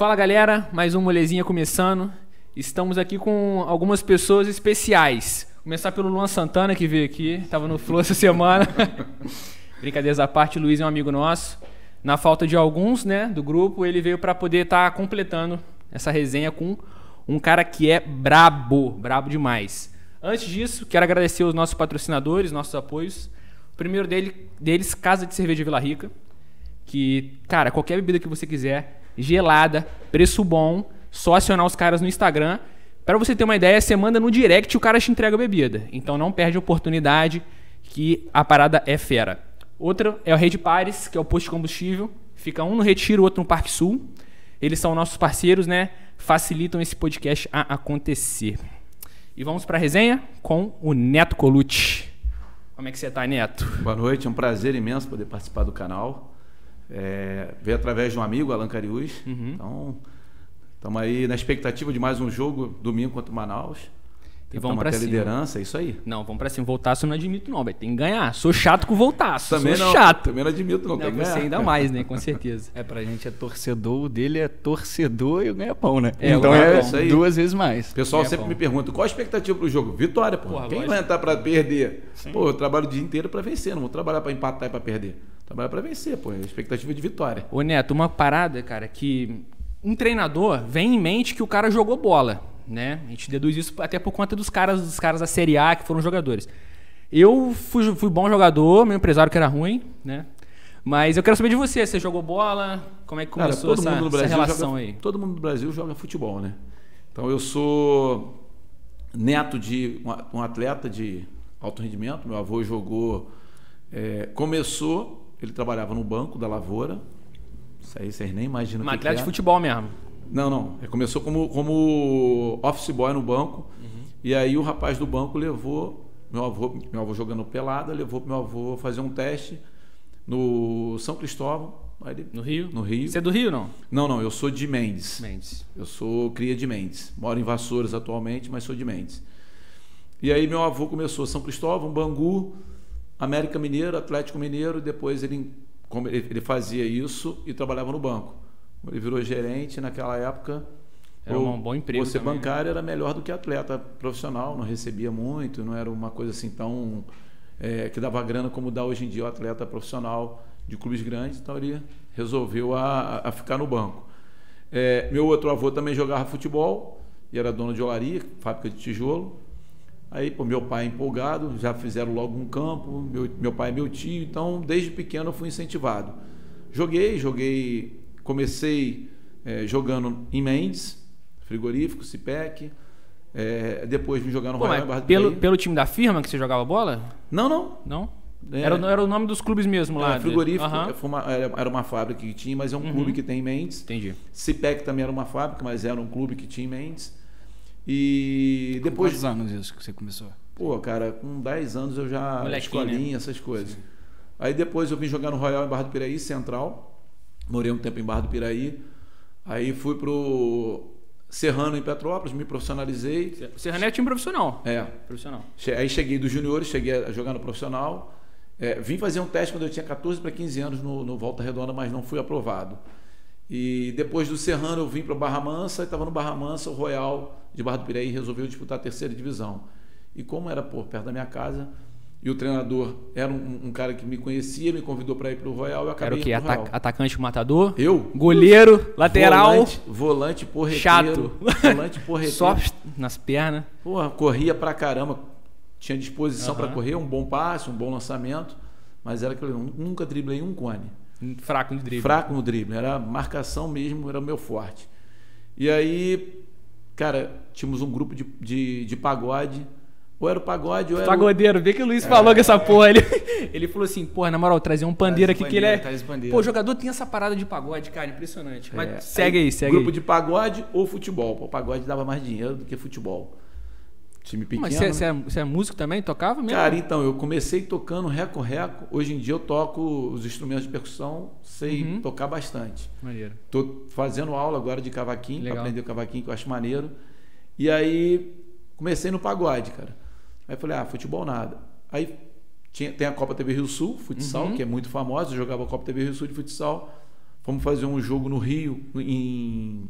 Fala galera, mais um molezinha começando. Estamos aqui com algumas pessoas especiais. Começar pelo Luan Santana que veio aqui, tava no Flow essa semana. Brincadeiras à parte, o Luiz é um amigo nosso. Na falta de alguns, né, do grupo, ele veio para poder estar tá completando essa resenha com um cara que é brabo, brabo demais. Antes disso, quero agradecer os nossos patrocinadores, nossos apoios. O primeiro dele, deles, Casa de Cerveja Vila Rica, que, cara, qualquer bebida que você quiser, gelada, preço bom, só acionar os caras no Instagram. Para você ter uma ideia, você manda no direct e o cara te entrega a bebida. Então não perde a oportunidade que a parada é fera. Outra é o Rede Pares, que é o posto de combustível. Fica um no Retiro, outro no Parque Sul. Eles são nossos parceiros, né? Facilitam esse podcast a acontecer. E vamos para a resenha com o Neto Colucci. Como é que você está, Neto? Boa noite, é um prazer imenso poder participar do canal. É, veio através de um amigo, Alan Cariús. Uhum. Então, estamos aí na expectativa de mais um jogo domingo contra o Manaus. E vamos para cima. liderança, é isso aí. Não, vamos para cima. Voltaço eu não admito, não, vai. Tem que ganhar. Sou chato com voltaço. Também Sou não, chato. Também não admito, não. não tem que você ganhar. ainda mais, né? Com certeza. É, pra gente é torcedor, o dele é torcedor e o ganha-pão, né? É, então o é isso aí. duas vezes mais. O pessoal É sempre me pergunta qual a expectativa pro jogo? Vitória, pô. Porra, Quem lógico. vai entrar para perder? Pô, eu trabalho o dia inteiro para vencer, não vou trabalhar para empatar e para perder. Trabalhar para vencer, pô. É expectativa de vitória. Ô, Neto, uma parada, cara, que um treinador vem em mente que o cara jogou bola, né? A gente deduz isso até por conta dos caras, dos caras da Série A que foram jogadores. Eu fui, fui bom jogador, meu empresário que era ruim, né? Mas eu quero saber de você, você jogou bola? Como é que Cara, começou todo essa, essa relação joga, aí? Todo mundo no Brasil joga futebol, né? Então eu sou neto de um- um atleta de alto rendimento. Meu avô jogou, é, começou, ele trabalhava no banco da Lavoura. Isso aí vocês nem imaginam que atleta de é. futebol mesmo. Não, não. Ele começou como, como office boy no banco. E aí o rapaz do banco levou meu avô, meu avô jogando pelada, levou meu avô fazer um teste no São Cristóvão, ele- No Rio? no Rio. Você é do Rio, não? Não, não, eu sou de Mendes. Mendes. Eu sou cria de Mendes. Moro em Vassouras atualmente, mas sou de Mendes. E aí meu avô começou São Cristóvão, Bangu, América Mineiro, Atlético Mineiro, e depois ele, como ele, ele fazia isso e trabalhava no banco. Ele virou gerente naquela época. Era um bom emprego Você também, né? bancário era melhor do que atleta profissional, não recebia muito, não era uma coisa assim tão é, que dava grana como dá hoje em dia o atleta profissional de clubes grandes. Então ele resolveu a, a ficar no banco. É, meu outro avô também jogava futebol e era dono de olaria, fábrica de tijolo. Aí, pô, meu pai empolgado, já fizeram logo um campo. Meu, meu pai é meu tio, então desde pequeno eu fui incentivado. Joguei, joguei, comecei é, jogando em Mendes, frigorífico, Cipec. É, depois vim jogar no Pô, Royal em Barra do pelo, Piraí. pelo time da firma que você jogava bola? Não, não. Não? É. Era, o- era o nome dos clubes mesmo lá. É, frigorífico foi uma- era, era uma fábrica que tinha, mas é um Uhum. clube que tem em Mendes. Entendi. Cipec também era uma fábrica, mas era um clube que tinha em Mendes. E depois Quantos anos isso que você começou? Pô, cara, com 10 anos eu já. Escolinha, essas coisas. Aí depois eu vim jogar no Royal em Barra do Piraí, Central. Morei um tempo em Barra do Piraí. Aí fui pro Serrano em Petrópolis, me profissionalizei. Serrano é time profissional. É. Profissional. Aí cheguei dos juniores, cheguei a jogar no profissional. É, vim fazer um teste quando eu tinha 14 para 15 anos no, no Volta Redonda, mas não fui aprovado. E depois do Serrano eu vim para Barra Mansa, estava no Barra Mansa, o Royal de Barra do Piraí resolveu disputar a terceira divisão. E como era pô, perto da minha casa, e o treinador era um, um cara que me conhecia, me convidou para ir para o Royal, eu Era acabei o quê? Ata- atacante matador? Eu? Goleiro, lateral, Volante, volante porreteiro. chato. Volante porreteiro. Só nas pernas. Porra, corria pra caramba, tinha disposição Aham. pra correr, um bom passe, um bom lançamento, mas era aquilo, eu nunca driblei um cone. Fraco de drible. Fraco no drible, era marcação mesmo, era o meu forte. E aí, cara, tínhamos um grupo de, de, de pagode, ou era o pagode, ou era o- Pagodeiro, vê que o Luiz falou com essa porra. Ele, ele falou assim, porra, na moral, trazer um pandeiro aqui que ele é. pandeiro. Pô, o jogador tem essa parada de pagode, cara, impressionante. Mas É, segue aí, segue Grupo aí. de pagode ou futebol. Pô, O pagode dava mais dinheiro do que futebol. Time pequeno. Mas você, é, você é músico também? Tocava mesmo? Cara, então, eu comecei tocando reco-reco. Hoje em dia eu toco os instrumentos de percussão, sei Uhum. tocar bastante. Maneiro. Tô fazendo aula agora de cavaquinho, Legal. aprender o cavaquinho, que eu acho maneiro. E aí comecei no pagode, cara. Aí falei, ah, futebol nada. Aí tinha, tem a Copa TV Rio Sul, futsal, Uhum. que é muito famosa, eu jogava a Copa TV Rio Sul de futsal. fomos fazer um jogo no Rio, em,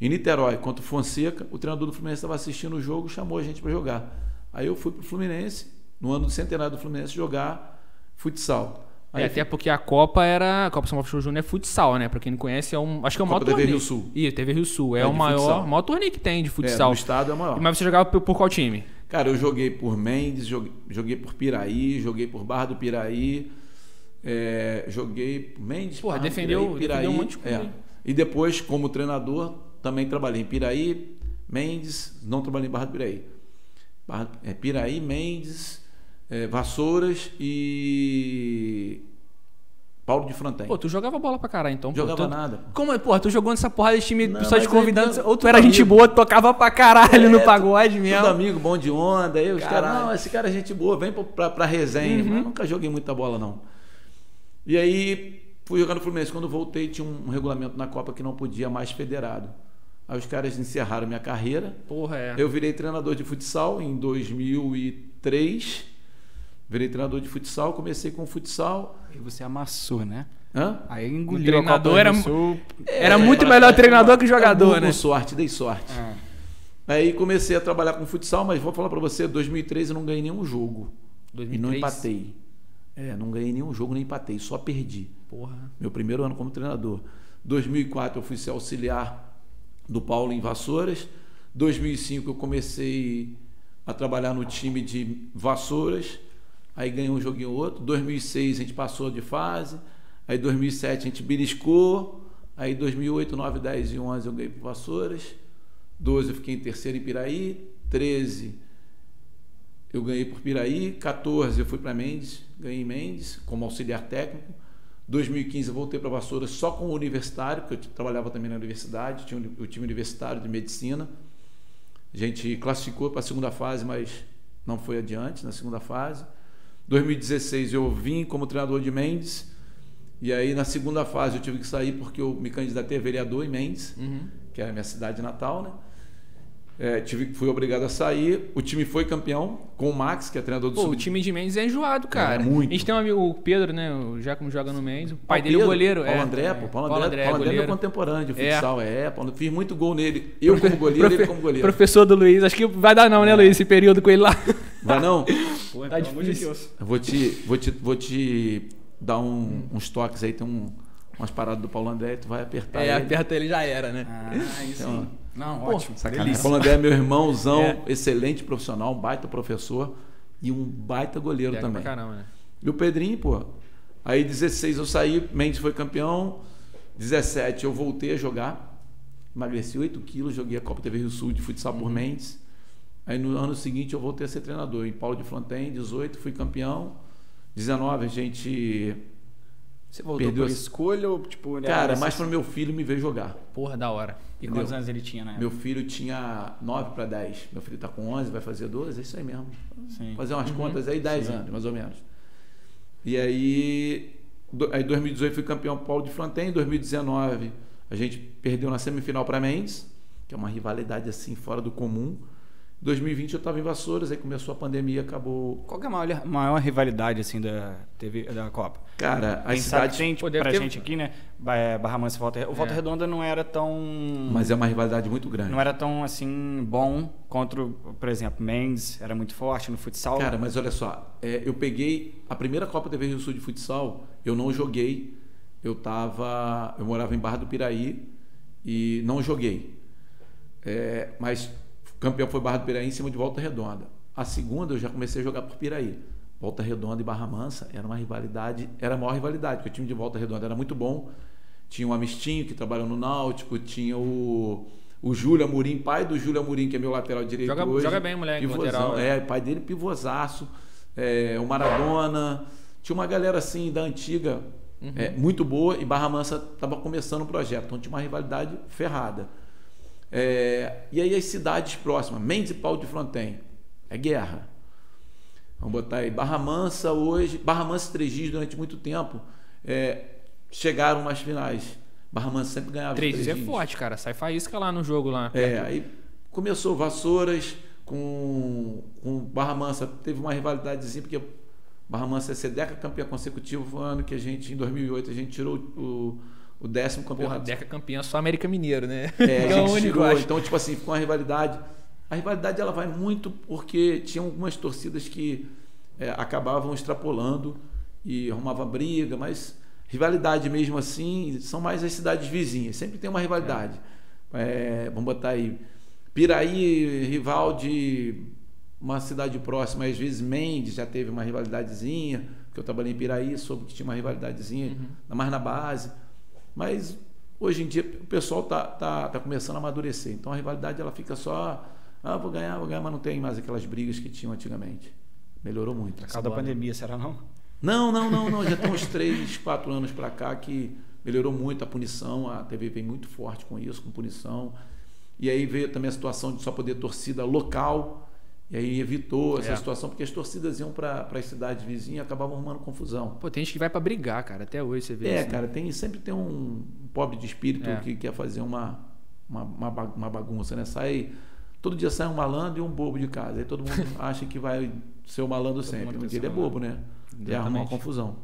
em Niterói, contra o Fonseca. O treinador do Fluminense estava assistindo o jogo, chamou a gente para jogar. Aí eu fui para o Fluminense, no ano do centenário do Fluminense, jogar futsal. Aí É, até porque a Copa era. A Copa São Paulo Júnior é futsal, né? Pra quem não conhece, é um. Acho que é o maior Copa TV torneio. Rio Sul. Isso, TV Rio Sul. É, É o maior, futsal. maior torneio que tem de é, futsal. no estado é o maior. Mas você jogava por, por qual time? Cara, eu joguei por Mendes, joguei, joguei por Piraí, joguei por Barra do Piraí, é, joguei por Mendes, Porra, Barra defendeu- Piraí, defendeu um monte de é. E depois, como treinador, também trabalhei em Piraí, Mendes, não trabalhei em Barra do Piraí. Barra, é, Piraí, Mendes, é, Vassouras e Paulo de Fronten. Pô, tu jogava bola pra caralho, então. pô. Jogava Tu- nada. pô. Como, porra, tu jogou nessa porrada de time, Não, pessoal te convidando, tudo- ou tu tudo era gente amigo. boa, tu tocava pra caralho no É, pagode Tudo mesmo. amigo, bom de onda. Aí os caras, não, esse cara é gente boa, vem pra, pra, pra resenha. Uhum. Mas nunca joguei muita bola, não. E aí, fui jogar no Fluminense. Quando voltei, tinha um, um regulamento na Copa que não podia mais federado. Aí os caras encerraram minha carreira. Porra, é. Eu virei treinador de futsal em 2003. Virei treinador de futsal, comecei com futsal. E você amassou, né? Hã? Aí engoliu a treinador era- Sul. Era muito melhor treinador que jogador, com né? sorte, dei sorte. Ah, Aí comecei a trabalhar com futsal, mas vou falar pra você, 2003 eu não ganhei nenhum jogo. E não 2003? empatei. É, não ganhei nenhum jogo, nem empatei, só perdi. Porra. Meu primeiro ano como treinador. 2004 eu fui ser auxiliar do Paulo em Vassouras. 2005 eu comecei a trabalhar no time de Vassouras. Aí ganhei um joguinho ou outro. 2006 a gente passou de fase. Aí 2007 a gente beliscou. Aí 2008, 9, 10 e 11 eu ganhei por Vassouras. 12 eu fiquei em terceiro em Piraí. 13 eu ganhei por Piraí. 14 eu fui para Mendes, ganhei Mendes como auxiliar técnico. 2015 eu voltei para Vassouras só com o universitário, porque eu trabalhava também na universidade, tinha o time universitário de medicina. A gente classificou para a segunda fase, mas não foi adiante na segunda fase. 2016 eu vim como treinador de Mendes. E aí na segunda fase eu tive que sair porque eu me candidatei a vereador em Mendes, Uhum. que era a minha cidade natal, né? É, tive, fui obrigado a sair. O time foi campeão com o Max, que é treinador do Pô, o sub time de Mendes é enjoado, cara. É, muito. A gente tem um amigo, o Pedro, né? O Giacomo joga no Mendes. O pai Paulo dele é o goleiro. Paulo é. André, pô. Paulo, André, Paulo André, é meu contemporâneo de É. futsal. É, Paulo, fiz muito gol nele. Eu como goleiro, Profe- ele como goleiro. Professor do Luiz. Acho que vai dar não, né, Luiz? Esse período com ele lá. Vai não? Pô, Tá pelo amor de difícil. Deus. Eu vou te, vou te, vou te dar um- uns toques aí, tem um, umas paradas do Paulo André, tu vai apertar É, ele. aperta ele já era, né? Ah, isso Então. Não, Pô, ótimo. Sacanagem. Paulo André é meu irmãozão, É. excelente profissional, um baita professor e um baita goleiro Pega pra também. caramba, né? E o Pedrinho, pô. Aí 16 eu saí, Mendes foi campeão. 17 eu voltei a jogar. Emagreci 8 quilos, joguei a Copa TV Rio Sul de futsal Uhum. por Mendes. Aí no ano seguinte eu voltei a ser treinador. Em Paulo de Fronten, 18 fui campeão. 19 a gente. Você voltou Perdeu por as- escolha ou tipo... Cara, era mais para assim? meu filho me ver jogar. Porra, da hora. E entendeu? quantos anos ele tinha, né? Meu filho tinha 9 para 10. Meu filho tá com 11, vai fazer 12, é isso aí mesmo. Sim. fazer umas Uhum. contas aí, 10 Sim. anos, mais ou menos. E aí, do, aí 2018 fui campeão Paulo de Fronten, em 2019 a gente perdeu na semifinal para Mendes, que é uma rivalidade assim fora do comum. 2020 eu estava em Vassouras, aí começou a pandemia, acabou. Qual que é a maior, maior rivalidade assim da TV da Copa? Cara, A as gente sabe tem, tipo, Pô, pra ter- gente aqui, né? É, Barra Mansa e Volta Redonda. O Volta É. Redonda não era tão. Mas é uma rivalidade muito grande. Não era tão assim bom contra, por exemplo, Mendes, era muito forte no futsal. Cara, mas olha só, é, eu peguei a primeira Copa TV Rio Sul de futsal, eu não joguei. Eu tava, eu morava em Barra do Piraí e não joguei. É, mas campeão foi Barra do Piraí em cima de Volta Redonda. A segunda eu já comecei a jogar por Piraí. Volta Redonda e Barra Mansa era uma rivalidade, era a maior rivalidade, porque o time de Volta Redonda era muito bom. Tinha o Amistinho, que trabalhou no Náutico, tinha o, o Júlio Amorim, pai do Júlio Amorim, que é meu lateral direito Joga- hoje. joga bem, moleque, Pivôzão, lateral, é, pai dele pivôzaço. É, o Maradona. Tinha uma galera assim da antiga, Uhum. é, muito boa, e Barra Mansa estava começando o projeto, então tinha uma rivalidade ferrada. É, e aí as cidades próximas, Mendes e Paulo de Fronten, é guerra. Vamos botar aí, Barra Mansa hoje, Barra Mansa e Três Dias durante muito tempo é, chegaram nas finais. Barra Mansa sempre ganhava. Três dias é forte, cara. Sai faísca lá no jogo lá. É, aí começou Vassouras com, com Barra Mansa, teve uma rivalidadezinha, porque Barra Mansa é SEDECA campeã consecutiva, foi o ano que a gente, em 2008, a gente tirou o, o décimo Porra, campeonato. Deca campeã só América Mineiro, né? É, é a gente tirou, acho. então tipo assim, ficou uma rivalidade. A rivalidade ela vai muito porque tinha algumas torcidas que é, acabavam extrapolando e arrumava briga, mas rivalidade mesmo assim são mais as cidades vizinhas. Sempre tem uma rivalidade. É, vamos botar aí Piraí, rival de uma cidade próxima, às vezes Mendes já teve uma rivalidadezinha, porque eu trabalhei em Piraí, soube que tinha uma rivalidadezinha, Uhum. mais na base. Mas hoje em dia o pessoal tá, tá, tá começando a amadurecer. Então a rivalidade ela fica só, ah, vou ganhar, vou ganhar, mas não tem mais aquelas brigas que tinham antigamente. Melhorou muito. Por causa da pandemia, será não? Não, não, não, não. Já tem uns 3, 4 anos para cá que melhorou muito a punição. A TV vem muito forte com isso, com punição. E aí veio também a situação de só poder torcida local. E aí evitou essa É. situação, porque as torcidas iam para as cidades vizinhas e acabavam arrumando confusão. Pô, tem gente que vai pra brigar, cara. Até hoje você vê É, isso, né? cara, tem, sempre tem um pobre de espírito É. que quer fazer uma, uma, uma ba- uma bagunça, né? Sai, todo dia sai um malandro e um bobo de casa. Aí todo mundo acha que vai ser o malandro sempre. ser ele é bobo, né? E arruma uma confusão.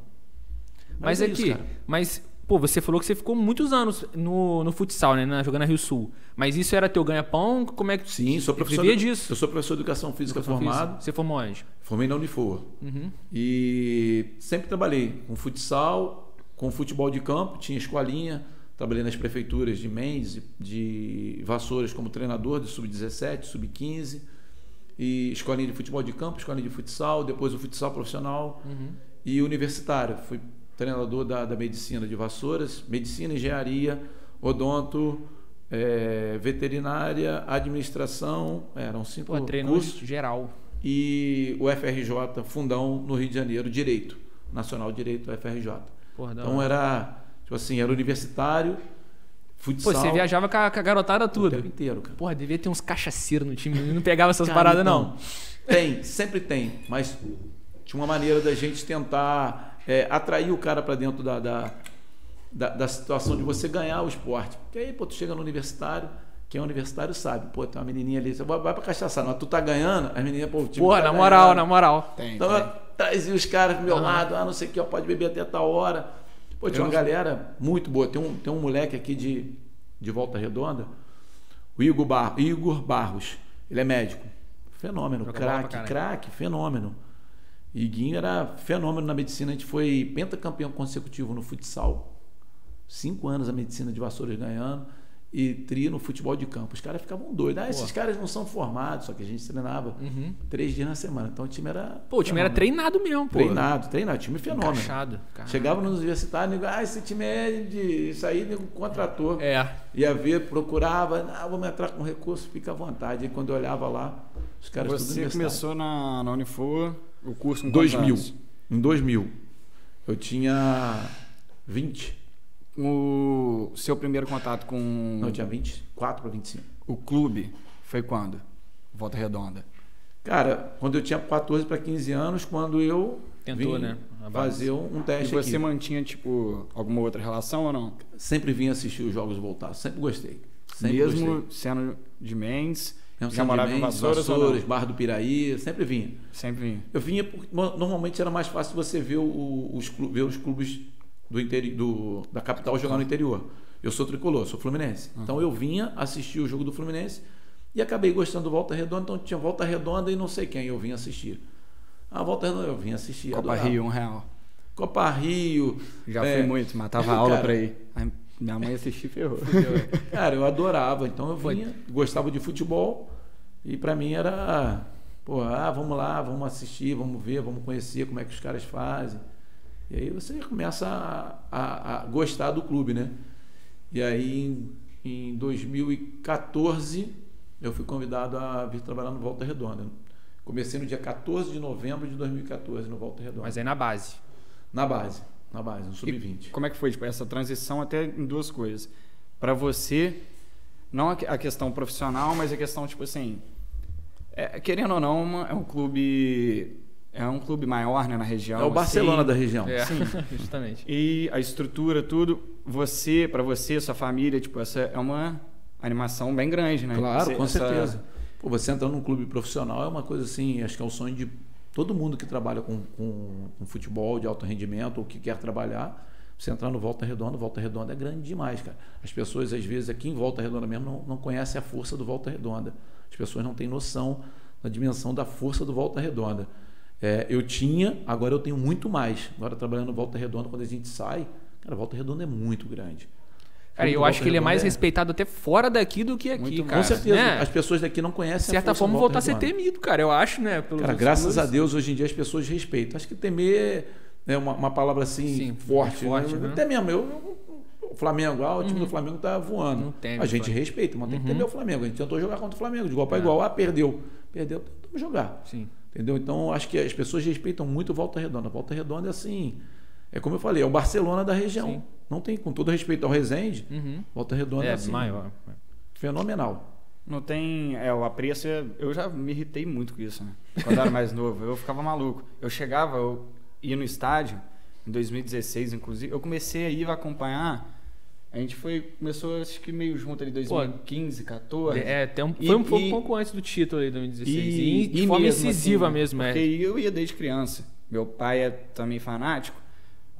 Mas, é aqui, isso, cara. mas, pô, você falou que você ficou muitos anos no, no futsal, né? na- jogando na Rio Sul. Mas isso era teu ganha-pão? Como é que Sim, sou você professor. vivia disso? Eu sou professor de educação física Educação formado. física? Você formou onde? Formei na Unifor. Uhum. E sempre trabalhei com futsal, com futebol de campo, tinha escolinha, trabalhei nas prefeituras de Mendes, de Vassouras como treinador de sub-17, sub-15, e escolinha de futebol de campo, escolinha de futsal, depois o futsal profissional Uhum. e universitário. Fui treinador da, da medicina de Vassouras, medicina, engenharia, odonto, eh, veterinária, administração, eram cinco Pô, treinou cursos geral. e o FRJ Fundão no Rio de Janeiro, Direito, Nacional Direito FRJ. Porra, Então era, tipo assim, era universitário, futsal. Pô, você viajava com a, com a garotada o tudo. tempo inteiro, cara. Porra, devia ter uns cachaceiros no time. Não pegava essas Cara, paradas, então, não. Tem, sempre tem, mas tinha uma maneira da gente tentar é, atrair o cara para dentro da, da, da, da situação de você ganhar o esporte. Porque aí, pô, tu chega no universitário, quem é universitário sabe, pô, tem uma menininha ali, você vai, vai pra cachaçar, mas tu tá ganhando, as menininhas, pô, o time Porra, tá na moral, ganhando. na moral. Tem, Então, tem. eu trazia os caras pro meu lado, ah, não sei o que, ó, pode beber até tal hora. Pô, tinha uma galera muito boa. Tem um, tem um moleque aqui de, de Volta Redonda, o Igor, Bar, Igor Barros. Ele é médico. Fenômeno, craque, craque, fenômeno. Iguinho era fenômeno na medicina. A gente foi pentacampeão consecutivo no futsal. Cinco anos a medicina de Vassouras ganhando. E tri no futebol de campo. Os caras ficavam doidos. Ah, esses caras não são formados, só que a gente treinava Uhum. três dias na semana. Então o time era. Pô, o time era treinado mesmo, pô. Treinado, treinado, time fenômeno. Encaixado. Chegava nos universitários, nego, ah, esse time é de. Isso aí, nego contratou. É. Ia ver, procurava, ah, vamos entrar com recurso, fica à vontade. E quando eu olhava lá, os caras tudo Você começou na, na Unifor, o curso com 2000. quantos anos? Em 2000. Eu tinha 20. O seu primeiro contato com Não, eu tinha 24 para 25. o clube foi quando? Volta Redonda. Cara, quando eu tinha 14 para 15 anos, quando eu Tentou, vim né? Fazer um, um E teste você aqui. mantinha, tipo, alguma outra relação ou não? Sempre vim assistir os jogos voltar, sempre gostei. Sempre Mesmo gostei. sendo de Mendes, Mesmo já morava em Vassouras, ou Vassouras? Barra do Piraí, sempre vinha. Sempre vinha. Eu vinha porque no- normalmente era mais fácil você ver, o- os, clu- ver os clubes do interi- do- da capital jogar no interior. Eu sou tricolor, sou fluminense. Então eu vinha assistir o jogo do Fluminense e acabei gostando do Volta Redonda. Então tinha Volta Redonda e não sei quem eu vinha assistir. A Volta Redonda eu vinha assistir. Copa adorava. Rio, um real. Copa Rio. Já é, fui muito, matava aula cara. pra ir. Aí minha mãe assistia e ferrou. Cara, eu adorava. Então eu vinha, gostava de futebol e pra mim era, pô, ah, vamos lá, vamos assistir, vamos ver, vamos conhecer como é que os caras fazem. E aí você começa a, a- a gostar do clube, né? E aí em, em 2014 eu fui convidado a vir trabalhar no Volta Redonda. Comecei no dia 14 de novembro de 2014 no Volta Redonda. Mas aí na base. Na base, na base, no sub-20. Como é que foi tipo, essa transição até em duas coisas? Pra você, não a que- a questão profissional, mas a questão, tipo assim, é, querendo ou não, uma- é um clube. É um clube maior né, na região. É o Barcelona assim, da região. É, justamente. E a estrutura, tudo, você, pra você, sua família, tipo, essa é uma animação bem grande, né? Claro, Você- com essa- certeza. Pô, você entrar num clube profissional é uma coisa assim, acho que é o sonho de todo mundo que trabalha com, com, com futebol de alto rendimento ou que quer trabalhar. Você entrar no Volta Redonda, Volta Redonda é grande demais, cara. As pessoas, às vezes, aqui em Volta Redonda mesmo, não, não conhecem a força do Volta Redonda. As pessoas não têm noção da dimensão da força do Volta Redonda. É, eu tinha, agora eu tenho muito mais. Agora trabalhando no Volta Redonda, quando a gente sai, cara, Volta Redonda é muito grande. Cara, eu acho que ele é mais é... respeitado até fora daqui do que aqui, Muito, cara. Com certeza. Né? As pessoas daqui não conhecem. De certa forma, voltar a ser temido, cara. Eu acho, né? cara, graças a Deus, hoje em dia as pessoas respeitam. Acho que temer é uma, uma palavra assim Sim, forte. forte né? Né? Até mesmo. Eu, o Flamengo, ah, o time uhum. do Flamengo tá voando. Não tem, a gente respeita, mas tem que temer uhum. o Flamengo. A gente tentou jogar contra o Flamengo, de igual para é. igual. Ah, perdeu. Perdeu, tentamos jogar. Sim. Entendeu? Então, acho que as pessoas respeitam muito Volta Redonda. Volta Redonda é assim. É como eu falei, é o Barcelona da região. Sim. Não tem, com todo respeito ao Rezende, uhum. Volta Redonda é, é assim, maior. Fenomenal. Não tem. É, o apreço. É, eu já me irritei muito com isso, né? Quando eu era mais novo. Eu ficava maluco. Eu chegava, eu ia no estádio, em 2016, inclusive. Eu comecei a ir acompanhar. A gente foi, começou acho que meio junto ali, 2015, 14. É, até um, foi, um, foi um pouco antes do título aí, 2016. E, e, e de forma mesmo, incisiva assim, mesmo, porque é. Porque eu ia desde criança. Meu pai é também fanático.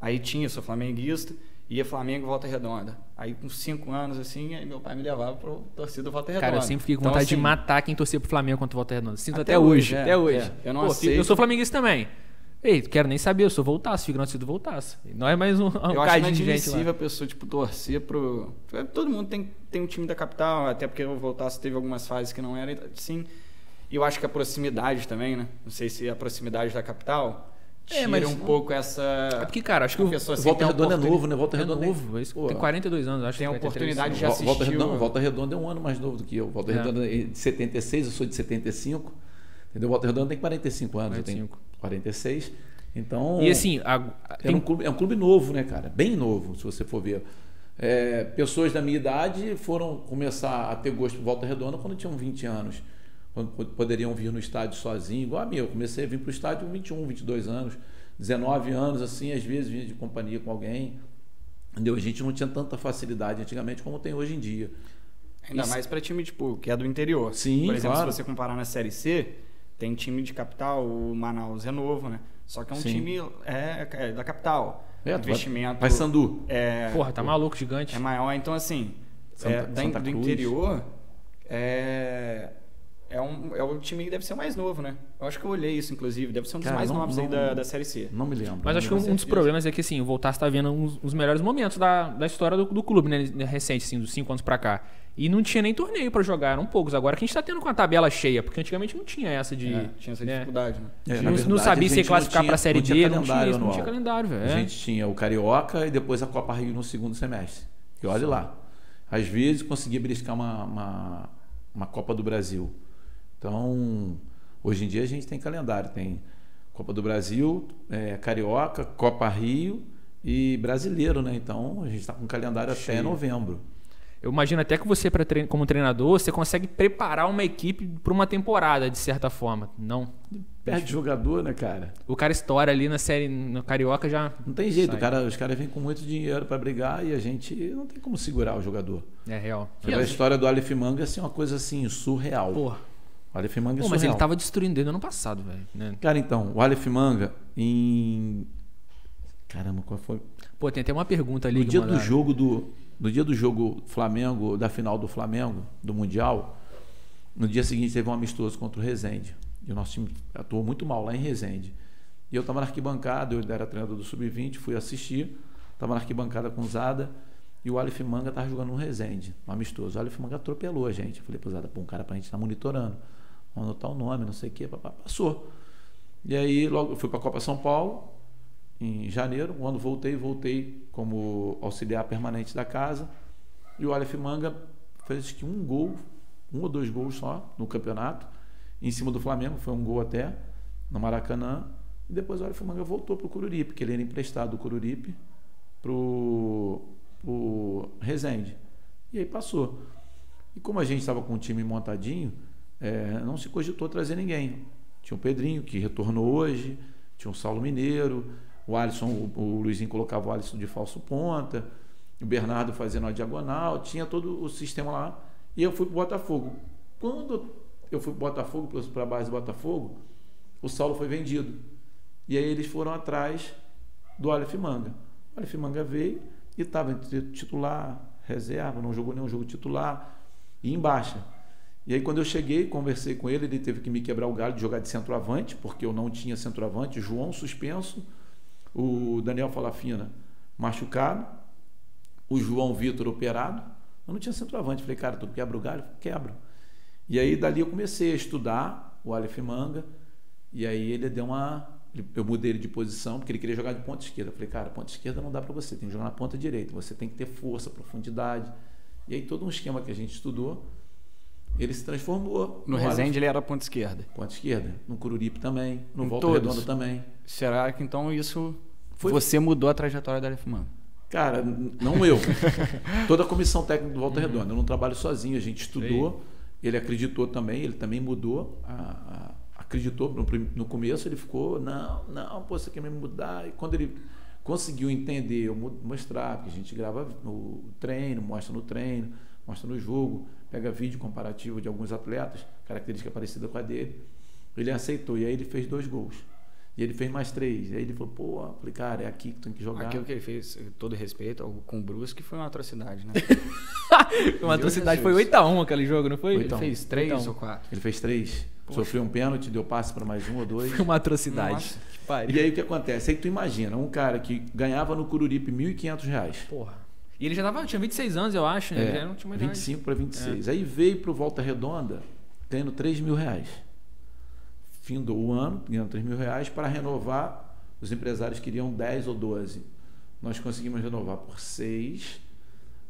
Aí tinha, sou flamenguista ia Flamengo Volta Redonda. Aí com cinco anos, assim, aí meu pai me levava pro torcida Volta Redonda. Cara, eu sempre fiquei com então, vontade assim, de matar quem torcia pro Flamengo contra Volta Redonda. Sinto até, até hoje, é, até hoje. É. Eu não Pô, aceito. Eu sou flamenguista também. Ei, quero nem saber, eu sou voltaço, fico na torcida voltaço. Não é mais um, um eu acho de gente a pessoa, tipo, torcer pro... Todo mundo tem, tem um time da capital, até porque o voltaço teve algumas fases que não era, assim... E eu acho que a proximidade também, né? Não sei se a proximidade da capital é, mas um pouco essa. É porque, cara, acho que o assim, Volta Redonda é novo, né? Volta é Redonda é novo. É... Tem 42 anos, acho Tem a oportunidade de assistir. Volta Redonda, não, Volta Redonda é um ano mais novo do que eu. Volta é. Redonda é de 76, eu sou de 75. Entendeu? Volta Redonda tem 45 anos, 45. eu tenho 46. Então. E assim, a, é, um clube, é um clube novo, né, cara? Bem novo, se você for ver. É, pessoas da minha idade foram começar a ter gosto por Volta Redonda quando tinham 20 anos. Quando poderiam vir no estádio sozinho, igual a mim. Eu comecei a vir para o estádio com 21, 22 anos. 19 anos, assim, às vezes vinha de companhia com alguém. Entendeu? A gente não tinha tanta facilidade antigamente como tem hoje em dia. Ainda Isso. mais para time tipo, que é do interior. Sim, Por exemplo, claro. se você comparar na Série C, tem time de capital, o Manaus é novo, né? Só que é um Sim. time é, é, da capital. É, investimento. Vai Sandu. É, Porra, tá maluco, gigante. É maior. Então, assim, Santa, é, da, do interior, é, é, um, é o time que deve ser o mais novo, né? Eu acho que eu olhei isso, inclusive. Deve ser um dos Cara, mais não, novos não, aí da, da Série C. Não me lembro. Mas acho que um, um dos problemas é que, assim, o Voltar está vendo uns, os melhores momentos da, da história do, do clube, né? Recente, assim, dos cinco anos para cá. E não tinha nem torneio para jogar, eram poucos. Agora que a gente está tendo com a tabela cheia, porque antigamente não tinha essa de. É, tinha essa né? dificuldade, né? É, não, verdade, não sabia se classificar para a Série D, não tinha, isso, não tinha calendário, velho. A gente tinha o Carioca e depois a Copa Rio no segundo semestre. E olha lá. Às vezes conseguia beliscar uma, uma, uma Copa do Brasil. Então, hoje em dia a gente tem calendário, tem Copa do Brasil, é, Carioca, Copa Rio e Brasileiro, né? Então a gente está com calendário Cheio. até novembro. Eu imagino até que você, como treinador, você consegue preparar uma equipe para uma temporada, de certa forma. Não. Perde jogador, né, cara? O cara estoura ali na série, no Carioca já. Não tem jeito, cara, os caras vêm com muito dinheiro para brigar e a gente não tem como segurar o jogador. É real. E a história do Aleph Manga é assim, uma coisa assim, surreal. Porra. O Aleph Manga é Pô, Mas ele tava destruindo o ano passado, velho. Né? Cara, então, o Aleph Manga em. Caramba, qual foi? Pô, tem até uma pergunta ali. No dia do jogo do. No dia do jogo Flamengo, da final do Flamengo, do Mundial, no dia seguinte teve um amistoso contra o Rezende. E o nosso time atuou muito mal lá em Rezende. E eu estava na arquibancada, eu era treinador do Sub-20, fui assistir, estava na arquibancada com o Zada, e o Aleph Manga estava jogando no Rezende, um amistoso. O Aleph Manga atropelou a gente. Eu falei, pô, Zada, pô, um cara para a gente estar tá monitorando vamos anotar o nome, não sei o quê, passou. E aí logo fui para a Copa São Paulo em janeiro, quando voltei, voltei como auxiliar permanente da casa. E o Aleph Manga fez que um gol, um ou dois gols só no campeonato, em cima do Flamengo, foi um gol até, no Maracanã. E depois o Aleph Manga voltou para o Cururipe, porque ele era emprestado do Cururipe para o Resende. E aí passou. E como a gente estava com o time montadinho, é, não se cogitou trazer ninguém. Tinha o Pedrinho, que retornou hoje, tinha o Saulo Mineiro, o Alisson, o, o Luizinho colocava o Alisson de falso ponta, o Bernardo fazendo a diagonal, tinha todo o sistema lá. E eu fui para o Botafogo. Quando eu fui para o Botafogo, para a base do Botafogo, o Saulo foi vendido. E aí eles foram atrás do Aleph Manga. O O Aleph Manga veio e estava entre titular, reserva, não jogou nenhum jogo titular e em baixa. E aí quando eu cheguei, conversei com ele, ele teve que me quebrar o galho de jogar de centroavante, porque eu não tinha centroavante, João suspenso, o Daniel Falafina machucado, o João Vitor operado. Eu não tinha centroavante. Falei, cara, tu quebra o galho? Quebro. E aí dali eu comecei a estudar o Aleph Manga, e aí ele deu uma. Eu mudei ele de posição, porque ele queria jogar de ponta esquerda. Eu falei, cara, ponta esquerda não dá para você, tem que jogar na ponta direita. Você tem que ter força, profundidade. E aí todo um esquema que a gente estudou, ele se transformou. No, Resende ele era ponta esquerda. Ponta esquerda. No Cururipe também. No em Volta todos. Redonda também. Será que então isso. Foi... Você mudou a trajetória da Aleph Manga? Cara, não eu. Toda a comissão técnica do Volta uhum. Redonda. Eu não trabalho sozinho, a gente estudou. Ele acreditou também, ele também mudou. A, a, acreditou no, no, começo, ele ficou, não, não, pô, você quer me mudar. E quando ele conseguiu entender, eu mostrar, porque a gente grava no treino, mostra no treino, mostra no jogo, pega vídeo comparativo de alguns atletas, característica parecida com a dele. Ele aceitou, e aí ele fez dois gols. E ele fez mais três. E aí ele falou, pô, falei, cara, é aqui que tem que jogar. Aquilo que ele fez, todo respeito, com o Brusque foi uma atrocidade, né? uma atrocidade, foi 8x1 aquele jogo, não foi? Ele fez três ou quatro. Ele fez três. Poxa. Sofreu um pênalti, deu passe para mais um ou dois. Foi uma atrocidade. E aí o que acontece? Aí tu imagina, um cara que ganhava no Cururipe R$ 1.500. Porra. E ele já tava, tinha 26 anos, eu acho, né? É, já não tinha mais 25 para 26. É. Aí veio pro Volta Redonda, tendo 3 mil reais findou o ano, ganhando 3 mil reais, para renovar. Os empresários queriam 10 ou 12. Nós conseguimos renovar por 6,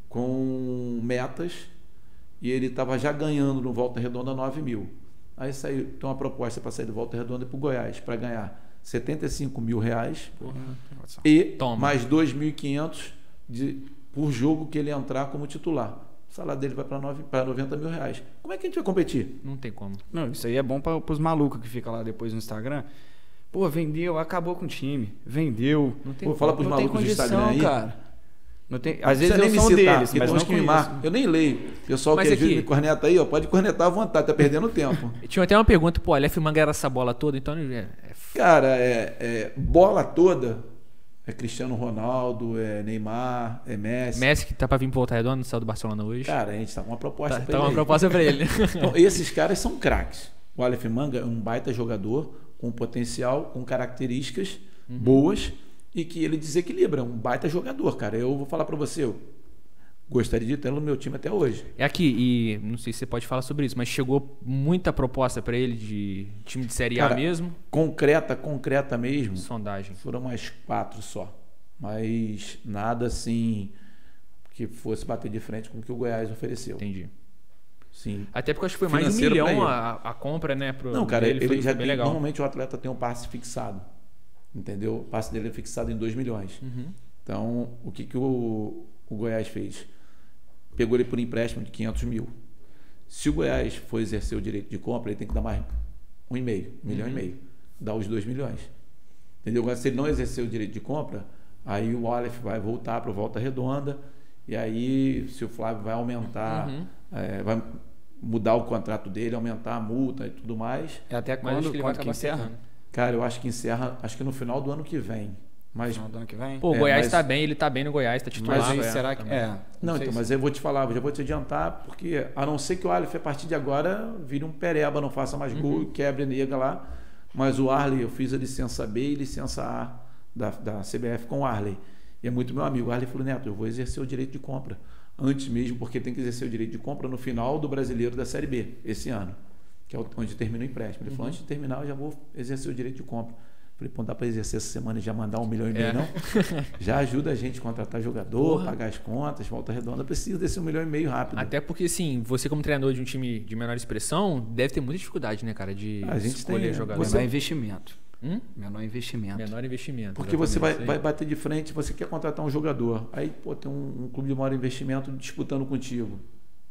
com metas, e ele estava já ganhando no Volta Redonda 9 mil. Aí saiu, tem uma proposta para sair do Volta Redonda para o Goiás, para ganhar 75 mil reais Porra, e Toma. mais 2.500 por jogo que ele entrar como titular o salário dele vai para 90 mil reais. Como é que a gente vai competir? Não tem como. Não, isso aí é bom para os malucos que ficam lá depois no Instagram. Pô, vendeu, acabou com o time. Vendeu. Não tem Pô, fala para os malucos do Instagram aí. cara. Não tem, às vezes eu sou citar, deles, mas não que me marcam. Eu nem leio. Pessoal mas que aqui, me corneta aí, ó, pode cornetar à vontade, tá perdendo tempo. Tinha até uma pergunta, pô, a Aleph Manga era essa bola toda, então... É, é... Cara, é, é, bola toda é Cristiano Ronaldo, é Neymar, é Messi. Messi que tá para vir pro Volta Redonda, saiu do Barcelona hoje. Cara, a gente tá com uma proposta tá, para tá ele. Tá uma proposta para ele. então, esses caras são craques. O Aleph Manga é um baita jogador com potencial, com características uhum. boas e que ele desequilibra, um baita jogador, cara. Eu vou falar para você, gostaria de tê-lo no meu time até hoje. É aqui, e não sei se você pode falar sobre isso, mas chegou muita proposta para ele de time de Série Cara, A mesmo? Concreta, concreta mesmo. Sondagem. Foram mais quatro só. Mas nada assim que fosse bater de frente com o que o Goiás ofereceu. Entendi. Sim. Até porque acho que foi mais de um milhão a, a, compra, né? Pro, não, cara, ele, ele já tem, legal. Normalmente o atleta tem um passe fixado. Entendeu? O passe dele é fixado em 2 milhões. Uhum. Então, o que, que o, o Goiás fez? Pegou ele por empréstimo de 500 mil. Se o Goiás for exercer o direito de compra, ele tem que dar mais um e meio, um milhão uhum. e meio, dar os dois milhões. Entendeu? Agora, se ele não exercer o direito de compra, aí o Aleph vai voltar para Volta Redonda e aí se o Flávio vai aumentar, uhum. é, vai mudar o contrato dele, aumentar a multa e tudo mais. É até quando, que, quando que encerra? Cara, eu acho que encerra, acho que no final do ano que vem. Mas, no ano que vem? Pô, o é, Goiás está bem, ele está bem no Goiás, está titular. Mas aí, é, será que. É, não, não então, mas eu vou te falar, já vou te adiantar, porque a não ser que o Aleph, a partir de agora, vire um pereba, não faça mais gol, uhum. quebre nega lá. Mas o Arley, eu fiz a licença B e licença A da, da CBF com o Arley. E é muito meu amigo. O Arley falou, Neto, eu vou exercer o direito de compra. Antes mesmo, porque tem que exercer o direito de compra no final do brasileiro da Série B, esse ano, que é onde termina o empréstimo. Ele uhum. falou, antes de terminar, eu já vou exercer o direito de compra. Falei, pô, dá para exercer essa semana e já mandar um milhão e meio, é. não? já ajuda a gente a contratar jogador, Porra. pagar as contas, volta redonda, precisa desse um milhão e meio rápido. Até porque, assim, você como treinador de um time de menor expressão, deve ter muita dificuldade, né, cara, de a gente escolher tem, jogador. Menor investimento. Hum? Menor investimento. Menor investimento. Porque você vai, vai bater de frente, você quer contratar um jogador. Aí, pô, tem um, um clube de maior investimento disputando contigo.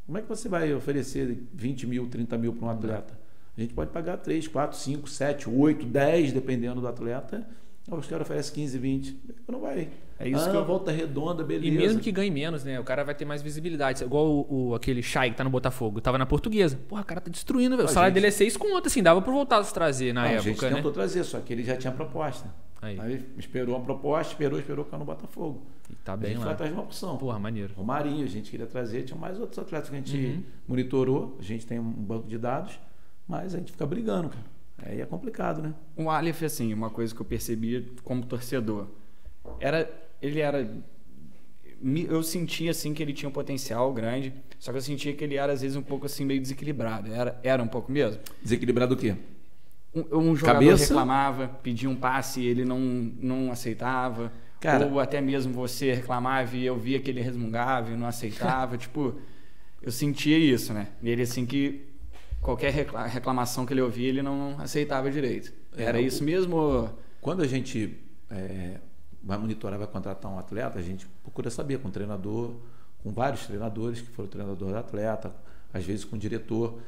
Como é que você vai oferecer 20 mil, 30 mil para um atleta? A gente pode pagar 3, 4, 5, 7, 8, 10, dependendo do atleta. Os caras oferecem 15, 20. Não vai. É isso ah, que eu... volta redonda, beleza. E mesmo que ganhe menos, né? O cara vai ter mais visibilidade. Igual o, o aquele Chay que tá no Botafogo. Tava na portuguesa. Porra, o cara tá destruindo, velho. O salário gente... dele é 6 conto, assim. Dava pra voltar a trazer na época. A gente né? tentou trazer, só que ele já tinha proposta. Aí. Aí esperou a proposta, esperou, esperou ficar no Botafogo. E tá bem a gente lá. foi atrás de uma opção. Porra, maneiro. Romarinho, a gente queria trazer, tinha mais outros atletas que a gente Uhum. monitorou, a gente tem um banco de dados, mas a gente fica brigando, cara. Aí é complicado, né? O Aleph, assim, uma coisa que eu percebi como torcedor, era, ele era, eu sentia assim que ele tinha um potencial grande, só que eu sentia que ele era às vezes um pouco assim meio desequilibrado. Era, era um pouco mesmo. Desequilibrado o quê? Um, um jogador Cabeça? reclamava, pedia um passe e ele não, não aceitava. Cara- ou até mesmo você reclamava e eu via que ele resmungava e não aceitava. tipo, eu sentia isso, né? Nele assim que qualquer recla- reclamação que ele ouvia, ele não aceitava direito. É, Era o- isso mesmo? Quando a gente é, vai monitorar, vai contratar um atleta, a gente procura saber com o treinador, com vários treinadores que foram treinador do atleta, às vezes com o diretor.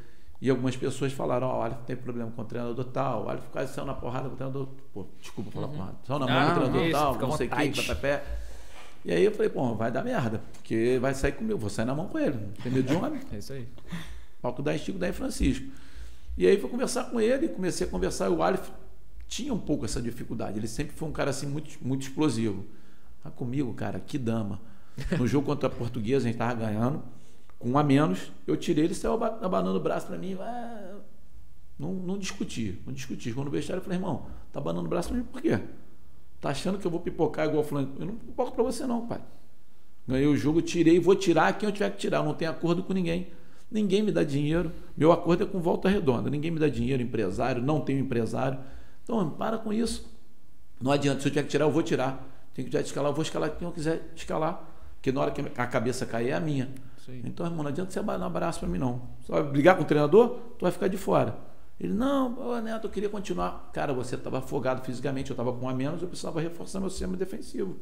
E algumas pessoas falaram, ó, o Aleph tem problema com o treinador tal, o Aleph quase saiu na porrada com o treinador. Pô, desculpa falar porrada. Saiu na mão com o treinador isso, tal, não sei o que. E aí eu falei, pô, vai dar merda, porque vai sair comigo, vou sair na mão com ele. Não tem medo de homem. É isso aí. Palco da Estico da Francisco. E aí fui conversar com ele, comecei a conversar, o Aleph tinha um pouco essa dificuldade. Ele sempre foi um cara assim muito, muito explosivo. Mas comigo, cara, que dama. No jogo contra a Portuguesa, a gente tava ganhando, com um a menos, eu tirei ele, saiu aba- abanando o braço para mim. ah, não, não discuti, não discuti. Quando o vestiário, eu falei, irmão, tá abanando o braço pra mim por quê? Tá achando que eu vou pipocar igual fulano? Eu não pipoco pra você não, pai. Ganhei o jogo, tirei, vou tirar quem eu tiver que tirar. Eu não tenho acordo com ninguém. Ninguém me dá dinheiro. Meu acordo é com volta redonda. Ninguém me dá dinheiro, empresário, não tenho empresário. Então, para com isso. Não adianta. Se eu tiver que tirar, eu vou tirar. Tem que escalar, eu vou escalar quem eu quiser escalar. Porque na hora que a cabeça cair é a minha. Aí. Então, irmão, não adianta você dar um abraço para mim, não. Você vai brigar com o treinador, tu vai ficar de fora. Ele, não, ô, Neto, eu queria continuar. Cara, você estava afogado fisicamente, eu estava com um a menos, eu precisava reforçar meu sistema defensivo.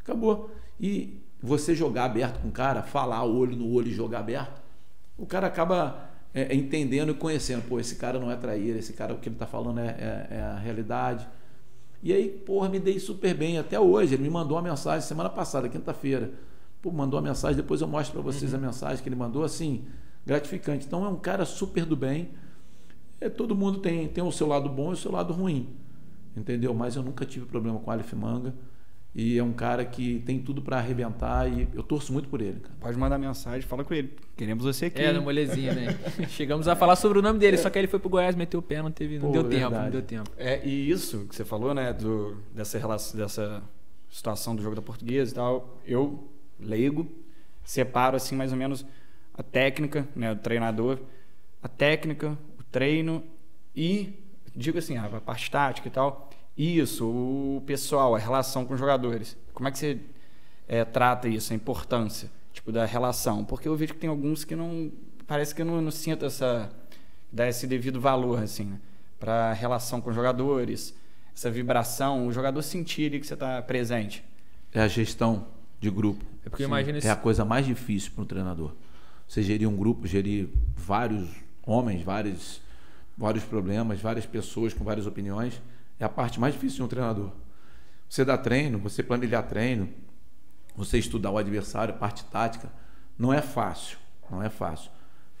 Acabou. E você jogar aberto com o cara, falar olho no olho e jogar aberto, o cara acaba é, entendendo e conhecendo. Pô, esse cara não é traíra, esse cara, o que ele está falando é, é- é a realidade. E aí, porra, me dei super bem até hoje. Ele me mandou uma mensagem semana passada, quinta-feira. Pô, mandou uma mensagem, depois eu mostro para vocês a mensagem que ele mandou, assim, gratificante. Então é um cara super do bem. É, todo mundo tem, tem o seu lado bom e o seu lado ruim. Entendeu? Mas eu nunca tive problema com o Aleph Manga. E é um cara que tem tudo para arrebentar e eu torço muito por ele, cara. Pode mandar mensagem, fala com ele. Queremos você aqui. É, no molezinha, né? Chegamos a falar sobre o nome dele, só que aí ele foi pro Goiás, meteu o pé, não teve, não Pô, deu tempo, verdade. não deu tempo. É, e isso que você falou, né, do, dessa, relação, dessa situação do jogo da portuguesa e tal, eu, leigo, separo assim mais ou menos a técnica, né, o treinador, a técnica, o treino e, digo assim, a parte tática e tal, isso, o pessoal, a relação com os jogadores. Como é que você é, trata isso, a importância, tipo, da relação? Porque eu vejo que tem alguns que não, parece que eu não, não sinto essa, dá esse devido valor, assim, né? para a relação com os jogadores, essa vibração, o jogador sentir ali que você está presente. É a gestão de grupo. É porque imagina É esse- a coisa mais difícil para um treinador. Você gerir um grupo, gerir vários homens, vários, vários problemas, várias pessoas com várias opiniões, é a parte mais difícil de um treinador. Você dá treino, você planilhar treino, você estudar o adversário, parte tática, não é fácil, não é fácil.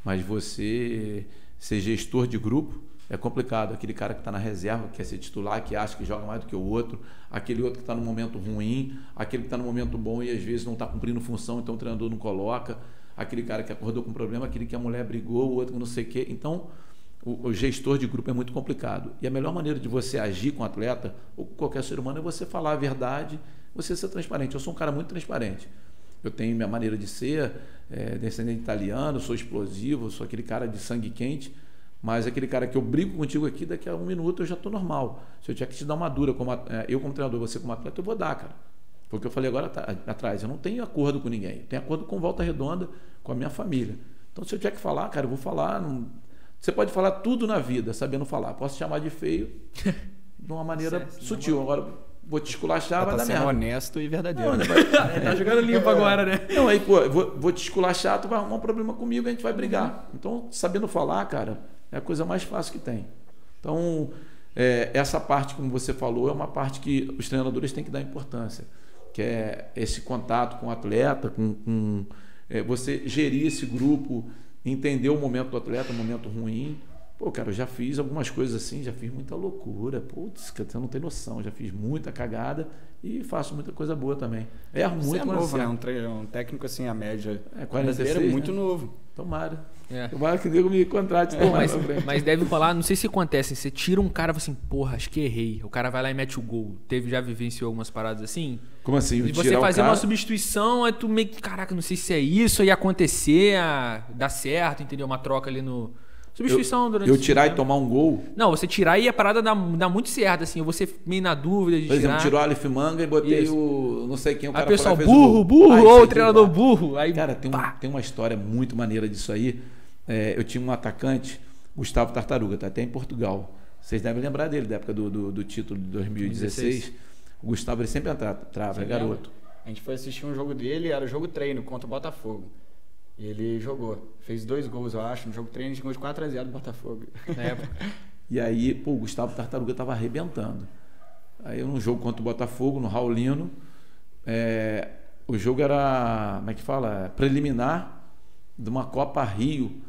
Mas você ser gestor de grupo é complicado. Aquele cara que está na reserva, que quer ser titular, que acha que joga mais do que o outro, aquele outro que está no momento ruim, aquele que está no momento bom e às vezes não está cumprindo função, então o treinador não coloca, aquele cara que acordou com problema, aquele que a mulher brigou, o outro que não sei o quê. Então, o, o gestor de grupo é muito complicado. E a melhor maneira de você agir com o atleta, ou qualquer ser humano, é você falar a verdade, você ser transparente. Eu sou um cara muito transparente. Eu tenho minha maneira de ser, é, descendente italiano, sou explosivo, sou aquele cara de sangue quente, mas aquele cara que eu brigo contigo aqui, daqui a um minuto eu já estou normal. Se eu tiver que te dar uma dura, como, é, eu como treinador, você como atleta, eu vou dar, cara. Foi o que eu falei agora atrás. Eu não tenho acordo com ninguém. Eu tenho acordo com Volta Redonda, com a minha família. Então, se eu tiver que falar, cara, eu vou falar. não- Você pode falar tudo na vida, sabendo falar. Posso te chamar de feio de uma maneira Certo, sutil. Agora, vou te esculachar, vai tá dar sendo merda. honesto e verdadeiro. Não, né, vai- tá jogando limpo agora, né? não, aí, pô, vou, vou te esculachar, tu vai arrumar um problema comigo, a gente vai brigar. Então, sabendo falar, cara, é a coisa mais fácil que tem. Então, é, essa parte, como você falou, é uma parte que os treinadores têm que dar importância, que é esse contato com o atleta, com, com, é, você gerir esse grupo, entender o momento do atleta, o momento ruim. Pô, cara, eu já fiz algumas coisas assim, já fiz muita loucura. Putz, você não tem noção. Já fiz muita cagada e faço muita coisa boa também. Erro Você muito, é novo, né? Um, tre- um técnico assim, a média. É, brasileira 46, é muito né? novo. Tomara. É. Tomara que o nego me contrate. Tomara mas, mas deve rolar, não sei se acontece, você tira um cara e fala assim, porra, acho que errei. O cara vai lá e mete o gol. Teve, já vivenciou algumas paradas assim? Como assim? E você fazer cara- uma substituição, aí tu meio que, caraca, não sei se é isso, aí acontecer, ah, dar certo, entendeu? Uma troca ali no. Substituição durante Eu o tirar e tempo. tomar um gol. Não, você tirar e a parada dá, dá muito certo, assim. Você meio na dúvida de Por exemplo, tirar. tirou o Aleph Manga e botei Isso. o. não sei quem, o Aí cara o pessoal, o burro, burro, Ah, ou aí o treinador dá. burro. Aí, Cara, tem, um, tem uma história muito maneira disso aí. É, eu tinha um atacante, Gustavo Tartaruga, tá até em Portugal. Vocês devem lembrar dele, da época do, do, do título de 2016. 2016. O Gustavo ele sempre entrava, trava, é garoto. lembra? A gente foi assistir um jogo dele, era jogo treino contra o Botafogo. E ele jogou. Fez dois gols, eu acho. No jogo treino, a gente ganhou de 4x0 do Botafogo. Na época. E aí, pô, o Gustavo Tartaruga tava arrebentando. Aí eu num jogo contra o Botafogo, no Raulino, é, o jogo era, como é que fala? Preliminar de uma Copa Rio,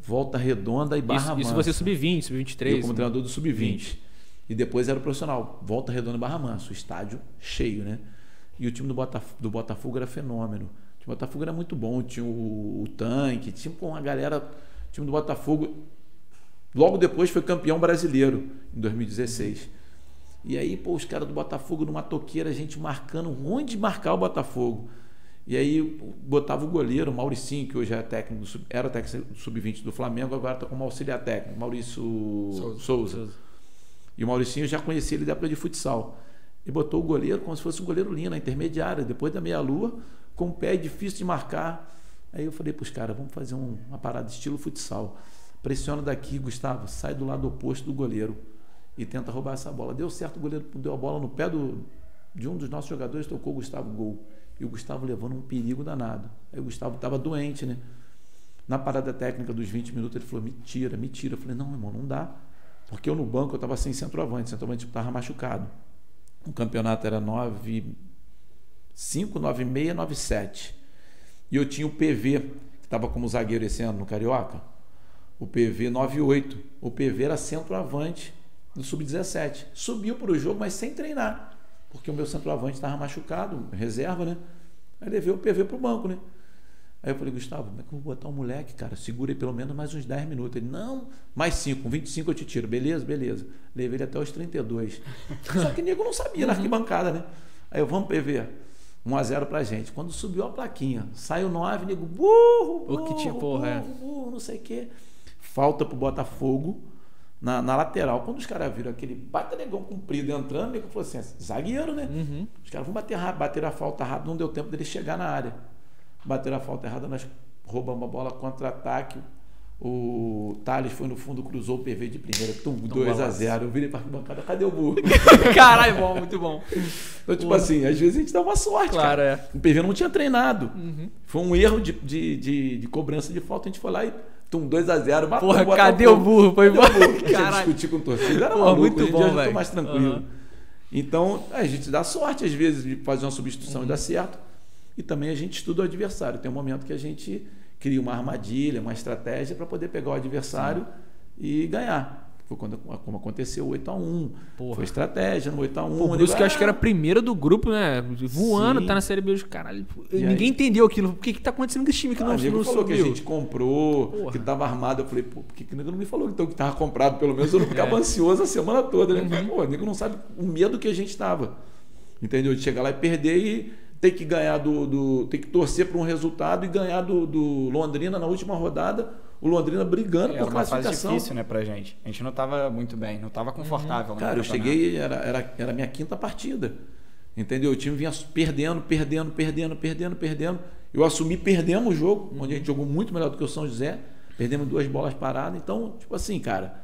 Volta Redonda e Barra Isso, isso Mansa. você sub-20, sub-23. Eu como né? treinador do Sub-20. E depois era o profissional. Volta Redonda e Barra Mansa. O estádio cheio, né? E o time do, Botaf do Botafogo era fenômeno. O Botafogo era muito bom. Tinha o, o tanque, tinha pô, uma galera. O time do Botafogo. Logo depois foi campeão brasileiro, em 2016. E aí, pô, os caras do Botafogo numa toqueira, a gente marcando, ruim de marcar o Botafogo. E aí botava o goleiro, o Mauricinho, que hoje é técnico do era técnico do sub-20 do Flamengo, agora está como auxiliar técnico, Maurício Souza. Souza. E o Mauricinho eu já conhecia ele da época de futsal. E botou o goleiro como se fosse um goleiro linha, na intermediária, depois da meia-lua, com o pé difícil de marcar. Aí eu falei para os caras, vamos fazer um- uma parada estilo futsal. Pressiona daqui, Gustavo, sai do lado oposto do goleiro e tenta roubar essa bola. Deu certo, o goleiro deu a bola no pé do, de um dos nossos jogadores, tocou o Gustavo gol. E o Gustavo levando um perigo danado. Aí o Gustavo estava doente, né? Na parada técnica dos 20 minutos, ele falou: me tira, me tira. Eu falei: não, irmão, não dá. Porque eu no banco eu estava sem centroavante, centroavante estava machucado. O campeonato era 9, 5, 9, 6, 9, 7. E eu tinha o PV, que estava como zagueiro esse ano no Carioca. O PV 98. O PV era centroavante do Sub-17. Subiu para o jogo, mas sem treinar. Porque o meu centroavante estava machucado, reserva, né? Aí levei o PV para o banco, né? Aí eu falei, Gustavo, como é que eu vou botar o moleque, cara? Segura aí pelo menos mais uns 10 minutos. Ele, não, mais 5, com 25 eu te tiro. Beleza, beleza. Levei ele até os 32. Só que o nego não sabia na arquibancada, né? Aí eu, vamos PV. 1x0 pra gente. Quando subiu a plaquinha, saiu 9, nego, burro, burro, O que tinha, porra, é. burro, burro, não sei o quê. Falta pro Botafogo na, na lateral. Quando os caras viram aquele bata negão comprido entrando, nego falou assim, zagueiro, né? Uhum. Os caras vão bater bateram a falta rápido, não deu tempo dele chegar na área. Bateram a falta errada, nós roubamos a bola contra-ataque. O Thales foi no fundo, cruzou o PV de primeira, tum, 2 a golaço. 0 Eu virei pra arquibancada, cadê o burro? Caralho, bom, muito bom. Então, tipo assim, às vezes a gente dá uma sorte, Claro, cara. é. O PV não tinha treinado. Uhum. Foi um erro de, de, de, de cobrança de falta. A gente foi lá e, tum, 2 a 0 matou Porra, o cadê o burro? Foi embora. burro? Caralho. discutir com o torcida, era Porra, maluco. muito Hoje dia bom, tô velho. mais tranquilo. Aham. Então, a gente dá sorte às vezes de fazer uma substituição Uhum. e dar certo. E também a gente estuda o adversário. Tem um momento que a gente cria uma armadilha, uma estratégia para poder pegar o adversário e ganhar. Foi quando, como aconteceu o 8x1. Porra. Foi estratégia no 8x1. Pô, o Brusque eu acho que era primeiro do grupo, né? Voando, Sim. tá na Série B. Caralho, E ninguém aí? entendeu aquilo. O que que tá acontecendo com esse time que Ah, não, o nego não falou que a subiu? gente comprou, Porra. que estava armado. Eu falei, pô, por que que o nego não me falou então que estava comprado? Pelo menos eu não ficava É. Uhum. ansioso a semana toda, né? Pô, o nego não sabe o medo que a gente estava. Entendeu? De chegar lá e perder e ter que ganhar do. do ter que torcer para um resultado e ganhar do, do Londrina na última rodada. O Londrina brigando Era por uma fase classificação. difícil, né, pra gente. A gente não tava muito bem, não tava confortável. né, Cara, eu cheguei, era, era, era a minha quinta partida. Entendeu? O time vinha perdendo, perdendo, perdendo, perdendo, perdendo. Eu assumi, perdemos o jogo, onde a gente jogou muito melhor do que o São José. Perdemos duas bolas paradas. Então, tipo assim, cara,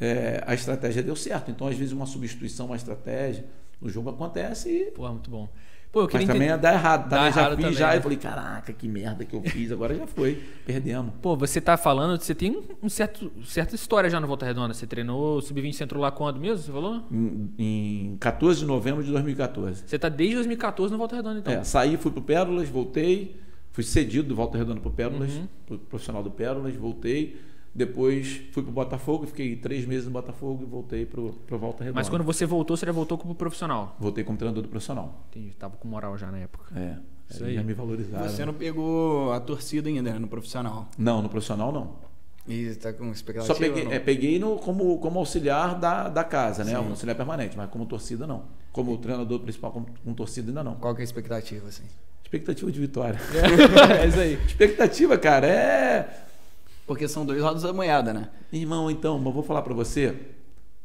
é, a estratégia deu certo. Então, às vezes, uma substituição, uma estratégia, no jogo acontece e. Pô, muito bom. Pô, eu Mas queria também entender... ia dar errado. Dá Também já errado fiz, também, já. né? Eu falei, caraca, que merda que eu fiz. Agora já foi. Perdemos. Pô, você tá falando, você tem um certo, certa história já no Volta Redonda. Você treinou o Sub-20 você entrou lá quando mesmo? Você falou? Em, em 14 de novembro de 2014. Você tá desde 2014 no Volta Redonda, então. É, saí, fui pro Pérolas, voltei, fui cedido do Volta Redonda pro Pérolas, Uhum. pro profissional do Pérolas, voltei. Depois fui pro Botafogo, fiquei três meses no Botafogo e voltei pro, pro Volta Redonda. Mas quando você voltou, você já voltou como profissional? Voltei como treinador do profissional. Entendi, tava com moral já na época. É, Isso aí já me valorizaram. Você não pegou a torcida ainda, né, no profissional. Não, no profissional não. E tá com expectativa? Só peguei, é, peguei no, como, como auxiliar da, da casa, né? Sim. Um auxiliar permanente, mas como torcida não. Como treinador principal, com, com torcida ainda não. Qual que é a expectativa, assim? Expectativa de vitória. é isso aí. Expectativa, cara, é. Porque são dois lados da moeda, né? Irmão, então, mas vou falar pra você.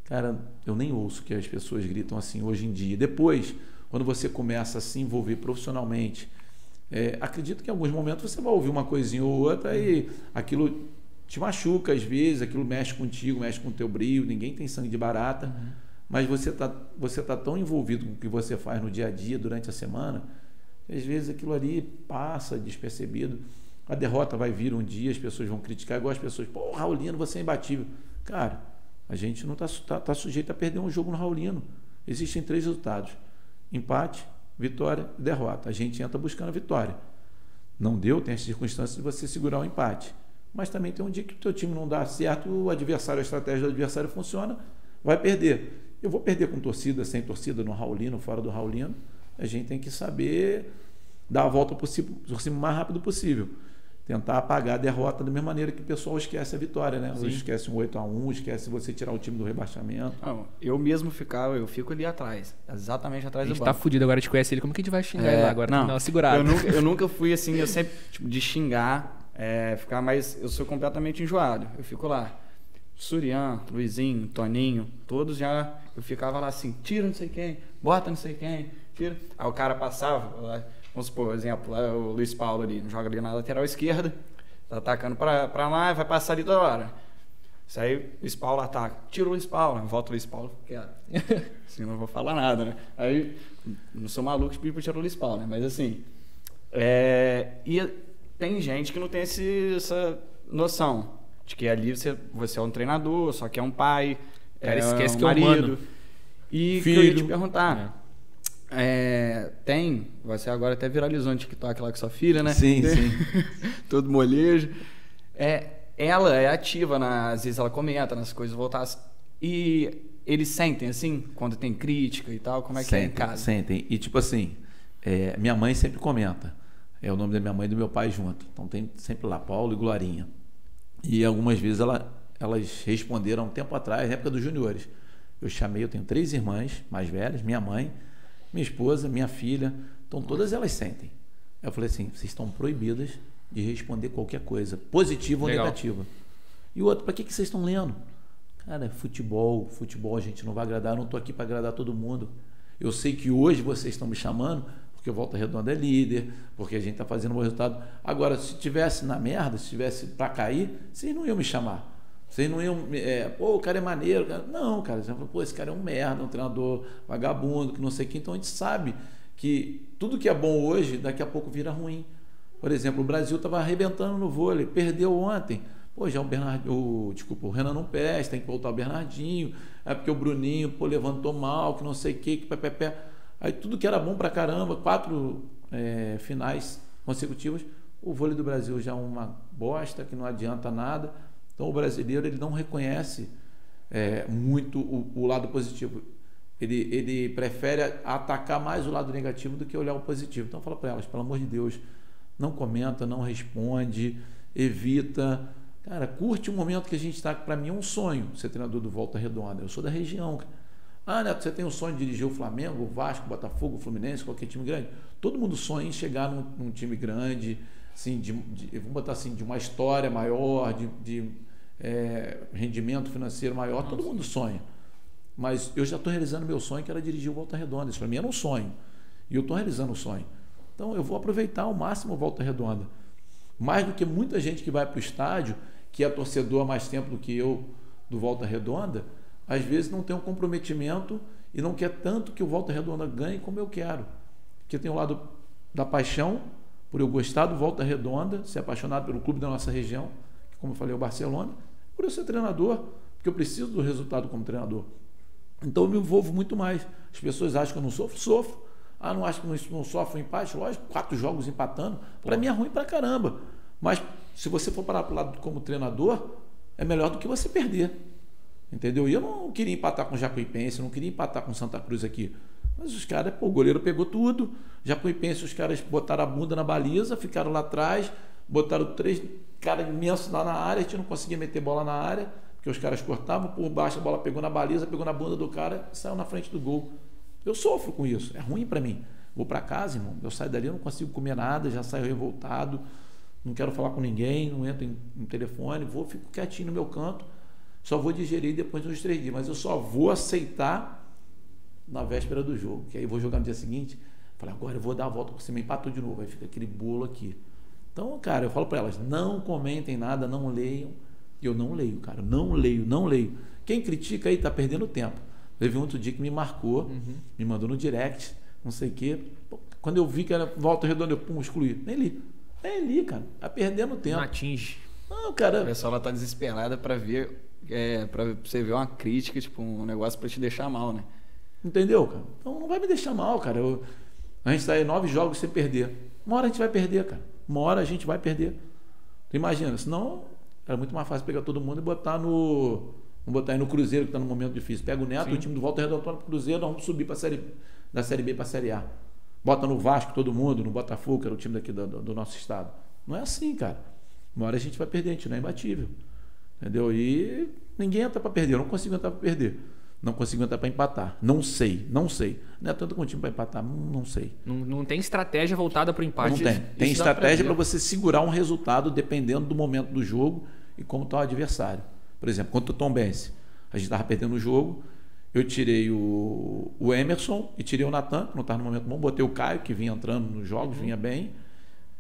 Cara, eu nem ouço que as pessoas gritam assim hoje em dia. Depois, quando você começa a se envolver profissionalmente, é, acredito que em alguns momentos você vai ouvir uma coisinha ou outra e aquilo te machuca às vezes, aquilo mexe contigo, mexe com o teu brilho, ninguém tem sangue de barata, mas você tá, você tá tão envolvido com o que você faz no dia a dia, durante a semana, que às vezes aquilo ali passa despercebido. A derrota vai vir um dia, as pessoas vão criticar, igual as pessoas, pô, Raulino, você é imbatível. Cara, a gente não está tá, tá sujeito a perder um jogo no Raulino. Existem três resultados: empate, vitória e derrota. A gente entra buscando a vitória. Não deu, tem as circunstâncias de você segurar o empate. Mas também tem um dia que o teu time não dá certo, o adversário, a estratégia do adversário funciona, vai perder. Eu vou perder com torcida, sem torcida, no Raulino, fora do Raulino. A gente tem que saber dar a volta por cima, por cima o mais rápido possível. Tentar apagar a derrota da mesma maneira que o pessoal esquece a vitória, né? Sim. Esquece um 8 a 1 esquece você tirar o time do rebaixamento. Não, eu mesmo ficava, eu fico ali atrás, exatamente A atrás do gente banco. tá fudido agora, te conhece ele. Como que a gente vai xingar É, ele lá agora? Dar uma segurada. Eu nunca, eu nunca fui assim, eu sempre, tipo, de xingar, é, ficar mais. Eu sou completamente enjoado. Eu fico lá. Surian, Luizinho, Toninho, todos já. Eu ficava lá assim, tira não sei quem, bota não sei quem, tira. Aí o cara passava, lá, vamos supor, por exemplo, o Luiz Paulo ali, joga ali na lateral esquerda, tá atacando pra, pra lá, vai passar ali toda hora. Isso aí, o Luiz Paulo ataca. Tira o Luiz Paulo, volta o Luiz Paulo, quero. Assim, não vou falar nada, né? Aí, não sou maluco de pedir pra tirar o Luiz Paulo, né? Mas assim, é, e tem gente que não tem esse, essa noção de que ali você, você é um treinador, só que é um pai, Cara, é esquece um que é marido. humano. E eu ia te Filho. perguntar, é, tem, você agora até viralizou no TikTok lá com sua filha, né? Sim, sim. Todo molejo. É, ela é ativa, na, às vezes ela comenta nas coisas voltadas. E eles sentem, assim, quando tem crítica e tal, como é que é em sentem, casa? Sentem. E tipo assim, é, minha mãe sempre comenta. É o nome da minha mãe e do meu pai junto. Então tem sempre lá, Paulo e Glorinha. E algumas vezes ela, elas responderam há um tempo atrás, na época dos juniores. Eu chamei, eu tenho três irmãs mais velhas, minha mãe, minha esposa, minha filha. Então todas elas sentem. Eu falei assim, vocês estão proibidas de responder qualquer coisa, positiva ou negativa. E o outro, para que, que vocês estão lendo? Cara, futebol, futebol a gente não vai agradar, eu não estou aqui para agradar todo mundo. Eu sei que hoje vocês estão me chamando porque o Volta Redonda é líder, porque a gente está fazendo um bom resultado. Agora, se tivesse na merda, se tivesse para cair, vocês não iam me chamar. Vocês não iam, é, pô, o cara é maneiro. Cara. Não, cara, você fala, pô, esse cara é um merda, um treinador vagabundo, que não sei o que. Então a gente sabe que tudo que é bom hoje, daqui a pouco vira ruim. Por exemplo, o Brasil estava arrebentando no vôlei, perdeu ontem. Pô, já o Bernardinho, desculpa, o Renan não presta, tem que voltar o Bernardinho. É porque o Bruninho, pô, levantou mal, que não sei o que, que pé, pé. Aí tudo que era bom pra caramba, quatro é, finais consecutivas, o vôlei do Brasil já é uma bosta, que não adianta nada. Então o brasileiro ele não reconhece é, muito o, o lado positivo. Ele, ele prefere atacar mais o lado negativo do que olhar o positivo. Então fala para elas, pelo amor de Deus, não comenta, não responde, evita. Cara, curte o momento que a gente está. Para mim é um sonho ser treinador do Volta Redonda. Eu sou da região. Ah, Neto, você tem o sonho de dirigir o Flamengo, o Vasco, o Botafogo, o Fluminense, qualquer time grande? Todo mundo sonha em chegar num, num time grande, assim, de, de, vamos botar assim, de uma história maior, de, de é, rendimento financeiro maior. Todo mundo sonha. Mas eu já estou realizando meu sonho, que era dirigir o Volta Redonda. Isso para mim era um sonho. E eu estou realizando o sonho. Então eu vou aproveitar ao máximo o Volta Redonda. Mais do que muita gente que vai para o estádio, que é torcedor há mais tempo do que eu do Volta Redonda, às vezes não tem um comprometimento e não quer tanto que o Volta Redonda ganhe como eu quero. Porque tem o lado da paixão, por eu gostar do Volta Redonda, ser apaixonado pelo clube da nossa região, que como eu falei, é o Barcelona, por eu ser treinador, porque eu preciso do resultado como treinador. Então eu me envolvo muito mais. As pessoas acham que eu não sofro, sofro. Ah, não acho que não, não sofro empate? Lógico, quatro jogos empatando. Para mim é ruim pra caramba. Mas se você for parar para o lado como treinador, é melhor do que você perder. Entendeu? E eu não queria empatar com o Jacuipense, não queria empatar com Santa Cruz aqui. Mas os caras, pô, o goleiro pegou tudo. Jacuipense, os caras botaram a bunda na baliza, ficaram lá atrás, botaram três caras imensos lá na área, a gente não conseguia meter bola na área, porque os caras cortavam por baixo, a bola pegou na baliza, pegou na bunda do cara saiu na frente do gol. Eu sofro com isso, é ruim para mim. Vou para casa, irmão, eu saio dali, eu não consigo comer nada, já saio revoltado, não quero falar com ninguém, não entro em, em telefone, vou, fico quietinho no meu canto, só vou digerir depois dos três dias, mas eu só vou aceitar na véspera do jogo, que aí vou jogar no dia seguinte, falei, agora eu vou dar a volta por cima, empatou de novo, aí fica aquele bolo aqui. Então, cara, eu falo para elas, não comentem nada, não leiam. Eu não leio, cara, não leio, não leio. Quem critica aí tá perdendo tempo. Teve um outro dia que me marcou, uhum. me mandou no direct, não sei o quê. Quando eu vi que era volta redonda, eu pum, excluí. Nem li. Nem li, cara. Tá perdendo tempo. Não atinge. Não, cara. A pessoa ela tá desesperada para ver, é, para você ver uma crítica, tipo, um negócio para te deixar mal, né? Entendeu, cara? Então não vai me deixar mal, cara. Eu, a gente está aí nove jogos sem perder. Uma hora a gente vai perder, cara. Uma hora a gente vai perder. Tu imagina, senão era muito mais fácil pegar todo mundo e botar no. Vamos botar aí no Cruzeiro, que está num momento difícil. Pega o Neto, Sim. o time do Volta Redonda no Cruzeiro, nós vamos subir para série, da Série B para a Série A. Bota no Vasco todo mundo, no Botafogo, que era o time daqui do, do nosso estado. Não é assim, cara. Uma hora a gente vai perder, a gente não é imbatível. Entendeu? E ninguém entra para perder, eu não consigo entrar para perder. Não consigo entrar para empatar. Não sei, não sei. Não é tanto com o time para empatar, não sei. Não, não tem estratégia voltada para o empate. Não tem. Tem estratégia para você segurar um resultado dependendo do momento do jogo e como está o adversário. Por exemplo, contra o Tom Benz, a gente estava perdendo o jogo, eu tirei o, o Emerson e tirei o Natan, que não estava no momento bom, botei o Caio, que vinha entrando nos jogos, uhum. vinha bem,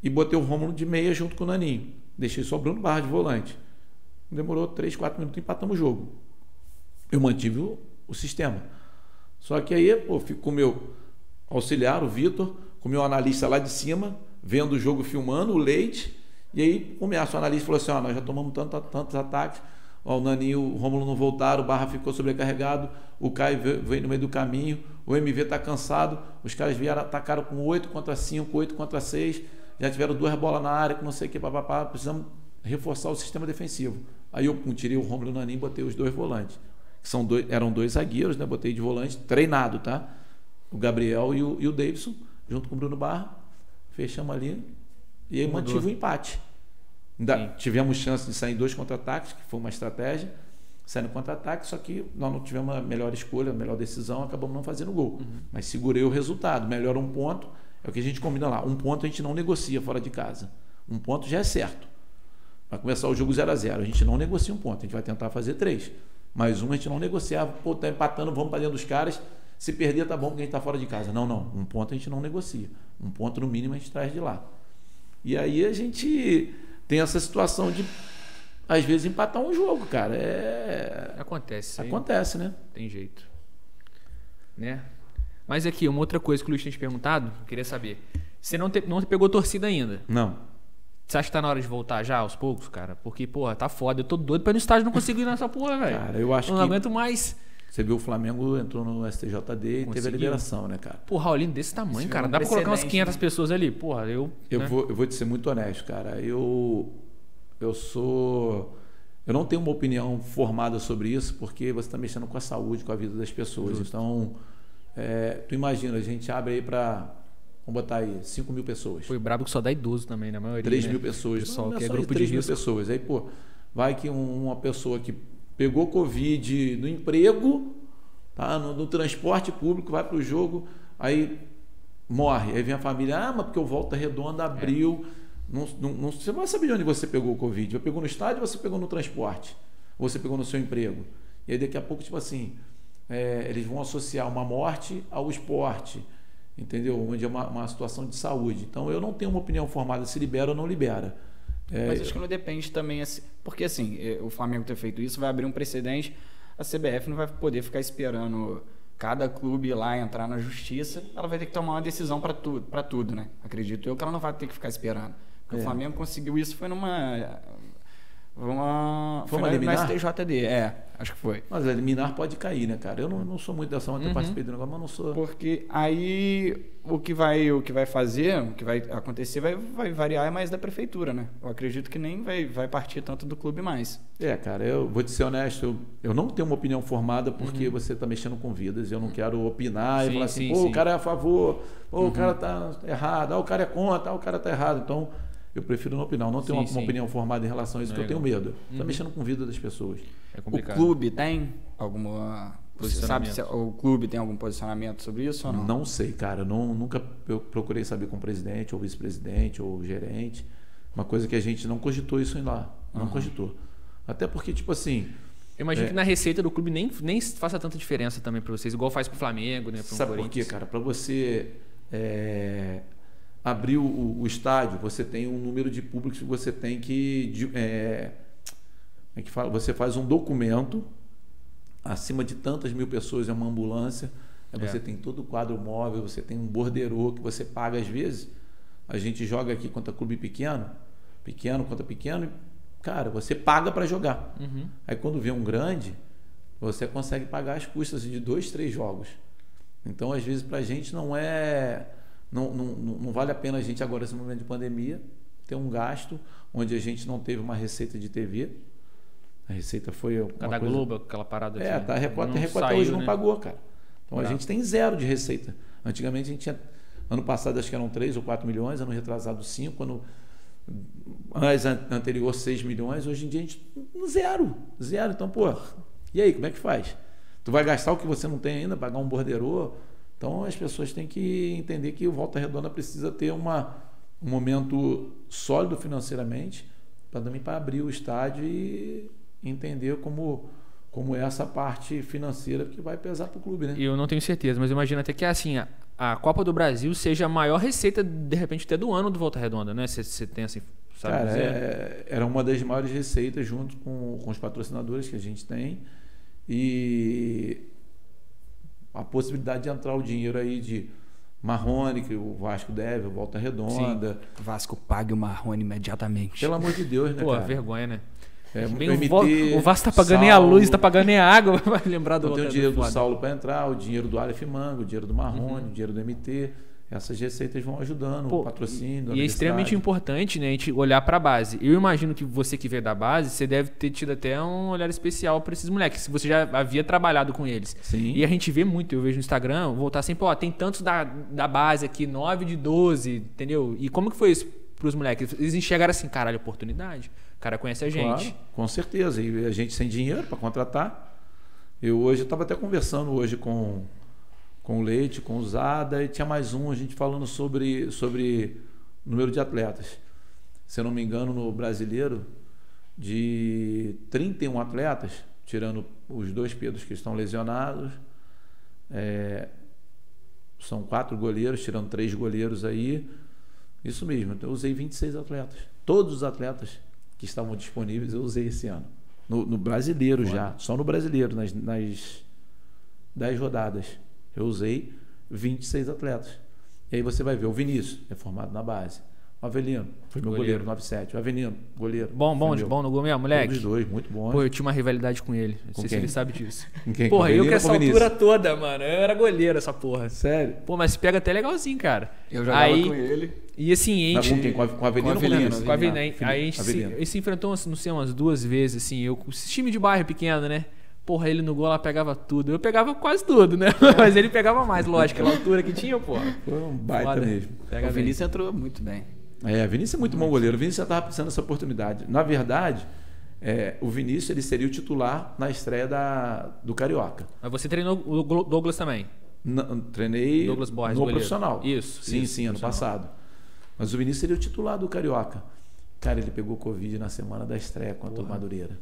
e botei o Rômulo de meia junto com o Naninho. Deixei só o Bruno Barra de volante. Demorou 3, 4 minutos e empatamos o jogo. Eu mantive o, o sistema. Só que aí, pô, fico com o meu auxiliar, o Vitor, com o meu analista lá de cima, vendo o jogo, filmando, o Leite, e aí começa, o analista falou assim, ó, nós já tomamos tanto, tantos ataques, ó, o Naninho, o Rômulo não voltaram, o Barra ficou sobrecarregado, o Caio veio no meio do caminho, o MV está cansado, os caras vieram, atacaram com 8 contra 5, 8 contra 6, já tiveram duas bolas na área, com não sei o que, papapá, precisamos reforçar o sistema defensivo. Aí eu tirei o Rômulo e o Naninho e botei os dois volantes são dois, eram dois zagueiros, né? Botei de volante, treinado, tá? O Gabriel e o, e o Davidson, junto com o Bruno Barra. Fechamos ali. E aí mantive o empate. Ainda tivemos chance de sair em dois contra-ataques, que foi uma estratégia. Saindo contra-ataque, só que nós não tivemos a melhor escolha, a melhor decisão, acabamos não fazendo gol. Uhum. Mas segurei o resultado. Melhor um ponto, é o que a gente combina lá. Um ponto a gente não negocia fora de casa. Um ponto já é certo. Vai começar o jogo 0 a 0 A gente não negocia um ponto, a gente vai tentar fazer três. Mais um a gente não negociava, pô, tá empatando, vamos para dentro dos caras. Se perder, tá bom, porque a gente tá fora de casa. Não, não. Um ponto a gente não negocia. Um ponto, no mínimo, a gente traz de lá. E aí a gente tem essa situação de, às vezes, empatar um jogo, cara. É... Acontece. Acontece, né? Tem jeito. Né? Mas aqui, uma outra coisa que o Luiz tinha te perguntado, queria saber. Você não, te, não pegou torcida ainda? Não. Você acha que tá na hora de voltar já, aos poucos, cara? Porque, porra, tá foda. Eu tô doido pra ir no estádio não consigo ir nessa porra, velho. Cara, eu acho não que. Não aguento mais. Você viu o Flamengo entrou no STJD e teve a liberação, né, cara? Porra, Raulinho desse tamanho, cara. Dá pra colocar umas 500 né? pessoas ali? Porra, eu. Eu, né? vou, eu vou te ser muito honesto, cara. Eu. Eu sou. Eu não tenho uma opinião formada sobre isso, porque você está mexendo com a saúde, com a vida das pessoas. Justo. Então, é, tu imagina, a gente abre aí para Vamos botar aí, 5 mil pessoas. Foi brabo que só dá idoso também, na maioria. 3 né? mil pessoas. Pessoal, não, que é grupo 3 de mil pessoas. Aí, pô, vai que uma pessoa que pegou Covid no emprego, tá? no, no transporte público, vai para o jogo, aí morre. Aí vem a família, ah, mas porque o Volta Redonda abriu. É. Não, não, não, você vai saber de onde você pegou o Covid. Você pegou no estádio ou você pegou no transporte? Ou você pegou no seu emprego? E aí daqui a pouco, tipo assim, é, eles vão associar uma morte ao esporte entendeu? Onde é uma, uma, situação de saúde. Então eu não tenho uma opinião formada se libera ou não libera. É... Mas acho que não depende também, assim, porque assim, é, o Flamengo ter feito isso vai abrir um precedente, a CBF não vai poder ficar esperando cada clube lá entrar na justiça, ela vai ter que tomar uma decisão para tudo, para tudo, né? Acredito eu que ela não vai ter que ficar esperando. Porque é. o Flamengo conseguiu isso foi numa uma, foi, uma na, na STJD, é. Acho que foi. Mas a liminar pode cair, né, cara? Eu não, não sou muito dessa onda, Uhum. eu participei do negócio, mas não sou. Porque aí o que vai, o que vai fazer, o que vai acontecer vai, vai variar mais da prefeitura, né? Eu acredito que nem vai, vai partir tanto do clube mais. É, cara, eu vou te ser honesto, eu, eu não tenho uma opinião formada porque você está mexendo com vidas. Eu não quero opinar Sim, e falar assim, sim, pô, sim. o cara é a favor, pô, o cara tá errado, ah, o cara é contra, ah, o cara tá errado. Então, eu prefiro não opinar. Eu não tenho uma, uma opinião formada em relação a isso, porque eu tenho medo. Tá mexendo com a vida das pessoas. É O complicado. clube tem alguma. Você sabe se Posicionamento. o clube tem algum posicionamento sobre isso ou não? Não sei, cara. Não, nunca procurei saber com o presidente, ou vice-presidente, ou gerente. Uma coisa que a gente não cogitou isso em lá. Não cogitou. Até porque, tipo assim, Eu imagino É. que na receita do clube nem, nem faça tanta diferença também pra vocês, igual faz pro Flamengo, né? Pro Sabe por quê, cara? Para você é, abrir o, o estádio, você tem um número de públicos que você tem que. de- É, é que? Você faz um documento acima de tantas mil pessoas, é uma ambulância. Aí É. você tem todo o quadro móvel, você tem um borderô que você paga às vezes. A gente joga aqui contra clube pequeno, pequeno contra pequeno, e, cara, você paga para jogar. Uhum. Aí quando vê um grande, você consegue pagar as custas de dois, três jogos. Então, às vezes, para a gente não é. Não, não não vale a pena a gente, agora, nesse momento de pandemia, ter um gasto onde a gente não teve uma receita de TV. A receita foi. uma Cada coisa- Globo, aquela parada É, tá, a Record, não a Record saiu, hoje não né? pagou, cara. Então a gente tem zero de receita. Antigamente a gente tinha. Ano passado acho que eram 3 ou 4 milhões, ano retrasado 5, ano mais an- anterior 6 milhões, hoje em dia a gente zero. Zero. Então, pô, e aí, como é que faz? Tu vai gastar o que você não tem ainda, pagar um borderô? Então as pessoas têm que entender que o Volta Redonda precisa ter uma, um momento sólido financeiramente para também para abrir o estádio e entender como, como é essa parte financeira que vai pesar para o clube, né? E Eu não tenho certeza, mas eu imagino até que assim, a, a Copa do Brasil seja a maior receita, de repente, até do ano do Volta Redonda, né? Você tem assim, sabe Cara, dizer? é- era uma das maiores receitas junto com, com os patrocinadores que a gente tem e a possibilidade de entrar o dinheiro aí de Marrone, que o Vasco deve, o Volta Redonda. Vasco pague o Marrone imediatamente. Pelo amor de Deus, né, Pô, cara? vergonha, né? É, Bem, o MT, o Vasco tá pagando nem a Saulo, luz, tá pagando nem a água, vai lembrar do tem o dinheiro do Redonda. Saulo para entrar, o dinheiro do Aleph Manga, o dinheiro do Marrone, Uhum. o dinheiro do MT. Essas receitas vão ajudando, Pô, o patrocínio. E é extremamente importante, né, a gente olhar pra base. Eu imagino que você que veio da base, você deve ter tido até um olhar especial pra esses moleques, se você já havia trabalhado com eles. Sim. E a gente vê muito, eu vejo no Instagram, voltar sempre, ó, tem tantos da, da base aqui, 9 de 12, entendeu? E como que foi isso pros moleques? Eles enxergaram assim, caralho, oportunidade. O cara conhece a gente. Claro, com certeza. E a gente sem dinheiro para contratar. Eu hoje estava até conversando hoje com, com o Leite, com o Zada, e tinha mais um, a gente falando sobre, sobre número de atletas. Se eu não me engano, no brasileiro, de 31 atletas, tirando os dois Pedros que estão lesionados, é, são quatro goleiros, tirando três goleiros aí. Isso mesmo, eu usei 26 atletas. Todos os atletas que estavam disponíveis eu usei esse ano. No, no brasileiro já, só no brasileiro, nas, nas 10 rodadas. Eu usei 26 atletas. E aí você vai ver, o Vinícius é formado na base. O Avelino foi meu Goleiro. goleiro, 97. O Avelino, goleiro. Bom, bom, de bom no gol mesmo, moleque. Todos os dois, muito bons. Pô, eu tinha uma rivalidade com ele. Não Com sei se quem? ele sabe disso. Com quem? Com Porra, o eu com essa com altura toda, mano. Eu era goleiro essa porra. Sério? Pô, mas pega até legalzinho, cara. Eu jogava Aí, com ele. E assim, a gente. com quem? Com a, com a Avelino Com o Avelino, Vinícius? Com a Avelino. Ah, Aí, a gente se, a se enfrentou, não sei, umas duas vezes, assim. Eu, esse time de bairro pequeno, né? Porra, ele no gol lá pegava tudo. Eu pegava quase tudo, né? Mas ele pegava mais, lógico, aquela altura que tinha, porra. Foi um baita Foda. mesmo. Pega o bem. Vinícius entrou muito bem. É, Vinícius é muito bom goleiro. O Vinícius já estava precisando dessa oportunidade. Na verdade, é, o Vinícius ele seria o titular na estreia da, do Carioca. Mas você treinou o Douglas também. N- treinei Douglas Borges, no goleiro. profissional. Isso, Sim, isso, sim, ano passado. Mas o Vinícius seria o titular do Carioca. Cara, ele pegou Covid na semana da estreia contra o Madureira.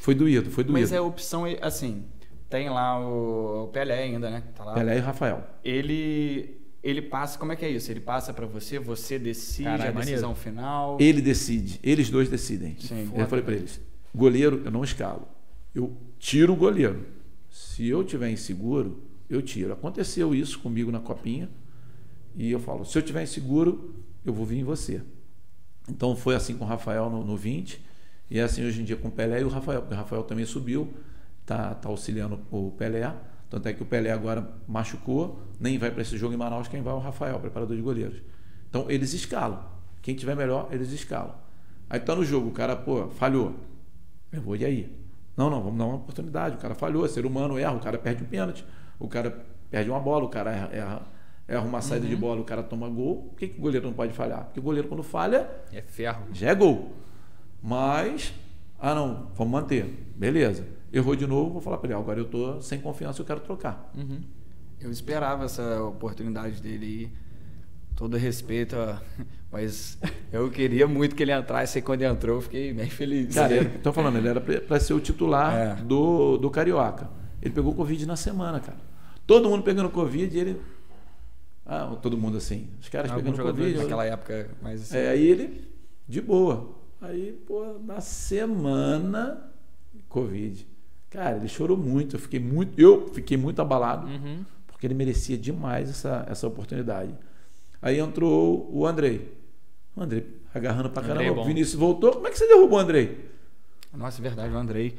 Foi doído, foi doído. Mas é opção, assim, tem lá o, Pelé ainda, né? Tá. Pelé e Rafael. Ele, ele passa, como é que é isso? Ele passa pra você, você decide Caralho, a maneiro. decisão final. Ele decide, eles dois decidem. Sim. Eu falei para eles: goleiro, eu não escalo. Eu tiro o goleiro. Se eu tiver inseguro, eu tiro. Aconteceu isso comigo na copinha. E eu falo: se eu tiver inseguro, eu vou vir em você. Então foi assim com o Rafael no, no 20. E é assim hoje em dia com o Pelé e o Rafael. Porque o Rafael também subiu. tá, tá auxiliando o Pelé. Tanto é que o Pelé agora machucou, nem vai para esse jogo em Manaus, quem vai é o Rafael, preparador de goleiros. Então eles escalam. Quem tiver melhor, eles escalam. Aí tá no jogo, o cara, pô, falhou. Eu vou, e aí? Não, não, vamos dar uma oportunidade. O cara falhou, ser humano erra, o cara perde o pênalti, o cara perde uma bola, o cara erra, erra, erra uma saída uhum. de bola, o cara toma gol. Por que, que o goleiro não pode falhar? Porque o goleiro, quando falha. É ferro. Já é gol. Mas. Ah, não, vamos manter. Beleza. Errou de novo, vou falar para ele: agora eu tô sem confiança, eu quero trocar. Uhum. Eu esperava essa oportunidade dele aí. Todo respeito, mas eu queria muito que ele entrasse e quando ele entrou eu fiquei bem feliz. Cara, estou falando, ele era para ser o titular é. do, do Carioca. Ele pegou Covid na semana, cara. Todo mundo pegando Covid e ele. Ah, todo mundo assim. Os caras Algum pegando Covid. Naquela época, mais assim. É, aí ele, de boa. Aí, pô, na semana, Covid. Cara, ele chorou muito. Eu fiquei muito, eu fiquei muito abalado, uhum. porque ele merecia demais essa, essa oportunidade. Aí entrou o Andrei. O Andrei agarrando pra caramba. É o Vinícius voltou. Como é que você derrubou o Andrei? Nossa, é verdade, o Andrei.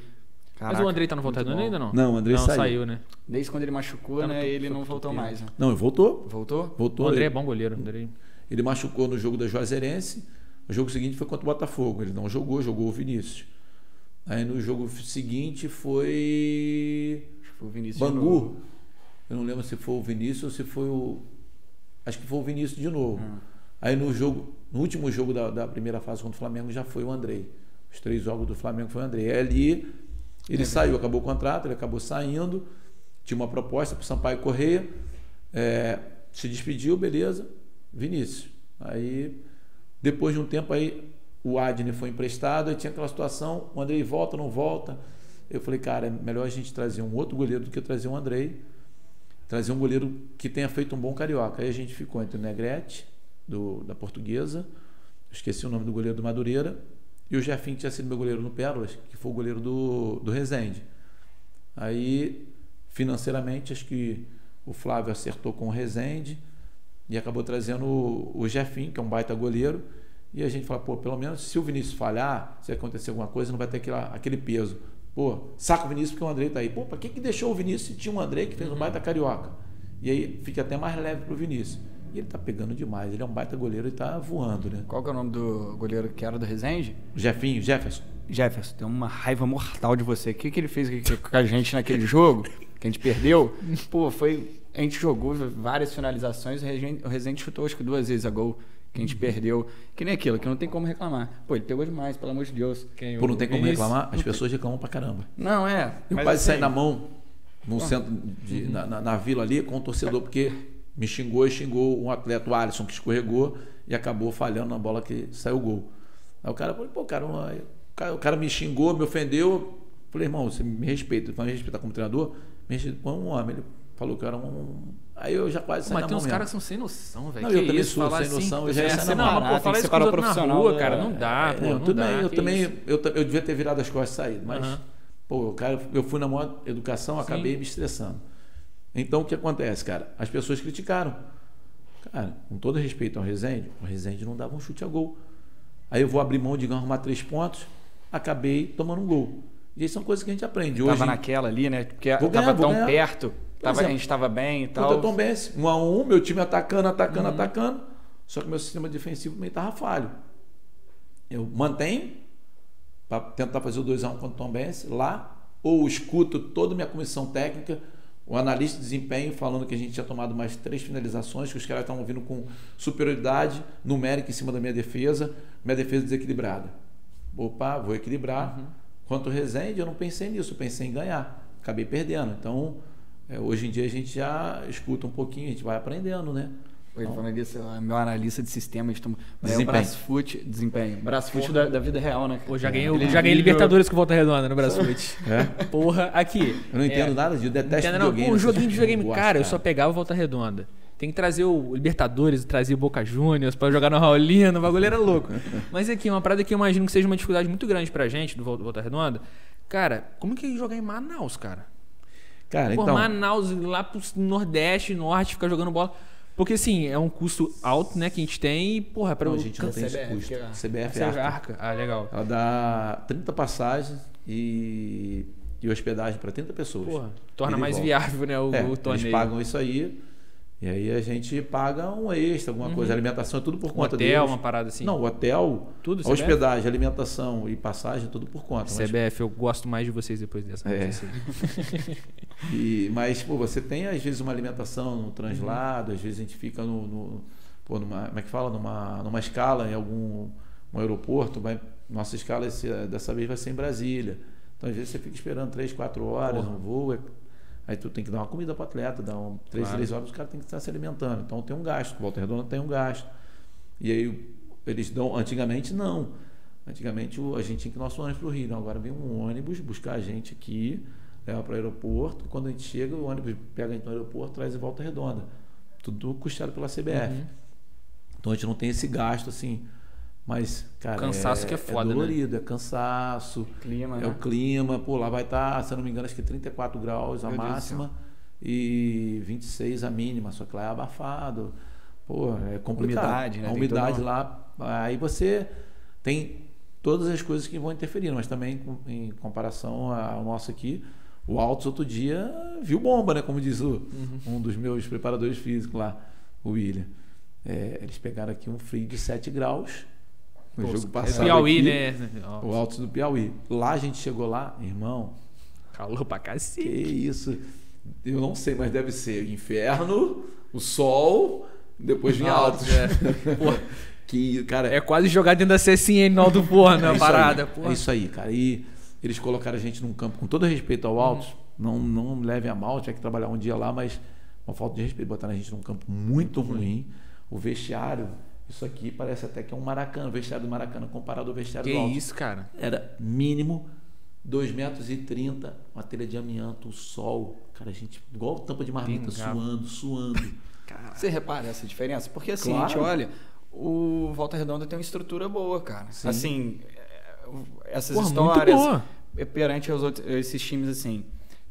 Caraca, Mas o Andrei tá no Volta ainda não? Não, o Andrei não, saiu. saiu. né? Desde quando ele machucou, tá né? Ele não voltou mais. Né? Não, ele voltou. Voltou? Voltou. O Andrei ele. é bom goleiro. Andrei. Ele machucou no jogo da Juazeirense. O jogo seguinte foi contra o Botafogo. Ele não jogou, jogou o Vinícius. Aí no jogo seguinte foi. Acho que foi o Vinícius. Bangu. Eu não lembro se foi o Vinícius ou se foi o. Acho que foi o Vinícius de novo. Hum. Aí no jogo, no último jogo da, da, primeira fase contra o Flamengo já foi o Andrei. Os três jogos do Flamengo foi o Andrei. Aí ali ele é saiu, acabou o contrato, ele acabou saindo. Tinha uma proposta para o Sampaio Correia. É, se despediu, beleza. Vinícius. Aí depois de um tempo aí o Adne foi emprestado, e tinha aquela situação, o Andrei volta, não volta. Eu falei, cara, é melhor a gente trazer um outro goleiro do que trazer um Andrei. Trazer um goleiro que tenha feito um bom carioca. Aí a gente ficou entre o Negrete, do, da portuguesa, esqueci o nome do goleiro do Madureira, e o Jefinho, tinha sido meu goleiro no Pérolas, que foi o goleiro do, do Resende. Aí, financeiramente, acho que o Flávio acertou com o Resende e acabou trazendo o, o Jefinho, que é um baita goleiro. E a gente fala, pô, pelo menos se o Vinícius falhar, se acontecer alguma coisa, não vai ter aquele, aquele peso. Pô, saca o Vinícius porque o André tá aí. Pô, pra que, que deixou o Vinícius se tinha um André que fez um baita carioca? E aí fica até mais leve pro Vinícius. E ele tá pegando demais. Ele é um baita goleiro e tá voando, né? Qual que é o nome do goleiro que era do Resende? Jefinho, Jefferson. Jefferson, tem uma raiva mortal de você. O que, que ele fez com a gente naquele jogo? Que a gente perdeu? Pô, foi. A gente jogou várias finalizações, o Resende chutou acho que duas vezes a gol que a gente perdeu. Que nem aquilo, que não tem como reclamar. Pô, ele pegou demais, pelo amor de Deus. Quem, Pô, não tem como reclamar? As pessoas reclamam pra caramba. Não, é. Eu quase assim, saí na mão no centro, de, uhum. na, na, na, vila ali, com o torcedor, porque me xingou e xingou um atleta, o Alisson, que escorregou e acabou falhando na bola que saiu o gol. Aí o cara falou, pô, cara, uma, o cara me xingou, me ofendeu. Falei, irmão, você me respeita, vai me respeitar como treinador? Me respeita como um homem. Ele falou que era um. Aí eu já quase saí Mas tem uns caras que são sem noção, velho. Não, eu também sou sem assim, noção. Eu já ia sair na mão. Pô, fala isso com profissional, rua, cara. Não dá, é, pô, não tudo dá, bem, eu também, eu, eu devia ter virado as costas e saído, mas, uhum. pô, cara, eu fui na maior educação, acabei Sim. me estressando. Então o que acontece, cara? As pessoas criticaram. Cara, com todo respeito ao Rezende, o Rezende não dava um chute a gol. Aí eu vou abrir mão de arrumar três pontos, acabei tomando um gol. E aí são coisas que a gente aprende. Hoje, tava naquela ali, né? Porque vou ganhar, tava tão ganhar. perto, tava, a gente estava bem e tal. Contra Tom Benz, um a um, meu time atacando, atacando, uhum. atacando. Só que meu sistema defensivo também estava falho. Eu mantenho para tentar fazer o 2x1 um contra o Tom Benz lá, ou escuto toda a minha comissão técnica o analista de desempenho falando que a gente tinha tomado mais três finalizações, que os caras estavam vindo com superioridade numérica em cima da minha defesa, minha defesa desequilibrada. Opa, vou equilibrar. Uhum. Quanto ao Resende, eu não pensei nisso, pensei em ganhar. Acabei perdendo. Então, é, hoje em dia a gente já escuta um pouquinho, a gente vai aprendendo, né? Oi, então, falando disso, meu analista de sistemas, então, desempenho. É o Brasfoot, desempenho. Brasfoot da, da, vida real, né? Pô, já ganhei, já ganhei Libertadores com volta redonda no Brasfoot. É? Porra, aqui. Eu não entendo é, nada disso, detesto entendo, videogame. Pô, um joguinho de videogame, cara, cara, eu só pegava volta redonda. Tem que trazer o Libertadores, trazer o Boca Juniors para jogar no Raulino, o bagulho era louco. Mas aqui, uma parada que eu imagino que seja uma dificuldade muito grande pra gente do Volta Redonda. Cara, como que é jogar em Manaus, cara? Cara, Pô, então... Manaus, lá pro Nordeste, Norte, ficar jogando bola. Porque, assim, é um custo alto, né, que a gente tem e, porra, para o... a gente não tem esse custo. CBF é arca. arca. Ah, legal. Ela dá 30 passagens e e hospedagem para 30 pessoas. Porra, torna mais volta. viável, né, o, É, o torneio. Eles pagam isso aí. E aí a gente paga um extra, alguma coisa. A alimentação é tudo por um conta hotel, deles. uma parada assim. Não, o hotel, Tudo, CBF? hospedagem, alimentação e passagem, tudo por conta. Mas, CBF, eu gosto mais de vocês depois dessa. É. e, mas pô, você tem às vezes uma alimentação no translado, Uhum. às vezes a gente fica no, no- pô, numa, como é que fala? Numa, numa escala em algum um aeroporto. Vai, nossa escala esse- dessa vez vai ser em Brasília. Então às vezes você fica esperando 3, 4 horas Porra. um voo. é- Aí tu tem que dar uma comida para atleta, dar um, 3, Claro. 3 horas os caras têm que estar se alimentando. Então tem um gasto. Volta Redonda tem um gasto. E aí eles dão. Antigamente não. Antigamente o- a gente tinha que ir nosso ônibus para o Rio. Não, agora vem um ônibus buscar a gente aqui, leva para o aeroporto. Quando a gente chega, o ônibus pega a gente no aeroporto, traz de volta redonda. Tudo custeado pela CBF. Uhum. Então a gente não tem esse gasto assim. Mas, cara. Cansaço que é foda, né? dolorido, é cansaço. Clima, É né? o clima, pô, lá vai estar, se eu não me engano, acho que 34 graus a Meu máxima e 26 a mínima, só que lá é abafado. Pô, é complicado. Umidade, né? A umidade lá, aí você tem todas as coisas que vão interferir, mas também em comparação ao nosso aqui, o Altos outro dia viu bomba, né? Como diz o, Uhum. um dos meus preparadores físicos lá, o William. É, eles pegaram aqui um frio de 7 graus no Pô, jogo é passado. Piauí, aqui, né? O Altos do Piauí. Lá a gente chegou lá, irmão, Calor pra que cacete. isso? Eu não sei, mas deve ser inferno, o sol, depois vinha Altos. É. Que, cara, é quase jogar dentro da CSN no Alto Forno, é a isso parada. aí. É isso aí, cara. E eles colocaram a gente num campo, com todo respeito ao Altos, não, não levem a mal, tinha que trabalhar um dia lá, mas uma falta de respeito, botaram a gente num campo muito ruim. O vestiário, isso aqui parece até que é um Maracanã, o vestiário do Maracanã comparado ao vestiário Que do Altos. isso, cara. Era mínimo 2,30 metros, e 30, uma telha de amianto, o sol. Cara, a gente, igual tampa de marmita, Pingava. suando, suando. Você repara essa diferença? Porque assim, Claro. a gente olha, o Volta Redonda tem uma estrutura boa, cara. Sim. Assim, é, essas Porra, histórias é perante aos outros, esses times assim,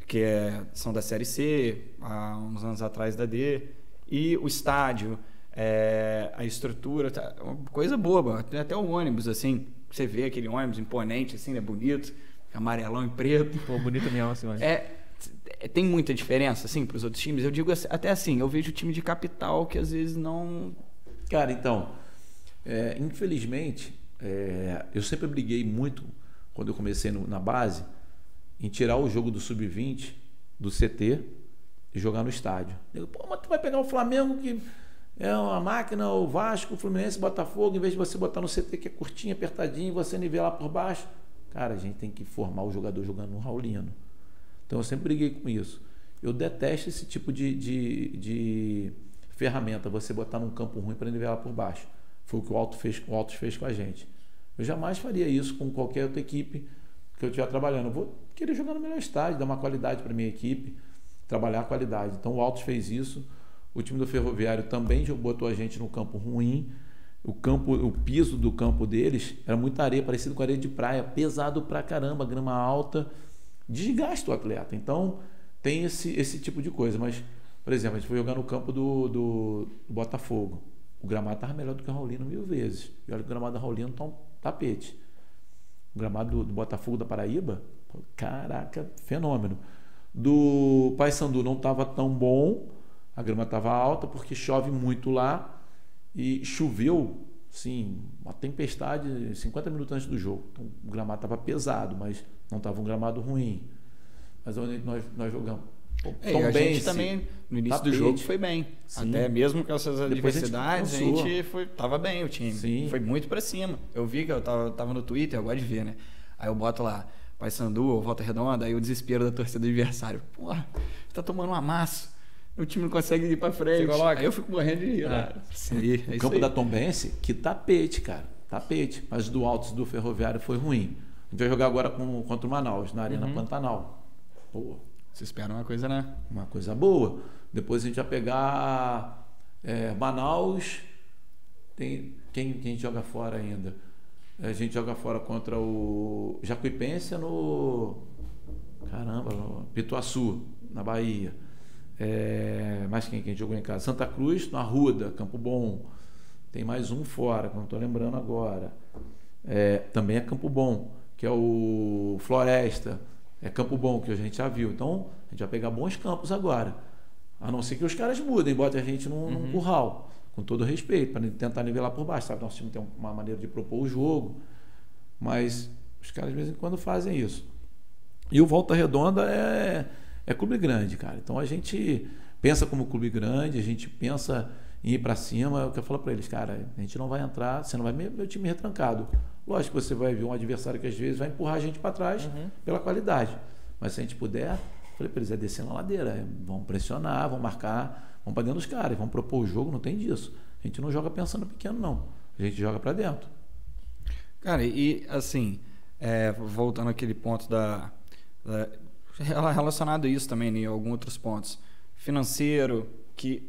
que é- são da Série C, há uns anos atrás da D, e o estádio, é, a estrutura, tá, uma coisa boba. Tem até o ônibus, assim, você vê aquele ônibus imponente, assim, né, bonito, amarelão e preto. Pô, bonito mesmo, assim, mano. É, é, tem muita diferença, assim, para os outros times. Eu digo assim- até assim, eu vejo time de capital que às vezes não. Cara, então, é, infelizmente, é, eu sempre briguei muito, quando eu comecei no- na base, em tirar o jogo do Sub-20 do CT e jogar no estádio. Eu, Pô, mas tu vai pegar o Flamengo que é uma máquina, o Vasco, o Fluminense, Botafogo, em vez de você botar no CT que é curtinho, apertadinho, você nivelar por baixo. Cara, a gente tem que formar o jogador jogando no Raulino. Então eu sempre briguei com isso. Eu detesto esse tipo de, de, de ferramenta, você botar num campo ruim para nivelar por baixo. Foi o que o Alto fez, o Altos fez com a gente. Eu jamais faria isso com qualquer outra equipe que eu estiver trabalhando. Eu vou querer jogar no melhor estádio, dar uma qualidade para minha equipe, trabalhar a qualidade. Então o Altos fez isso. O time do Ferroviário também botou a gente no campo ruim. O campo, o piso do campo deles era muita areia, parecido com areia de praia, pesado pra caramba, grama alta, desgasta o atleta. Então tem esse, esse tipo de coisa. Mas, por exemplo, a gente foi jogar no campo do, do, do Botafogo. O gramado estava melhor do que o Raulino mil vezes. E olha que o gramado da Raulino tá um tapete. O gramado do, do Botafogo da Paraíba, caraca, fenômeno. Do Paysandu não estava tão bom, a grama estava alta porque chove muito lá e choveu, sim, uma tempestade 50 minutos antes do jogo. Então, o gramado estava pesado, mas não estava um gramado ruim. Mas onde nós, nós jogamos. Pô, É, a gente Bense, também, no início tapete. do jogo, foi bem. Sim. Até mesmo com essas Depois a gente adversidades, a gente, foi, tava bem o time. Sim. Foi muito pra cima. Eu vi que eu tava, tava no Twitter, eu gosto de ver, né? Aí eu boto lá, Paysandu ou Volta Redonda, aí o desespero da torcida do adversário. Porra, tá tomando um amasso. O time não consegue ir pra frente. Você coloca? Aí eu fico morrendo de rir. É. né? Sim, é O isso campo aí. da Tombense, que tapete, cara. Tapete. Mas do Altos do Ferroviário foi ruim. A gente vai jogar agora com, contra o Manaus, na Arena Uhum. Pantanal. Pô, Você espera uma coisa, né? uma coisa boa. Depois a gente vai pegar é, Manaus. Tem, quem, quem joga fora ainda? A gente joga fora contra o Jacuipense no. Caramba, no Pituaçu, na Bahia. É, mais quem, quem jogou em casa? Santa Cruz, na Ruda, Campo Bom. Tem mais um fora, que eu não estou lembrando agora. É, também é Campo Bom, que é o Floresta. é Campo Bom, que a gente já viu. Então, a gente vai pegar bons campos agora. A não ser que os caras mudem, botem a gente num, uhum. num curral, com todo respeito, para tentar nivelar por baixo. Sabe? Nosso time tem uma maneira de propor o jogo, mas os caras de vez em quando fazem isso. E o Volta Redonda é, é clube grande, cara. Então a gente pensa como clube grande, a gente pensa em ir para cima. É o que eu falo para eles, cara, a gente não vai entrar, você não vai ver meu time retrancado. Lógico que você vai ver um adversário que às vezes vai empurrar a gente para trás uhum. pela qualidade. Mas se a gente puder, falei para eles, é descer na ladeira, é, vão pressionar, vão marcar, vão para dentro dos caras, vão propor o jogo, não tem disso. A gente não joga pensando pequeno, não. A gente joga para dentro. Cara, e assim, é, voltando àquele ponto da, da, relacionado a isso também, né, em alguns outros pontos. Financeiro, que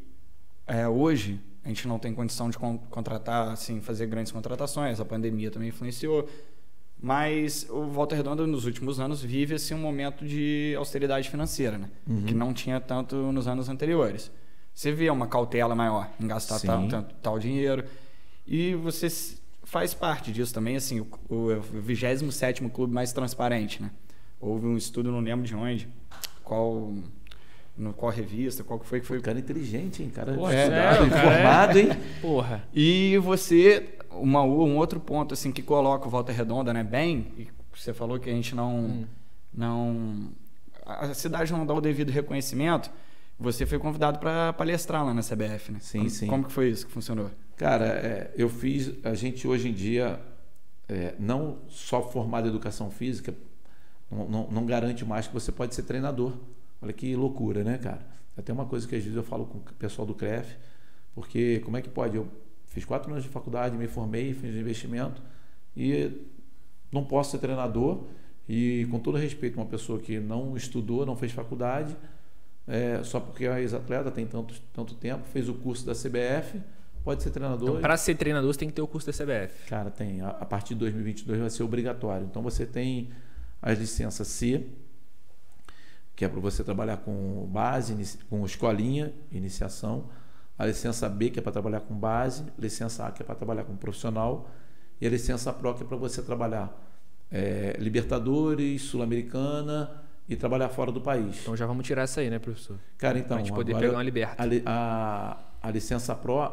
é, hoje a gente não tem condição de con contratar, assim, fazer grandes contratações, a pandemia também influenciou. Mas o Volta Redonda, nos últimos anos, vive assim, um momento de austeridade financeira, né? Uhum. que não tinha tanto nos anos anteriores. Você vê uma cautela maior em gastar tal, tanto, tal dinheiro. E você faz parte disso também, assim, o, o 27 clube mais transparente. Né? Houve um estudo, não lembro de onde, qual no qual revista, qual que foi que foi. cara inteligente, hein? Cara Porra, é, estudado, informado, é. hein? Porra. E você, uma, um outro ponto assim que coloca o Volta Redonda, né, bem, e você falou que a gente não hum. não a cidade não dá o devido reconhecimento. Você foi convidado para palestrar lá na CBF, né? Sim, como, sim. Como que foi isso que funcionou? Cara, é, eu fiz. A gente hoje em dia é, não só formado em educação física não, não, não garante mais que você pode ser treinador. Olha que loucura, né, cara? Até uma coisa que às vezes eu falo com o pessoal do CREF, porque como é que pode? Eu fiz quatro anos de faculdade, me formei, fiz investimento e não posso ser treinador. E com todo respeito, uma pessoa que não estudou, não fez faculdade, é, só porque é ex-atleta, tem tanto, tanto tempo, fez o curso da CBF, pode ser treinador. Então, para ser treinador, você tem que ter o curso da CBF. Cara, tem. A, a partir de 2022 vai ser obrigatório. Então você tem as licenças C, que é para você trabalhar com base, com escolinha, iniciação, a licença B, que é para trabalhar com base, licença A, que é para trabalhar com profissional, e a licença PRO, que é para você trabalhar é, Libertadores, Sul-Americana e trabalhar fora do país. Então já vamos tirar essa aí, né, professor? Cara, então. Para a gente poder pegar uma liberta. A, a, a, licença PRO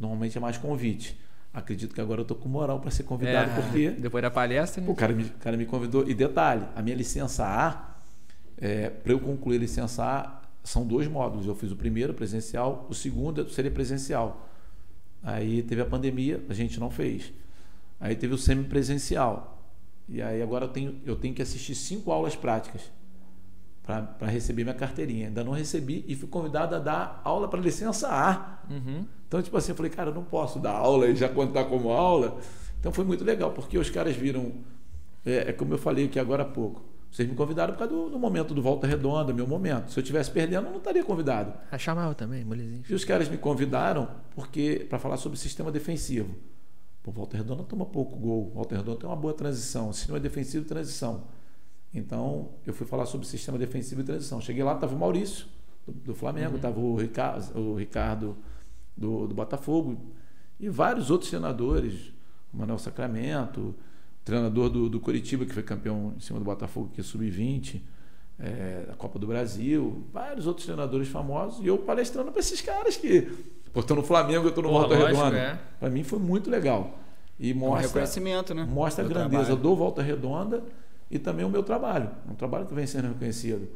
normalmente é mais convite. Acredito que agora eu estou com moral para ser convidado, é, porque. Depois da palestra, né? O cara me, cara me convidou. E detalhe, a minha licença A é, para eu concluir a licença A, são dois módulos. Eu fiz o primeiro presencial, o segundo seria presencial. Aí teve a pandemia, a gente não fez. Aí teve o semipresencial. E aí agora eu tenho, eu tenho que assistir cinco aulas práticas para receber minha carteirinha. Ainda não recebi e fui convidado a dar aula para licença A. Uhum. Então, tipo assim, eu falei, cara, eu não posso dar aula e já contar como aula. Então foi muito legal, porque os caras viram, é, é como eu falei aqui agora há pouco, vocês me convidaram por causa do, do, momento do Volta Redonda, meu momento. Se eu tivesse perdendo, eu não estaria convidado. A chamava também, molezinho. E os caras me convidaram porque para falar sobre sistema defensivo. Pô, Volta Redonda toma pouco gol. Volta Redonda tem uma boa transição. Sistema defensivo e transição. Então, eu fui falar sobre sistema defensivo e transição. Cheguei lá, estava o Maurício, do, do Flamengo, estava uhum. o Ricardo, o Ricardo do, do Botafogo, e vários outros senadores, o Manuel Sacramento, treinador do, do Curitiba, que foi campeão em cima do Botafogo, que é sub-20, é, da Copa do Brasil, vários outros treinadores famosos, e eu palestrando para esses caras que. Pô, estou no Flamengo, eu estou no Volta Redonda. É. Para mim foi muito legal. E mostra, é um reconhecimento, né? Mostra a grandeza trabalho. do Volta Redonda e também o meu trabalho. Um trabalho que vem sendo reconhecido.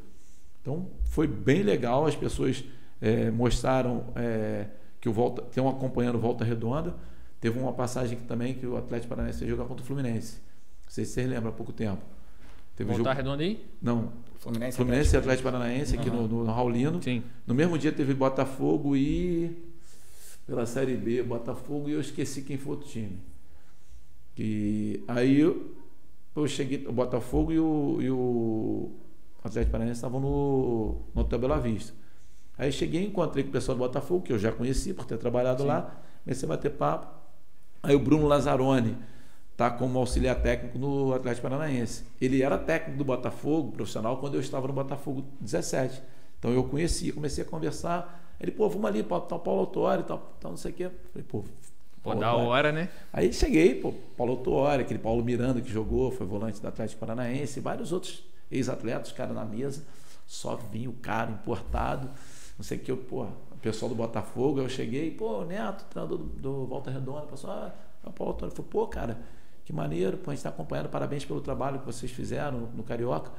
Então foi bem legal, as pessoas é, mostraram é, que o Volta. Estão acompanhando Volta Redonda. Teve uma passagem também que o Atlético Paranaense ia jogar contra o Fluminense. Não sei se vocês lembram, há pouco tempo. Teve Voltar um jogo... redondo aí? Não. Fluminense, Fluminense e Atlético Paranaense uhum. aqui no, no Raulino. Sim. No mesmo dia teve Botafogo e. Pela Série B, Botafogo e eu esqueci quem foi outro time. E aí eu, eu cheguei, o Botafogo e o, e o Atlético Paranaense estavam no, no Hotel Bela Vista. Aí cheguei, encontrei com o pessoal do Botafogo, que eu já conheci por ter trabalhado Sim. lá, comecei a bater papo. Aí o Bruno Lazzaroni está como auxiliar técnico no Atlético Paranaense. Ele era técnico do Botafogo, profissional, quando eu estava no Botafogo 17. Então eu conheci, comecei a conversar. Ele, pô, vamos ali para tal Paulo Autuori, tal, tal, não sei o quê. Falei, pô. Pô, da hora, né? Aí cheguei, pô, Paulo Autuori, aquele Paulo Miranda que jogou, foi volante do Atlético Paranaense, vários outros ex-atletas, os caras na mesa, só vinha o cara importado, não sei o que, pô, o pessoal do Botafogo, eu cheguei, pô, Neto, treinador do, do Volta Redonda, o pessoal, ah, Paulo Antônio, falou, pô, cara, que maneiro, pô, a gente está acompanhando, parabéns pelo trabalho que vocês fizeram no, no Carioca.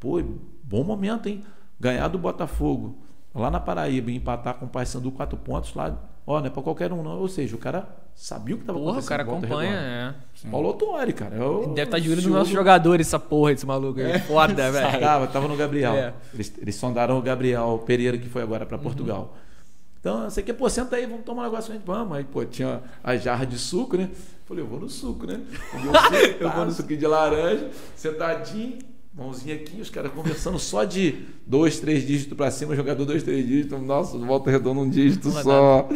Pô, bom momento, hein? Ganhar do Botafogo lá na Paraíba e empatar com o Paysandu quatro pontos lá, ó, não é para qualquer um não, ou seja, o cara sabia o que estava acontecendo. o cara acompanha, é. Paulo cara. Eu, Deve estar de olho nos nossos jogadores, essa porra desse maluco aí. É. Foda, velho. Tava, tava no Gabriel. É. Eles, eles sondaram o Gabriel Pereira, que foi agora para Portugal. Uhum. Então, você quer, pô, senta aí, vamos tomar um negócio. Vamos. Aí, pô, tinha a jarra de suco, né? Falei, eu vou no suco, né? Eu, eu vou no suco de laranja, sentadinho mãozinha aqui, os caras conversando só de dois, três dígitos para cima, jogador dois, três dígitos, nossa, volta redonda um dígito só.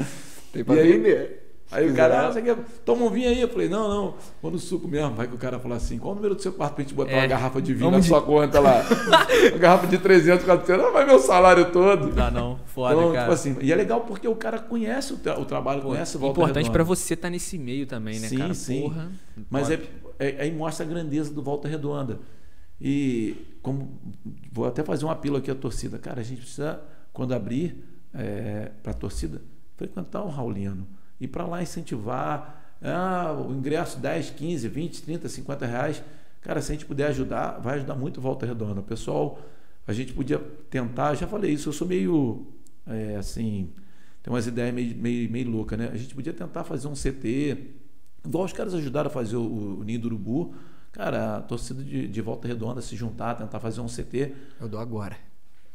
Tem pra e. Aí, aí o cara, ah, você quer, toma um vinho aí. Eu falei, não, não, vou no suco mesmo. Vai que o cara fala assim: qual o número do seu quarto pra gente botar é. uma garrafa de vinho Vamos na de... sua conta lá? uma garrafa de 300, 400, não vai meu salário todo. Não, não, foda, então, cara. Tipo assim, e é legal porque o cara conhece o, tra o trabalho, Pô, conhece o Volta Importante para você estar tá nesse meio também, né, sim, cara? Sim, sim. Mas é, é, aí mostra a grandeza do Volta Redonda. E como vou até fazer um apelo aqui à torcida, cara, a gente precisa quando abrir é, para a torcida frequentar o Raulino e para lá incentivar ah, o ingresso 10, 15, 20, 30, 50 reais. Cara, se a gente puder ajudar, vai ajudar muito Volta Redonda. Pessoal, a gente podia tentar, já falei isso, eu sou meio é, assim, tem umas ideias meio, meio, meio loucas, né? A gente podia tentar fazer um CT, igual os caras ajudaram a fazer o, o Ninho do Urubu Cara, a torcida de, de Volta Redonda se juntar, tentar fazer um CT. Eu dou agora.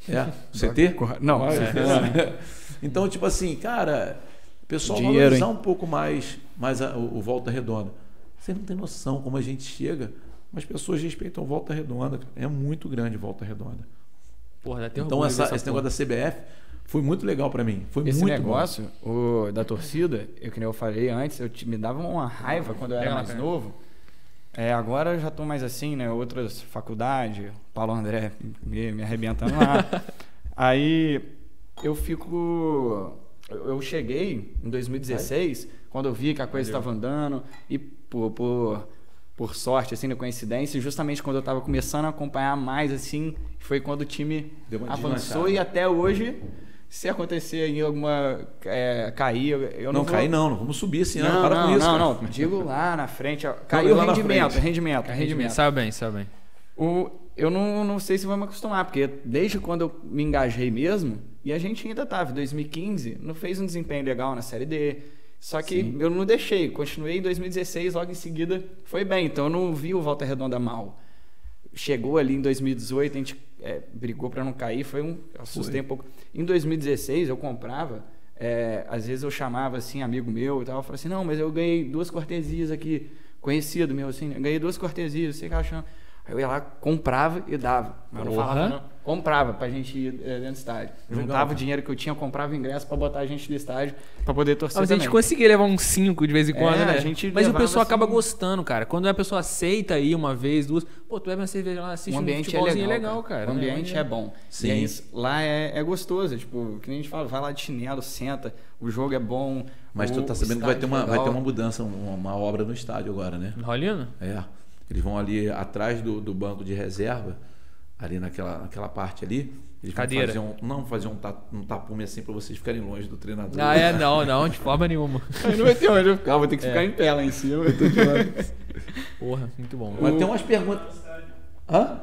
É? CT? Não, é. é. Então, tipo assim, cara, o pessoal Dinheiro, valorizar hein? um pouco mais, mais a, o, o, Volta Redonda. Você não tem noção como a gente chega, mas pessoas respeitam Volta Redonda. É muito grande Volta Redonda. Porra, então, essa, esse negócio da CBF foi muito legal para mim. Foi esse muito negócio o, da torcida, eu que nem eu falei antes, eu me dava uma raiva quando eu era mais novo é, agora eu já estou mais assim, né? Outras faculdades, Paulo André me, me arrebentando lá. Aí eu fico. Eu cheguei em 2016, quando eu vi que a coisa estava andando, e por, por, por sorte, assim, na coincidência, justamente quando eu estava começando a acompanhar mais, assim, foi quando o time avançou e até hoje se acontecer aí alguma é, cair, eu não, não vou... cair não, não vamos subir esse ano, não, para não, com isso. Não, cara. não, digo lá na frente, caiu o rendimento, rendimento, rendimento. Sabe bem, sabe bem. O, eu não, não sei se vou me acostumar, porque desde quando eu me engajei mesmo, e a gente ainda estava em 2015, não fez um desempenho legal na Série D, só que Sim. eu não deixei, continuei em 2016, logo em seguida foi bem, então eu não vi o Volta Redonda mal. Chegou ali em 2018, a gente é, brigou para não cair, foi um. assustei foi. um pouco. Em 2016, eu comprava, é, às vezes eu chamava assim, amigo meu e tal, eu falava assim: não, mas eu ganhei duas cortesias aqui, conhecido meu, assim, ganhei duas cortesias, você que achando. Eu ia lá, comprava e dava. Mas não falava, não. Comprava pra gente ir é, dentro do estádio. Juntava o dinheiro que eu tinha, comprava o ingresso pra botar a gente no estádio pra poder torcer. Mas a gente conseguia levar uns 5 de vez em quando, é, né? A gente Mas o pessoal assim... acaba gostando, cara. Quando a pessoa aceita ir uma vez, duas, pô, tu bebe uma cerveja lá, assiste o ambiente um é legal, legal, cara. O ambiente é, é bom. Sim. E lá é, é gostoso. Tipo, que nem a gente fala, vai lá de chinelo, senta, o jogo é bom. Mas tu tá sabendo que vai ter, uma, vai ter uma mudança, uma, uma obra no estádio agora, né? Rolino? É. Eles vão ali atrás do, do banco de reserva, ali naquela, naquela parte ali. Eles Cadeira. vão fazer um, não fazer um, ta, um tapume assim para vocês ficarem longe do treinador. Ah, é? Não, não, de forma nenhuma. Aí não vai ter onde eu ficar, vou ter que é. ficar em pé lá em cima. Eu tô de Porra, muito bom. Mas o... tem umas perguntas. Hã?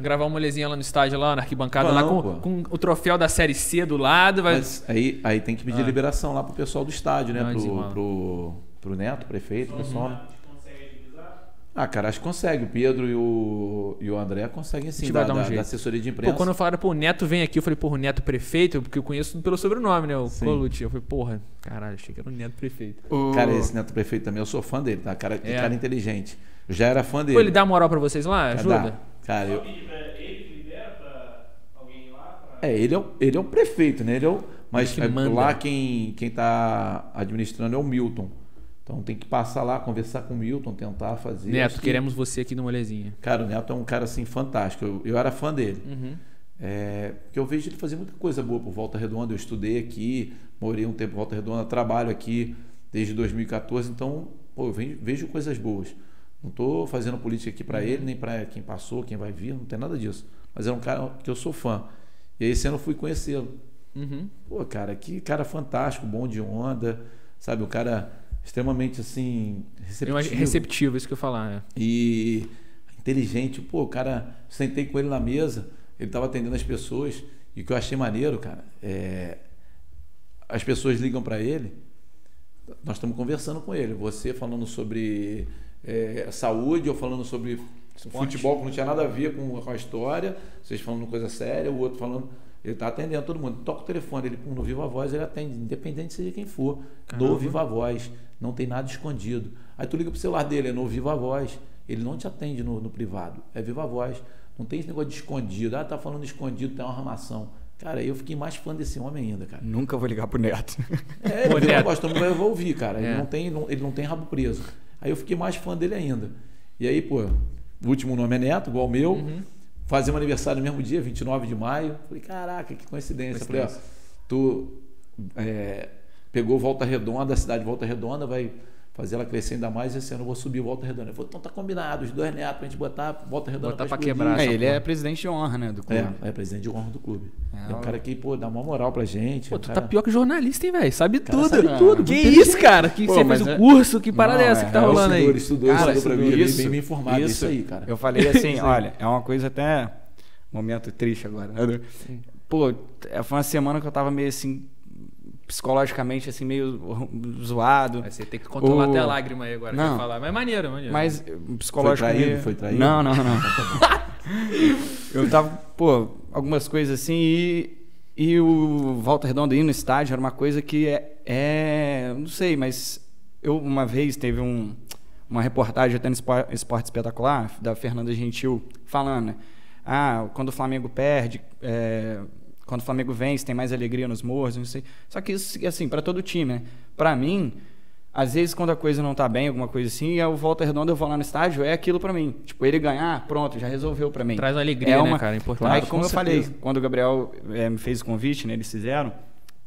gravar uma molezinha lá no estádio, lá na arquibancada, lá com, com, o troféu da Série C do lado. Vai... Mas aí, aí tem que pedir ah. liberação lá pro pessoal do estádio, né? Não, pro, pro, pro Neto, prefeito, pessoal. Ah, cara, acho que consegue. O Pedro e o, e o André conseguem sim, da, um da, da, assessoria de imprensa. Pô, quando eu falaram, pô, o Neto vem aqui, eu falei, porra, o Neto prefeito, porque eu conheço pelo sobrenome, né? O sim. Colucci. Eu falei, porra, caralho, achei que era o Neto prefeito. O... Cara, esse Neto prefeito também, eu sou fã dele, tá? Cara, é. cara inteligente. Eu já era fã dele. Pô, ele dá moral pra vocês lá? Ajuda? Dá. Cara, eu... É, ele é, o, ele é o prefeito, né? Ele é o, mas que é, lá quem, quem tá administrando é o Milton. Então tem que passar lá, conversar com o Milton, tentar fazer. Neto, que... queremos você aqui no Molezinha. Cara, o Neto é um cara assim fantástico. Eu, eu era fã dele. Uhum. É, porque eu vejo ele fazer muita coisa boa por Volta Redonda. Eu estudei aqui, morei um tempo em Volta Redonda, trabalho aqui desde 2014. Então, pô, eu vejo, vejo coisas boas. Não tô fazendo política aqui para ele, nem para quem passou, quem vai vir, não tem nada disso. Mas é um cara que eu sou fã. E aí esse ano eu fui conhecê-lo. Uhum. Pô, cara, que cara fantástico, bom de onda, sabe? O cara extremamente assim, receptivo. Receptivo, isso que eu falar. É. E inteligente. Pô, o cara, sentei com ele na mesa, ele estava atendendo as pessoas. E o que eu achei maneiro, cara, é. As pessoas ligam para ele, nós estamos conversando com ele. Você falando sobre é, saúde, ou falando sobre Esporte. futebol que não tinha nada a ver com a história, vocês falando coisa séria, o outro falando. Ele está atendendo todo mundo. Toca o telefone, ele no Viva Voz, ele atende, independente seja quem for. Caramba. No Viva Voz. Não tem nada escondido. Aí tu liga pro celular dele, é no Viva Voz. Ele não te atende no, no privado. É Viva Voz. Não tem esse negócio de escondido. Ah, tá falando escondido, tem uma armação. Cara, eu fiquei mais fã desse homem ainda, cara. Nunca vou ligar pro Neto. É, ele Neto. Voz, todo mundo vai ouvir, cara. É. Ele, não tem, não, ele não tem rabo preso. Aí eu fiquei mais fã dele ainda. E aí, pô, o último nome é Neto, igual o meu. Uhum. Um aniversário no mesmo dia, 29 de maio. Falei, caraca, que coincidência. coincidência. Falei, ó, tu é, pegou Volta Redonda, a cidade de Volta Redonda, vai fazer ela crescer ainda mais. Esse ano eu vou subir Volta Redonda. Ele falou, então tá combinado, os dois netos pra gente botar Volta Redonda botar pra, pra quebrar. É, ele é presidente de honra, né, do clube. É, é presidente de honra do clube. É, é um cara que, pô, dá uma moral pra gente. Pô, é tu cara... tá pior que jornalista, hein, velho? Sabe tudo, sabe tudo. Que isso, cara? Que pô, você fez o é... curso, que parada é essa que tá rolando aí? Estudou, cara, estudou pra mim, isso, bem me informado. Isso, isso aí, cara. Eu falei assim, olha, é uma coisa até... Momento triste agora, né? Pô, foi uma semana que eu tava meio assim psicologicamente assim meio zoado. Você tem que controlar o... até a lágrima aí agora não, falar. Mas é maneiro, maneiro. Mas psicologicamente. Foi traído? Foi traído? Não, não, não. eu tava, pô, algumas coisas assim e, e o Volta Redonda ir no estádio era uma coisa que é, é não sei, mas eu uma vez teve um, uma reportagem até no Esporte Espetacular da Fernanda Gentil falando, né? Ah, quando o Flamengo perde, é, quando o Flamengo vence, tem mais alegria nos morros, não sei. Só que isso, assim, para todo time, né? Para mim, às vezes quando a coisa não tá bem, alguma coisa assim, eu volta redonda, eu vou lá no estádio, é aquilo para mim. Tipo, ele ganhar, pronto, já resolveu para mim. Traz alegria, é uma... né, cara? Importante. Aí, como eu falei, quando o Gabriel é, me fez o convite, né, eles fizeram,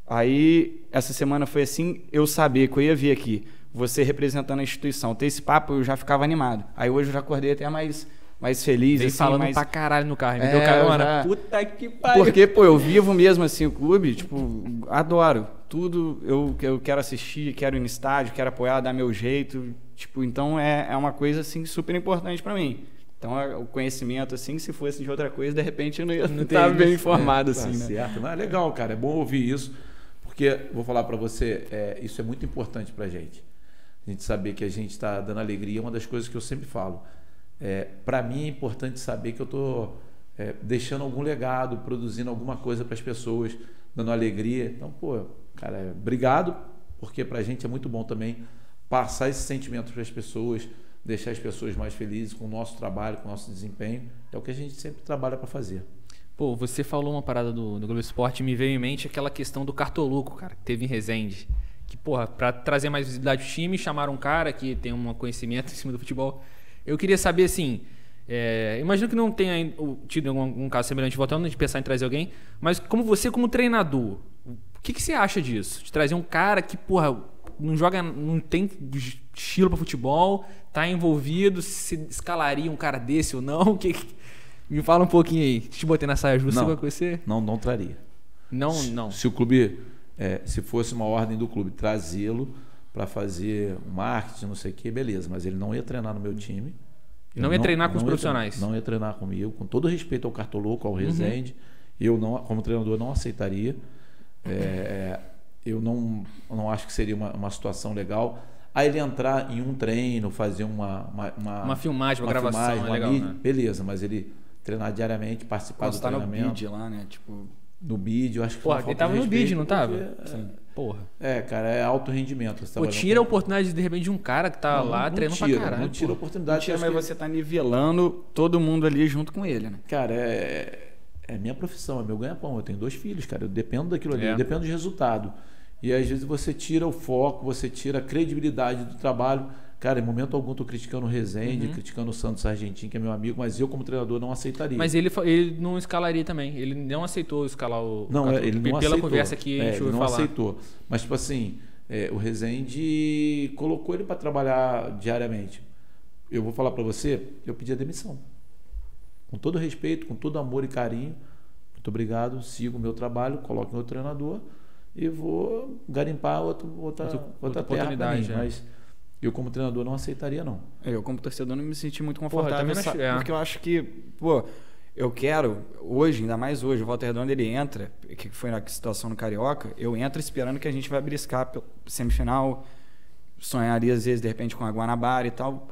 aí essa semana foi assim, eu saber que eu ia vir aqui, você representando a instituição, ter esse papo, eu já ficava animado. Aí hoje eu já acordei até mais mais feliz. Vem assim, falando mais... pra caralho no carro, me é, deu carona. Já... Puta que pariu. Porque, pô, eu vivo mesmo assim o clube, tipo, adoro. Tudo eu, eu quero assistir, quero ir no estádio, quero apoiar, dar meu jeito. Tipo, então é, é uma coisa, assim, super importante para mim. Então, é, o conhecimento, assim, se fosse de outra coisa, de repente eu não ia estar bem informado, é, assim, tá né? Certo. Não, é legal, cara. É bom ouvir isso, porque, vou falar para você, é, isso é muito importante pra gente. A gente saber que a gente está dando alegria é uma das coisas que eu sempre falo. É, para mim é importante saber que eu estou é, deixando algum legado, produzindo alguma coisa para as pessoas, dando alegria. Então, pô, cara, obrigado, porque para a gente é muito bom também passar esse sentimento para as pessoas, deixar as pessoas mais felizes com o nosso trabalho, com o nosso desempenho. É o que a gente sempre trabalha para fazer. Pô, você falou uma parada do, do Globo Esporte e me veio em mente aquela questão do cartoluco, cara, que teve em Resende. Que, porra, para trazer mais visibilidade ao time, chamaram um cara que tem um conhecimento em cima do futebol eu queria saber assim. É, imagino que não tenha tido algum, algum caso semelhante voltando de pensar em trazer alguém, mas como você, como treinador, o que, que você acha disso? De trazer um cara que, porra, não joga, não tem estilo para futebol, tá envolvido, se escalaria um cara desse ou não? Que, me fala um pouquinho aí. Te botei na saia justa, não, você? Não, não traria. Não, se, não. Se o clube, é, se fosse uma ordem do clube trazê-lo, para fazer marketing, não sei o que, beleza, mas ele não ia treinar no meu time. Não ia não, treinar com os profissionais? Treinar, não ia treinar comigo, com todo respeito ao Cartoloco, ao uhum. Rezende. Uhum. Eu, não, como treinador, não aceitaria. É, é, eu não, não acho que seria uma, uma situação legal. Aí ele entrar em um treino, fazer uma. Uma, uma, uma filmagem, uma, uma gravação, filmagem, é legal, mídia, né? beleza, mas ele treinar diariamente, participar Constar do treinamento. no bid lá, né? Tipo... No bid, eu acho que Pô, ele tava no bid, não tava? Sim. Porra. É, cara, é alto rendimento. Pô, tira com... a oportunidade, de repente, de um cara que tá não, lá não treinando tira, pra caralho. Não tira a oportunidade. Não tira, mas que... você tá nivelando todo mundo ali junto com ele, né? Cara, é, é minha profissão, é meu ganha-pão. Eu tenho dois filhos, cara. Eu dependo daquilo ali, é. eu dependo do resultado. E às vezes você tira o foco, você tira a credibilidade do trabalho Cara, em momento algum estou criticando o Rezende, uhum. criticando o Santos Argentino, que é meu amigo, mas eu, como treinador, não aceitaria. Mas ele, ele não escalaria também. Ele não aceitou escalar o. Não, o é, ele não pela aceitou. conversa que é, a gente ele não falar. aceitou. Mas, tipo assim, é, o Rezende colocou ele para trabalhar diariamente. eu vou falar para você, eu pedi a demissão. Com todo respeito, com todo amor e carinho. Muito obrigado, sigo o meu trabalho, coloco meu treinador e vou garimpar outra, outra, outra, outra terra para mim. É. Mas eu, como treinador, não aceitaria, não. Eu, como torcedor, não me senti muito confortável. Porra, é. Porque eu acho que, pô, eu quero, hoje, ainda mais hoje, o Walter Redondo ele entra, que foi na situação no Carioca, eu entro esperando que a gente vai briscar semifinal, sonharia às vezes, de repente, com a Guanabara e tal.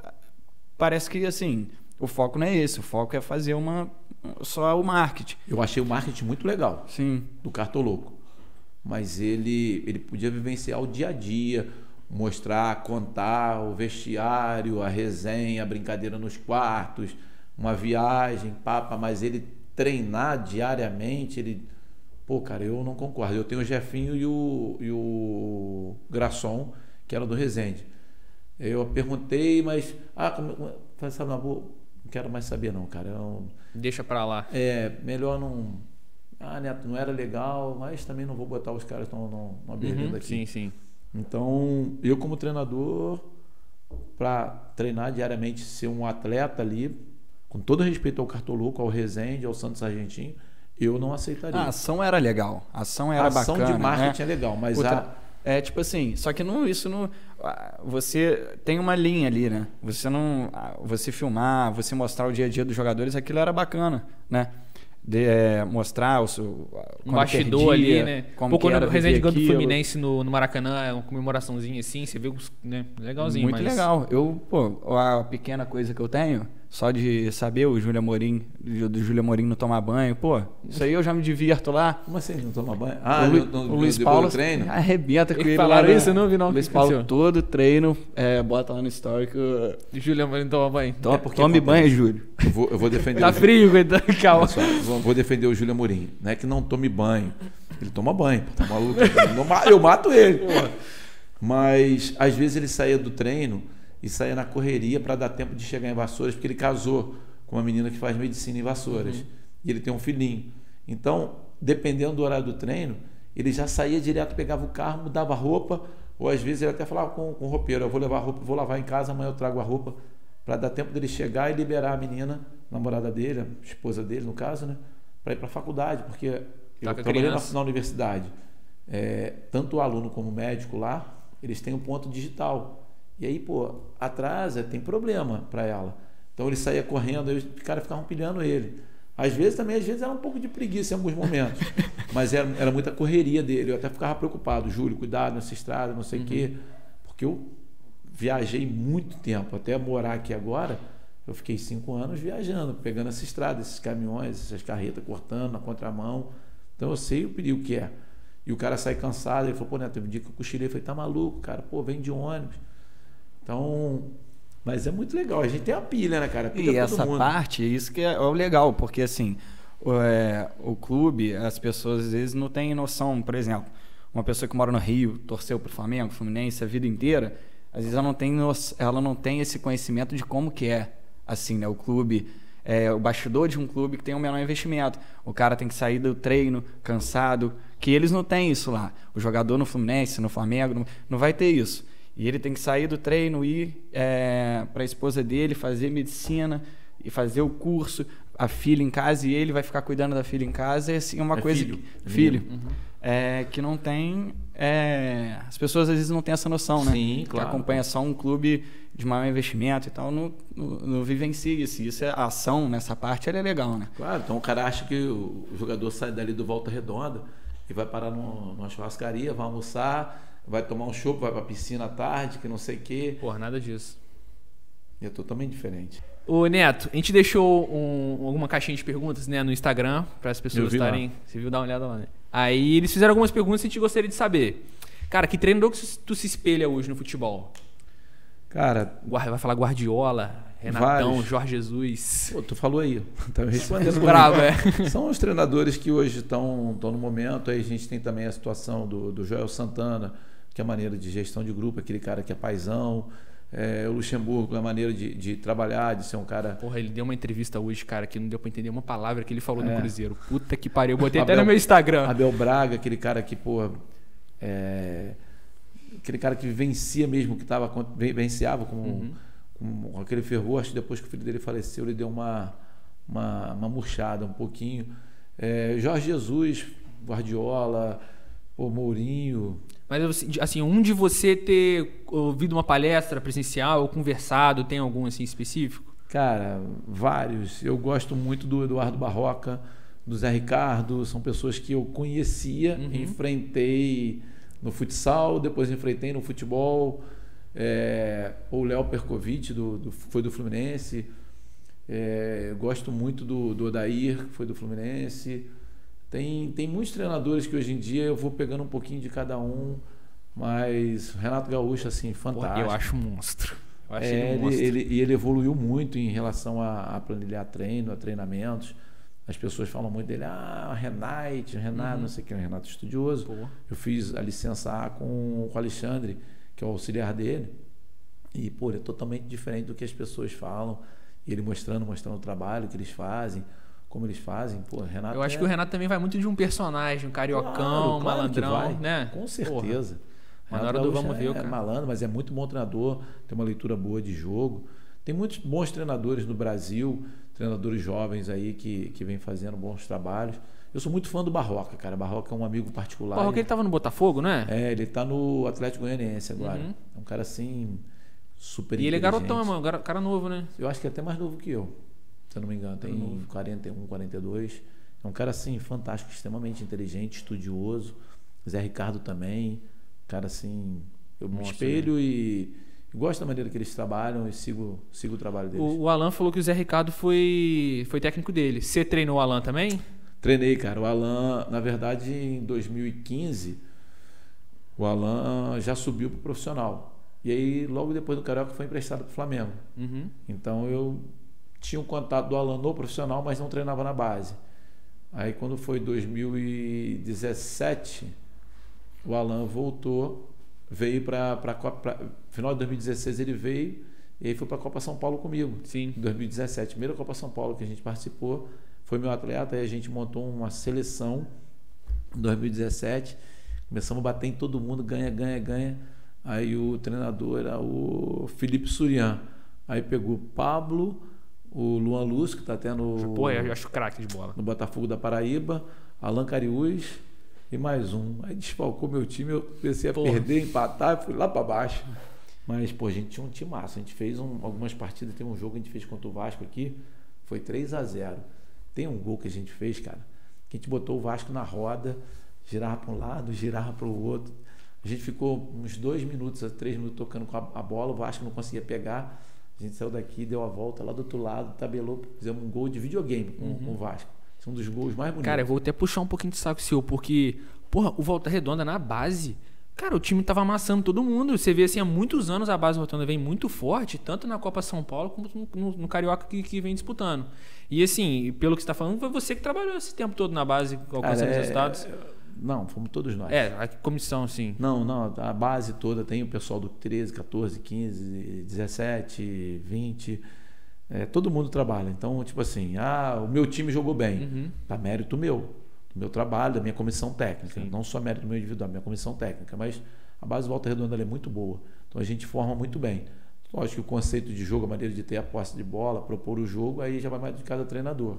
Parece que, assim, o foco não é esse, o foco é fazer uma só o marketing. Eu achei o marketing muito legal. Sim. Do Cartoloco. Mas ele, ele podia vivenciar o dia a dia, mostrar, contar o vestiário, a resenha, a brincadeira nos quartos, uma viagem, papa, mas ele treinar diariamente, ele. Pô, cara, eu não concordo. Eu tenho o Jefinho e o, e o Grasson, que era do Resende. Eu perguntei, mas. Ah, como, sabe, não, não quero mais saber, não, cara. Eu, Deixa pra lá. É, melhor não. Ah, Neto, não era legal, mas também não vou botar os caras numa, numa uhum, aqui. Sim, sim. Então, eu como treinador, para treinar diariamente, ser um atleta ali, com todo respeito ao Cartoluco, ao Rezende, ao Santos Argentino, eu não aceitaria. A ação era legal, a ação era bacana. A ação bacana, de marketing né? é legal, mas Puta, a... É tipo assim, só que não, isso não. Você tem uma linha ali, né? Você não. Você filmar, você mostrar o dia a dia dos jogadores, aquilo era bacana, né? De, é, mostrar o seu, um bastidor perdia, ali, né? Como Pô, quando o Resende ganhou do Fluminense no, no Maracanã, é uma comemoraçãozinha assim, você vê, né? Legalzinho. Muito mas... legal. Eu, pô, a pequena coisa que eu tenho só de saber o Júlio Amorim, do Júlio Amorim não tomar banho, pô, isso aí eu já me divirto lá. Como assim não toma banho? Ah, o, no, no, o Luiz Paulo treino? arrebenta com ele. Falaram lá, isso, não vi não. Luiz Paulo todo treino, é, bota lá no story que o Júlio Amorim toma banho. Toma, é Tome banho, Júlio. Eu vou, eu vou defender. tá frio, coitado, calma. Só, vou defender o Júlio Amorim. Não é que não tome banho. Ele toma banho, tá maluco. eu mato ele. Mas às vezes ele saía do treino e saía na correria para dar tempo de chegar em Vassouras, porque ele casou com uma menina que faz medicina em Vassouras. Uhum. E ele tem um filhinho. Então, dependendo do horário do treino, ele já saía direto, pegava o carro, mudava a roupa, ou às vezes ele até falava com, com o roupeiro: Eu vou levar a roupa, vou lavar em casa, amanhã eu trago a roupa, para dar tempo dele chegar e liberar a menina, namorada dele, a esposa dele, no caso, né, para ir para a faculdade, porque eu tá trabalhei na, na, universidade. É, tanto o aluno como o médico lá, eles têm um ponto digital. E aí, pô, atrasa, tem problema para ela. Então ele saía correndo, aí os caras ficavam pilhando ele. Às vezes também, às vezes era um pouco de preguiça em alguns momentos. mas era, era muita correria dele. Eu até ficava preocupado. Júlio, cuidado nessa estrada, não sei o uhum. quê. Porque eu viajei muito tempo. Até morar aqui agora, eu fiquei cinco anos viajando, pegando essa estrada, esses caminhões, essas carretas cortando na contramão. Então eu sei o perigo que é. E o cara sai cansado, ele falou, pô, Neto, teve um dia que eu cochilei, eu falei, tá maluco, cara, pô, vem de ônibus. Então, mas é muito legal. A gente tem a pilha, né, cara? Pilha e essa mundo. parte, isso que é, o legal, porque assim, o, é, o clube, as pessoas às vezes não têm noção, por exemplo, uma pessoa que mora no Rio, torceu pro Flamengo, Fluminense a vida inteira, às vezes ela não tem, ela não tem esse conhecimento de como que é, assim, né, o clube, é, o bastidor de um clube que tem um menor investimento. O cara tem que sair do treino cansado, que eles não têm isso lá. O jogador no Fluminense, no Flamengo, não, não vai ter isso. E ele tem que sair do treino, ir é, para a esposa dele, fazer medicina e fazer o curso, a filha em casa, e ele vai ficar cuidando da filha em casa. É assim, uma é coisa. Filho. Que, filho. Uhum. É, que não tem. É, as pessoas às vezes não têm essa noção, né? Sim, claro. Que acompanha só um clube de maior investimento e tal, no, no, no vivencia isso. Isso é a ação nessa parte, ela é legal, né? Claro, então o cara acha que o jogador sai dali do Volta Redonda e vai parar numa churrascaria, vai almoçar vai tomar um chopp, vai pra piscina à tarde, que não sei o quê. Porra, nada disso. É totalmente diferente. Ô Neto, a gente deixou um, alguma caixinha de perguntas né, no Instagram para as pessoas estarem. Você viu dar uma olhada lá, né? Aí eles fizeram algumas perguntas e a gente gostaria de saber. Cara, que treinador que tu se espelha hoje no futebol? Cara. Vai falar Guardiola, Renatão, vários. Jorge Jesus. Pô, tu falou aí. Tá me respondendo. Bravo, é. São os treinadores que hoje estão no momento. Aí a gente tem também a situação do, do Joel Santana que é a maneira de gestão de grupo, aquele cara que é paisão. É, o Luxemburgo, a maneira de, de, trabalhar, de ser um cara. Porra, ele deu uma entrevista hoje, cara, que não deu pra entender uma palavra que ele falou é. no Cruzeiro. Puta que pariu. Eu botei Abel, até no meu Instagram. Abel Braga, aquele cara que, porra. É, aquele cara que vencia mesmo, que tava, venciava com, uhum. Com, aquele fervor. Acho que depois que o filho dele faleceu, ele deu uma, uma, uma murchada um pouquinho. É, Jorge Jesus, Guardiola, o Mourinho. Mas assim, um de você ter ouvido uma palestra presencial ou conversado, tem algum assim específico? Cara, vários. Eu gosto muito do Eduardo Barroca, do Zé Ricardo, são pessoas que eu conhecia, uhum. enfrentei no futsal, depois enfrentei no futebol. É, o Léo Perkovic, do, do, foi do Fluminense. É, gosto muito do, do Odair, que foi do Fluminense. Tem, tem muitos treinadores que hoje em dia eu vou pegando um pouquinho de cada um, mas Renato Gaúcho, assim, fantástico. Porra, eu acho monstro. Eu acho é, ele, um monstro. Ele, e ele evoluiu muito em relação a, a planilhar treino, a treinamentos. As pessoas falam muito dele, ah, Renate, Renato, uhum. não sei o que, Renato estudioso. Pô. Eu fiz a licença A com, com o Alexandre, que é o auxiliar dele. E, pô, ele é totalmente diferente do que as pessoas falam. E ele mostrando, mostrando o trabalho que eles fazem, como eles fazem. Pô, Renato. Eu acho é... que o Renato também vai muito de um personagem, um cariocão, claro, claro malandrão, né? Com certeza. Mas na hora do vamos ver, é, é malandro, mas é muito bom treinador, tem uma leitura boa de jogo. Tem muitos bons treinadores no Brasil treinadores jovens aí que, que vem fazendo bons trabalhos. Eu sou muito fã do Barroca, cara. Barroca é um amigo particular. Barroca ele estava no Botafogo, né? É, ele está no Atlético Goianiense agora. Uhum. É um cara assim super E ele é garotão, mano, cara novo, né? Eu acho que é até mais novo que eu, se eu não me engano. Tem novo. 41, 42. É um cara assim fantástico, extremamente inteligente, estudioso. Zé Ricardo também. Cara assim, eu Nossa, me espelho né? e gosto da maneira que eles trabalham e sigo, sigo o trabalho deles. O, o Alan falou que o Zé Ricardo foi, foi técnico dele. Você treinou o Alan também? Treinei, cara. O Alan, na verdade, em 2015, o Alan já subiu para o profissional. E aí, logo depois do Carioca, foi emprestado para o Flamengo. Uhum. Então, eu tinha um contato do Alan no profissional, mas não treinava na base. Aí, quando foi 2017, o Alan voltou veio para final de 2016 ele veio e aí foi para a Copa São Paulo comigo. Sim. Em 2017, primeira Copa São Paulo que a gente participou, foi meu atleta e a gente montou uma seleção em 2017. Começamos a bater em todo mundo, ganha, ganha, ganha. Aí o treinador era o Felipe Surian. Aí pegou Pablo, o Luan Luz, que está tendo. Pô, eu acho craque de bola. No Botafogo da Paraíba, Alan Cariús e mais um. Aí desfalcou meu time, eu comecei a Porra. perder, empatar, fui lá para baixo. Mas, pô, a gente tinha um time massa. A gente fez um, algumas partidas, tem um jogo que a gente fez contra o Vasco aqui, foi 3 a 0 Tem um gol que a gente fez, cara, que a gente botou o Vasco na roda, girava para um lado, girava para o outro. A gente ficou uns dois minutos, três minutos tocando com a, a, bola, o Vasco não conseguia pegar. A gente saiu daqui, deu a volta lá do outro lado, tabelou, fizemos um gol de videogame com, uhum. com o Vasco. São um dos gols mais bonitos. Cara, eu vou até puxar um pouquinho de saco seu, porque, porra, o Volta Redonda na base. Cara, o time tava amassando todo mundo. Você vê assim, há muitos anos a base Redonda vem muito forte, tanto na Copa São Paulo como no, no, Carioca que, que, vem disputando. E assim, pelo que você está falando, foi você que trabalhou esse tempo todo na base, alcançando os é, resultados. É, não, fomos todos nós. É, a comissão, sim. Não, não, a base toda tem o pessoal do 13, 14, 15, 17, 20 é, todo mundo trabalha. Então, tipo assim, ah, o meu time jogou bem. Uhum. Tá mérito meu, do meu trabalho, da minha comissão técnica. Sim. Não só mérito do meu individual, minha comissão técnica. Mas a base Volta Redonda é muito boa. Então a gente forma muito bem. Lógico que o conceito de jogo, a maneira de ter a posse de bola, propor o jogo, aí já vai mais de cada treinador.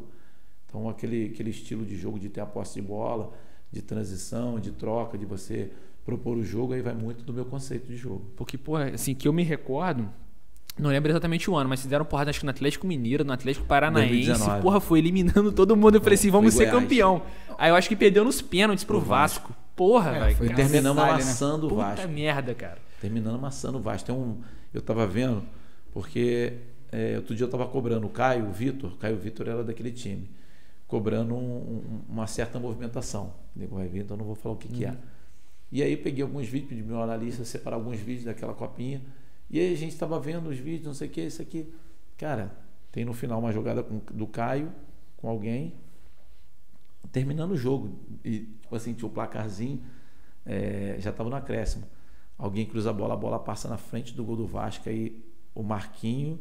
Então aquele, aquele estilo de jogo de ter a posse de bola, de transição, de troca, de você propor o jogo, aí vai muito do meu conceito de jogo. Porque, pô, assim, que eu me recordo, não lembro exatamente o ano, mas fizeram porrada acho que no Atlético Mineiro, no Atlético Paranaense. 2019. Porra, foi eliminando todo mundo. Eu falei assim, vamos ser campeão. Aí eu acho que perdeu nos pênaltis pro Vasco. Porra, é, velho. Terminando né? amassando né? o Vasco. Puta merda, cara. Terminando amassando o Vasco. Tem um, eu tava vendo, porque é, outro dia eu tava cobrando o Caio, o Vitor. Caio Vitor era daquele time. Cobrando um, um, uma certa movimentação. Nego vai ver, então não vou falar o que, uhum. que é. E aí peguei alguns vídeos, pedi meu analista separar alguns vídeos daquela copinha e aí a gente estava vendo os vídeos, não sei o que, isso aqui. Cara, tem no final uma jogada com, do Caio com alguém, terminando o jogo. E, tipo assim, tinha o placarzinho, é, já estava no acréscimo. Alguém cruza a bola, a bola passa na frente do gol do Vasco, aí o Marquinho,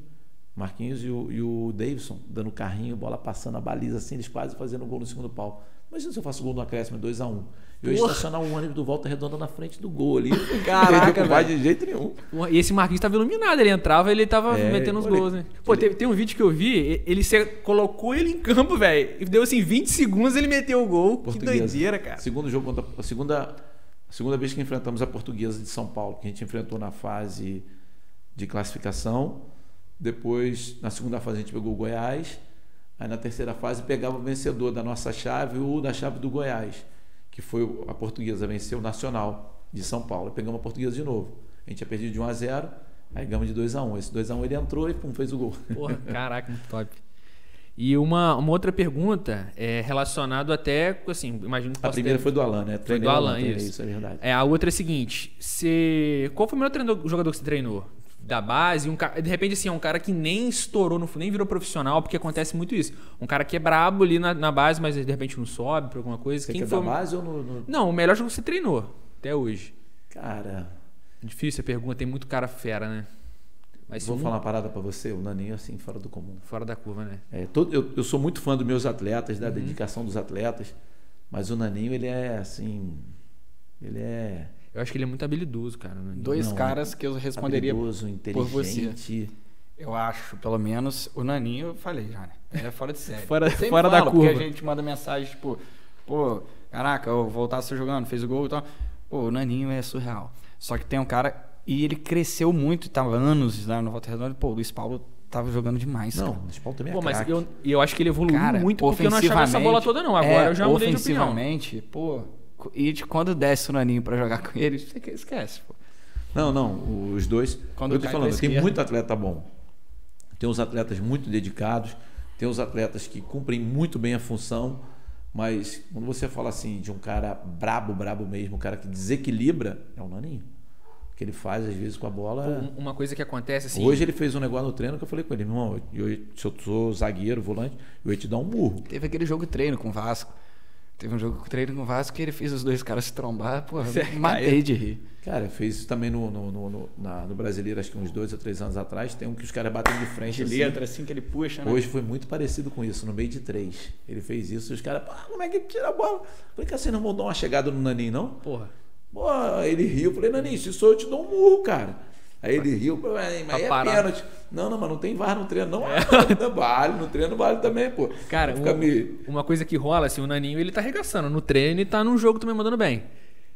Marquinhos e o, e o Davidson dando carrinho, bola passando a baliza assim, eles quase fazendo gol no segundo pau. Imagina se eu faço gol no acréscimo 2x1. Eu ia estacionar um ônibus do Volta Redonda na frente do gol ali. Caraca, não vai de jeito nenhum. Porra, E esse Marquinhos tava iluminado, ele entrava ele tava É, metendo os gols, né? Pô, teve- tem um vídeo que eu vi, ele se- colocou ele em campo, velho. E deu assim 20 segundos ele meteu o gol. Que Portuguesa. doideira, cara. Segundo jogo contra a segunda, a segunda vez que enfrentamos a Portuguesa de São Paulo, que a gente enfrentou na fase de classificação. Depois, na segunda fase, a gente pegou o Goiás. Aí na terceira fase pegava o vencedor da nossa chave ou da chave do Goiás, que foi a Portuguesa venceu o Nacional de São Paulo. Pegamos a Portuguesa de novo. A gente tinha perdido de 1 a 0, aí ganhamos de 2 a 1. Esse 2 a 1 ele entrou e pum, fez o gol. Porra, caraca, muito top. E uma, uma outra pergunta é relacionado até, assim, imagino que A primeira ter- foi do Alan, né? Treinei do o Alan, treinei, isso. isso é verdade. É, a outra é a seguinte: você, qual foi o melhor jogador que você treinou? Da base, um cara, de repente, assim, é um cara que nem estourou, no, nem virou profissional, porque acontece muito isso. Um cara que é brabo ali na, na base, mas de repente não sobe por alguma coisa. Você Quem quer foi da base ou no- no... Não, o melhor jogo que você treinou até hoje. Cara, Difícil a pergunta, tem muito cara fera, né? Mas vou um falar uma parada pra você, o Naninho assim, fora do comum. fora da curva, né? É, todo- eu, eu sou muito fã dos meus atletas, Uhum. da dedicação dos atletas, mas o Naninho, ele é assim. Ele é. Eu acho que ele é muito habilidoso, cara. né? Dois Não, caras que eu responderia. habilidoso, por você. Eu acho, pelo menos, o Naninho, eu falei já, né? É fora de série. Fora- sempre fora da falo, Porque curva. a gente manda mensagem, tipo, pô, caraca, eu voltasse jogando, fez o gol e tal. Pô, o Naninho é surreal. Só que tem um cara, e ele cresceu muito, tava anos lá no Volta Redonda, pô, o Luiz Paulo tava jogando demais. Não, cara. o Spawn também é Pô, mas eu, e eu acho que ele evoluiu Cara, muito porque eu não achava essa bola toda, não. Agora é, eu já mudei de opinião. Ofensivamente, pô, e de quando desce o Naninho pra jogar com ele, você que- esquece, pô. Não, não, os dois. Quando eu tô falando, tem muito atleta bom. Tem uns atletas muito dedicados, tem uns atletas que cumprem muito bem a função, mas quando você fala assim de um cara brabo, brabo mesmo, um cara que desequilibra, é o Naninho. O que ele faz às vezes com a bola. Um- uma coisa que acontece assim. Hoje ele fez um negócio no treino que eu falei com ele, meu irmão, eu- se eu sou zagueiro, volante, eu ia te dar um murro. Teve aquele jogo treino com o Vasco. Teve um jogo treino com o Vasco que ele fez os dois caras se trombar. Pô, matei de rir. Cara, fez isso também no, no, no, no- na- no Brasileiro, acho que uns dois ou três anos atrás. Tem um que os caras batem de frente. De assim. letra, assim, que ele puxa, né? Hoje foi muito parecido com isso, no meio de três. Ele fez isso e os caras, pá, como é que ele tira a bola? Falei, cara, vocês não vão dar uma chegada no Naninho, não? Porra. Pô, ele riu. Falei, Naninho, se sou eu te dou um murro, cara. Aí ele riu, mas é pênalti. Não, não, mas não tem VAR no treino, não. Ah, não vale, no treino vale também, pô. Cara, um- me... uma coisa que rola, assim, o Naninho ele tá arregaçando no treino e tá no jogo também mandando bem.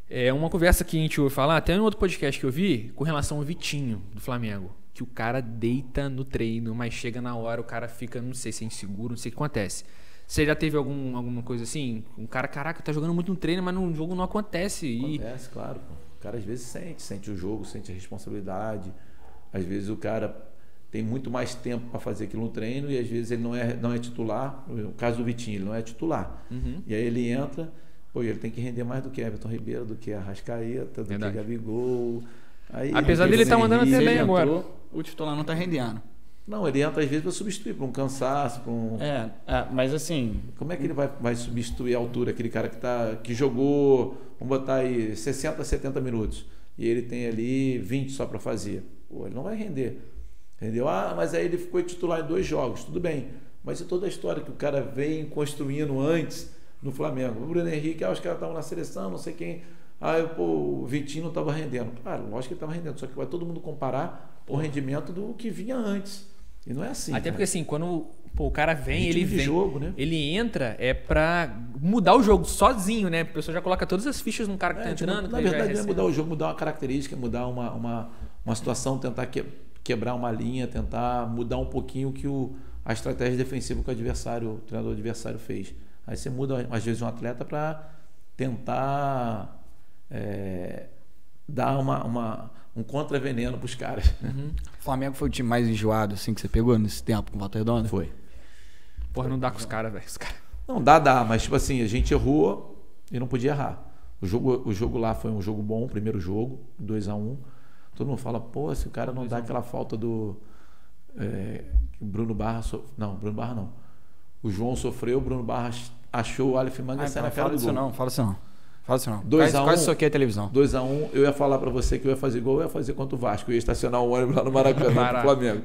É uma conversa que a gente ouve falar, até em outro podcast que eu vi, com relação ao Vitinho, do Flamengo. Que o cara deita no treino, mas chega na hora, o cara fica, não sei se é inseguro, não sei o que acontece. Você já teve algum, alguma coisa assim? Um cara, caraca, tá jogando muito no treino, mas no jogo não acontece. E Acontece, claro. Pô. O cara às vezes sente, sente o jogo, sente a responsabilidade. Às vezes o cara tem muito mais tempo para fazer aquilo no treino e às vezes ele não é, não é titular. No caso do Vitinho, ele não é titular. Uhum. E aí ele entra, pô, ele tem que render mais do que Everton Ribeiro, do que Arrascaeta, do Verdade. que Gabigol. Aí, Apesar dele Pedro tá mandando até bem Ele agora. O titular não tá rendendo. Não, ele entra às vezes para substituir, para um cansaço, para um. É, é, mas assim, Como é que ele vai, vai substituir a altura, aquele cara que, tá, que jogou, vamos botar aí, 60, 70 minutos, e ele tem ali 20 só para fazer? Pô, ele não vai render. Entendeu? Ah, mas aí ele ficou titular em dois jogos, tudo bem. Mas e toda a história que o cara vem construindo antes no Flamengo? O Bruno Henrique, ah, os caras estavam na seleção, não sei quem. Ah, eu, pô, o Vitinho não estava rendendo. Claro, lógico que ele estava rendendo, só que vai todo mundo comparar o rendimento do que vinha antes. E não é assim. Até cara. porque assim, quando pô, o cara vem, ele vem. jogo, né? Ele entra é pra mudar o jogo sozinho, né? A pessoa já coloca todas as fichas num cara que tá É, tipo, entrando. na ele já verdade, não é recebe. mudar o jogo, mudar uma característica, mudar uma, uma, uma situação, tentar que- quebrar uma linha, tentar mudar um pouquinho o que o, a estratégia defensiva que o adversário, o treinador adversário fez. Aí você muda, às vezes, um atleta para tentar é, dar uma, uma- um contraveneno para os caras. Uhum. o Flamengo foi o time mais enjoado assim que você pegou nesse tempo com o Volta Redonda? Foi. Porra, não dá com os caras, velho. Os caras. Não, dá, dá, mas tipo assim, a gente errou e não podia errar. O jogo, o jogo lá foi um jogo bom, o primeiro jogo, 2 a 1 um. Todo mundo fala, pô, se o cara não dá aquela falta do. É, Bruno Barra. So... Não, Bruno Barra não. O João sofreu, o Bruno Barra achou o Aleph Manga Ah, e saiu não, na cara do gol. não, fala isso não. Fala isso não. Dois quase, a um. quase soquei a televisão. 2 a 1 um, eu ia falar pra você que eu ia fazer gol, eu ia fazer contra o Vasco. Eu ia estacionar um ônibus lá no Maracanã pro Caraca. Flamengo.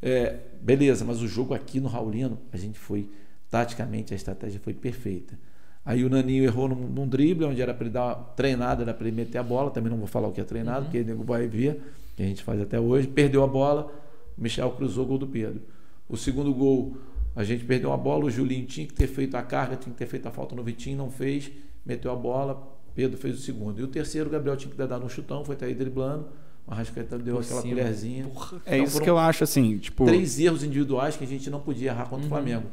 É, beleza, mas o jogo aqui no Raulino, a gente foi. Taticamente, a estratégia foi perfeita. Aí o Naninho errou num, num drible, onde era para ele dar uma treinada, era para ele meter a bola. Também não vou falar o que é treinado, Uhum. porque ele vai ver, que a gente faz até hoje. Perdeu a bola, o Michel cruzou o gol do Pedro. O segundo gol, a gente perdeu a bola, o Julinho tinha que ter feito a carga, tinha que ter feito a falta no Vitinho, não fez, meteu a bola, Pedro fez o segundo. E o terceiro, o Gabriel tinha que dado um chutão, foi até aí driblando. O Arrascaeta deu Por aquela cima. colherzinha. Porra. É Então isso foram que eu acho, assim, tipo. três erros individuais que a gente não podia errar contra Uhum. o Flamengo.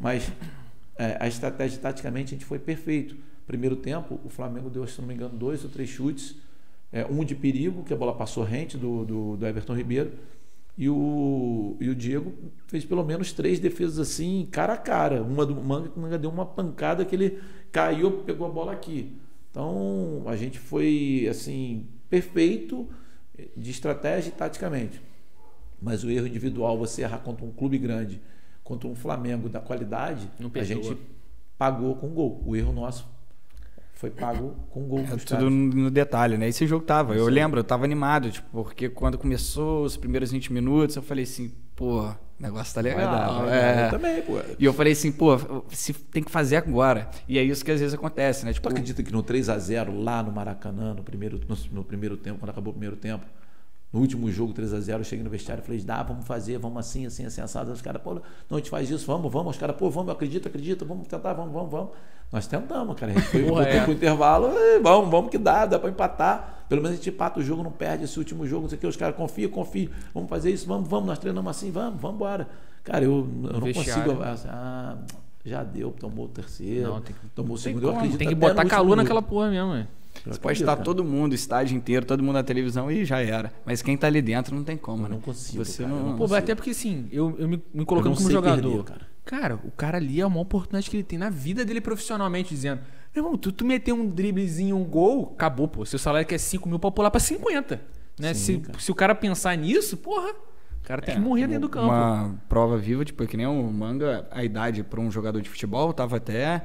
Mas é, a estratégia, taticamente, a gente foi perfeito. Primeiro tempo, o Flamengo deu, se não me engano, dois ou três chutes. É, um de perigo, que a bola passou rente do, do, do Everton Ribeiro. E o, e o Diego fez pelo menos três defesas assim, cara a cara. Uma do Manga, o Manga deu uma pancada que ele caiu, pegou a bola aqui. Então, a gente foi assim, perfeito de estratégia e taticamente. Mas o erro individual, você errar contra um clube grande, contra um Flamengo da qualidade, a gente pagou com gol. O erro nosso foi pago com gol. É tudo no detalhe, né? Esse jogo tava. Eu Sim. lembro, eu tava animado, tipo, porque quando começou os primeiros 20 minutos, eu falei assim, pô, o negócio tá Vai legal. dar, vai dar. é. Eu também, pô. E eu falei assim, pô, se tem que fazer agora. E é isso que às vezes acontece, né? Tu Tipo, acredita que no 3 a 0 lá no Maracanã, no primeiro, no, no primeiro tempo, quando acabou o primeiro tempo, no último jogo 3 a 0 eu cheguei no vestiário e falei, dá, vamos fazer, vamos assim, assim, assim, assado. Os caras, pô, não, a gente faz isso, vamos, vamos. Os caras, pô, vamos, acredita, acredita, vamos tentar, vamos, vamos, vamos. Nós tentamos, cara. A gente foi Porra, é. pro intervalo, vamos, vamos que dá, dá pra empatar. Pelo menos a gente empata o jogo, não perde esse último jogo, não sei o que. Os caras confiam, confiam, vamos fazer isso, vamos, vamos, nós treinamos assim, vamos, vamos embora. Cara, eu, eu não Vestiário. consigo. assim, Ah, já deu, tomou o terceiro, Não, que- tomou o segundo. Eu como, acredito tem que botar calor naquela porra mesmo, velho. Eu você pode acredito, estar cara. todo mundo, estádio inteiro, todo mundo na televisão e já era. Mas quem tá ali dentro não tem como, Eu né? não consigo, Você cara, eu não. não Pô, consigo. até porque assim, eu, eu me, me Eu colocando não como jogador. perder, cara. Cara, o cara ali é a maior oportunidade que ele tem na vida dele profissionalmente, dizendo: Meu irmão, tu, tu meter um driblezinho, um gol, acabou, pô. Seu salário que é 5 mil pra pular pra 50. Né? Sim, se, se o cara pensar nisso, porra, o cara tem É, que morrer dentro do campo. Uma prova viva, tipo, que nem o Manga, a idade para um jogador de futebol tava até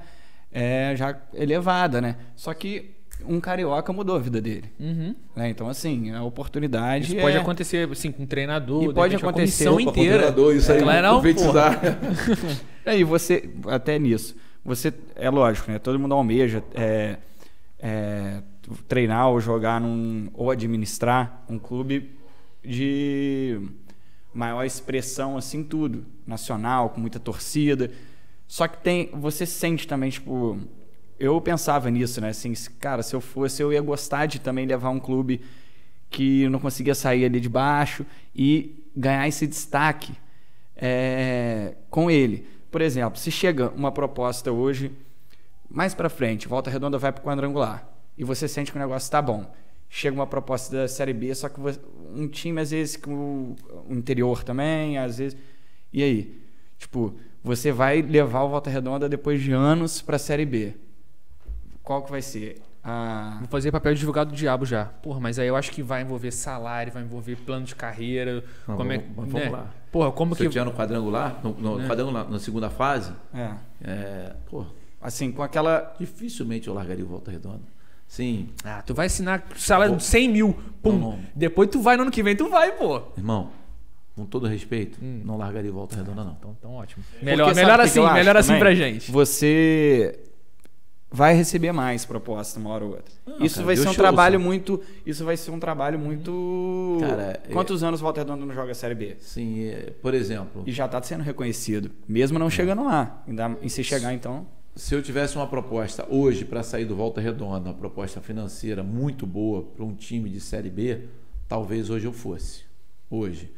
é, já elevada, né? Só que um carioca mudou a vida dele. Uhum. né? Então, assim, a oportunidade Isso é... pode acontecer, assim, com um treinador, E de pode uma acontecer com inteira. treinador, isso aí, Claro, não, profetizar. É, e você, até nisso, você, é lógico, né? Todo mundo almeja é, é, treinar ou jogar num, ou administrar um clube de maior expressão, assim, tudo. Nacional, com muita torcida. Só que tem, você sente também, tipo, eu pensava nisso, né? Assim, cara, se eu fosse, eu ia gostar de também levar um clube que não conseguia sair ali de baixo e ganhar esse destaque é, com ele. Por exemplo, se chega uma proposta hoje, mais pra frente, Volta Redonda vai pro quadrangular e você sente que o negócio tá bom. Chega uma proposta da Série B, só que um time, às vezes, com o o interior também, às vezes. E aí? Tipo, você vai levar o Volta Redonda depois de anos pra Série B. Qual que vai ser? A... Vou fazer papel de advogado do diabo já. Porra, mas aí eu acho que vai envolver salário, vai envolver plano de carreira. Não, como é, vamos- vamos né? lá. Porra, como Se que. eu tiver no quadrangular, no, no quadrangular, na segunda fase, É. é, pô, Assim, com aquela. dificilmente eu largaria o Volta Redonda. Sim, Ah, tu vai assinar salário de 100 mil. Pum. Não, não. Depois tu vai no ano que vem, tu vai, pô. irmão, com todo respeito, não largaria o Volta Redonda, não. Então, então ótimo. Melhor, melhor assim, melhor assim também? pra gente. Você vai receber mais proposta uma hora ou outra. Não, isso cara, vai ser um trabalho muito. Isso vai ser um trabalho muito. Cara, é- Quantos anos o Walter Redondo não joga a Série B? Sim, é, por exemplo, E já tá sendo reconhecido. Mesmo não chegando lá. Ainda, e se chegar, então. se eu tivesse uma proposta hoje para sair do Volta Redonda, uma proposta financeira muito boa para um time de Série B, talvez hoje eu fosse. Hoje,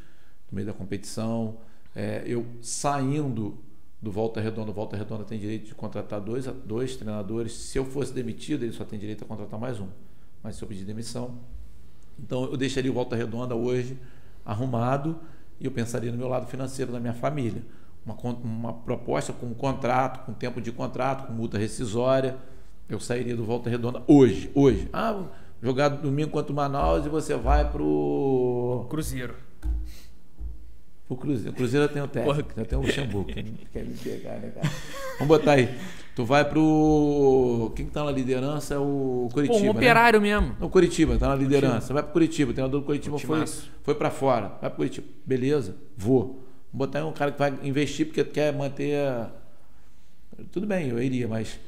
no meio da competição, é, eu saindo do Volta Redonda, o Volta Redonda tem direito de contratar dois, dois treinadores. Se eu fosse demitido, ele só tem direito a contratar mais um. Mas se eu pedir demissão, então eu deixaria o Volta Redonda hoje arrumado e eu pensaria no meu lado financeiro da minha família. Uma, uma proposta com um contrato, com tempo de contrato, com multa rescisória. Eu sairia do Volta Redonda hoje, hoje. Ah, jogar domingo contra o Manaus e você vai pro, Cruzeiro. Pro Cruzeiro. O Cruzeiro já tem o técnico, já tem o Luxemburgo. que quer me pegar, né, cara? Vamos botar aí. Tu vai pro. Quem que tá na liderança é o Pô, Curitiba. um né? operário mesmo. Não, Curitiba, tá na liderança. Vai pro Curitiba, o treinador do Curitiba foi, foi para fora. Vai pro Curitiba. Beleza, vou. Vou botar aí um cara que vai investir porque quer manter. a- Tudo bem, eu iria, mas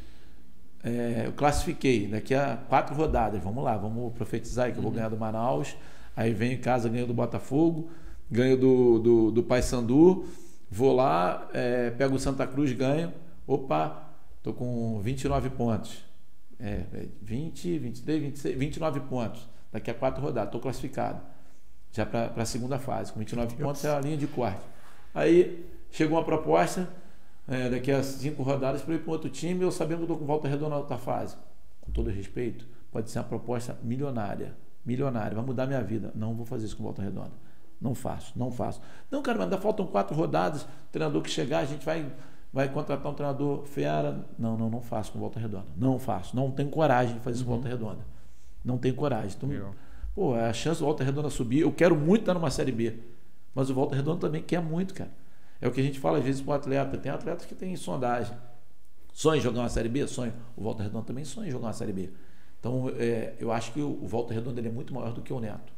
é, eu classifiquei daqui a quatro rodadas. Vamos lá, vamos profetizar aí que eu vou Uhum. ganhar do Manaus. Aí venho em casa, ganho do Botafogo, ganho do, do, do Paysandu. Vou lá, é, pego o Santa Cruz, ganho. Opa, tô com 29 pontos. É, é, 20, 23, 26, 29 pontos. Daqui a quatro rodadas, estou classificado. Já para a segunda fase. Com 29 pontos é a linha de corte. Aí chegou uma proposta, é, daqui a cinco rodadas, para ir para outro time, eu sabendo que estou com volta redonda na outra fase. Com todo respeito, pode ser uma proposta milionária. Milionária, vai mudar minha vida. Não vou fazer isso com volta redonda. Não faço, não faço. Não, cara, mas ainda faltam quatro rodadas. O treinador que chegar, a gente vai, vai contratar um treinador fera. Não, não, não faço com volta redonda. Não faço. Não tenho coragem de fazer isso com volta redonda. Não tenho coragem. Então, Legal. pô, a chance do Volta Redonda subir, eu quero muito estar numa Série B. Mas o Volta Redonda também quer muito, cara. É o que a gente fala às vezes para o atleta. Tem atletas que têm sondagem. Sonha em jogar uma Série B? Sonha. O Volta Redonda também sonha em jogar uma Série B. Então, é, eu acho que o, o Volta Redonda ele é muito maior do que o Neto.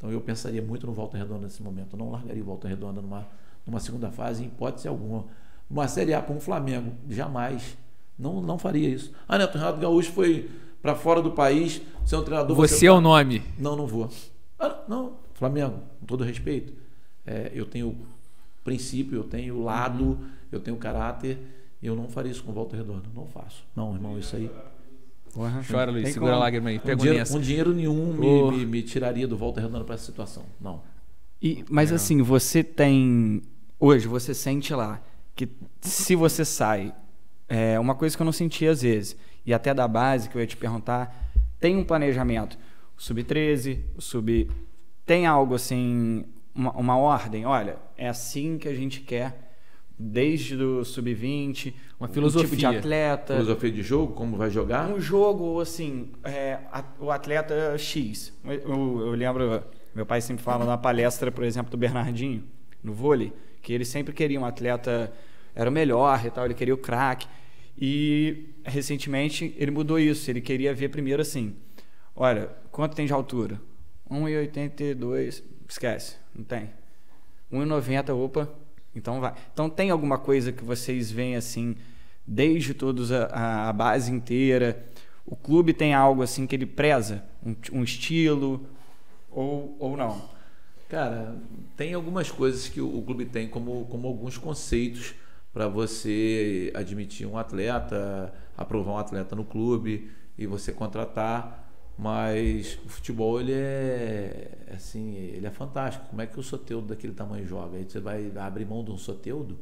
Então, eu pensaria muito no Volta Redonda nesse momento. Eu não largaria o Volta Redonda numa, numa segunda fase, em hipótese alguma. Uma Série A para um Flamengo, jamais. Não, não faria isso. Ah, Neto, o Renato Gaúcho foi para fora do país, ser um treinador. Você é o nome. Não, não vou. Ah, não, Flamengo, com todo respeito. É, eu tenho princípio, eu tenho lado, eu tenho caráter. Eu não faria isso com volta redonda. Não faço. Não, irmão, isso aí. Porra, Chora, Luiz. tem Segura a como. lágrima aí. Com Pega o dinheiro, com dinheiro nenhum me, Oh. me, me tiraria do volta redonda para essa situação. Não. E, mas assim, você tem. Hoje, você sente lá que se você sai. É uma coisa que eu não senti às vezes, e até da base, que eu ia te perguntar, tem um planejamento. O sub-13, o sub. Tem algo assim, uma, uma ordem? Olha, é assim que a gente quer, desde o sub-20, Uma filosofia. tipo de atleta. Filosofia de jogo, como vai jogar? Um jogo, assim, é, a- o atleta X. Eu, eu lembro, meu pai sempre fala na palestra, por exemplo, do Bernardinho, no vôlei, que ele sempre queria um atleta, era o melhor e tal, ele queria o craque. E recentemente ele mudou isso, ele queria ver primeiro assim: olha, quanto tem de altura? 1,82, esquece, não tem. 1,90, opa, então vai. Então tem alguma coisa que vocês veem assim, desde todos a, a- base inteira? O clube tem algo assim que ele preza? Um, um estilo ou, ou não? Cara, tem algumas coisas que o, o clube tem, como, como alguns conceitos para você admitir um atleta, aprovar um atleta no clube e você contratar. Mas o futebol ele é assim, ele é fantástico. Como é que o soteudo daquele tamanho joga? Aí você vai abrir mão de um soteudo?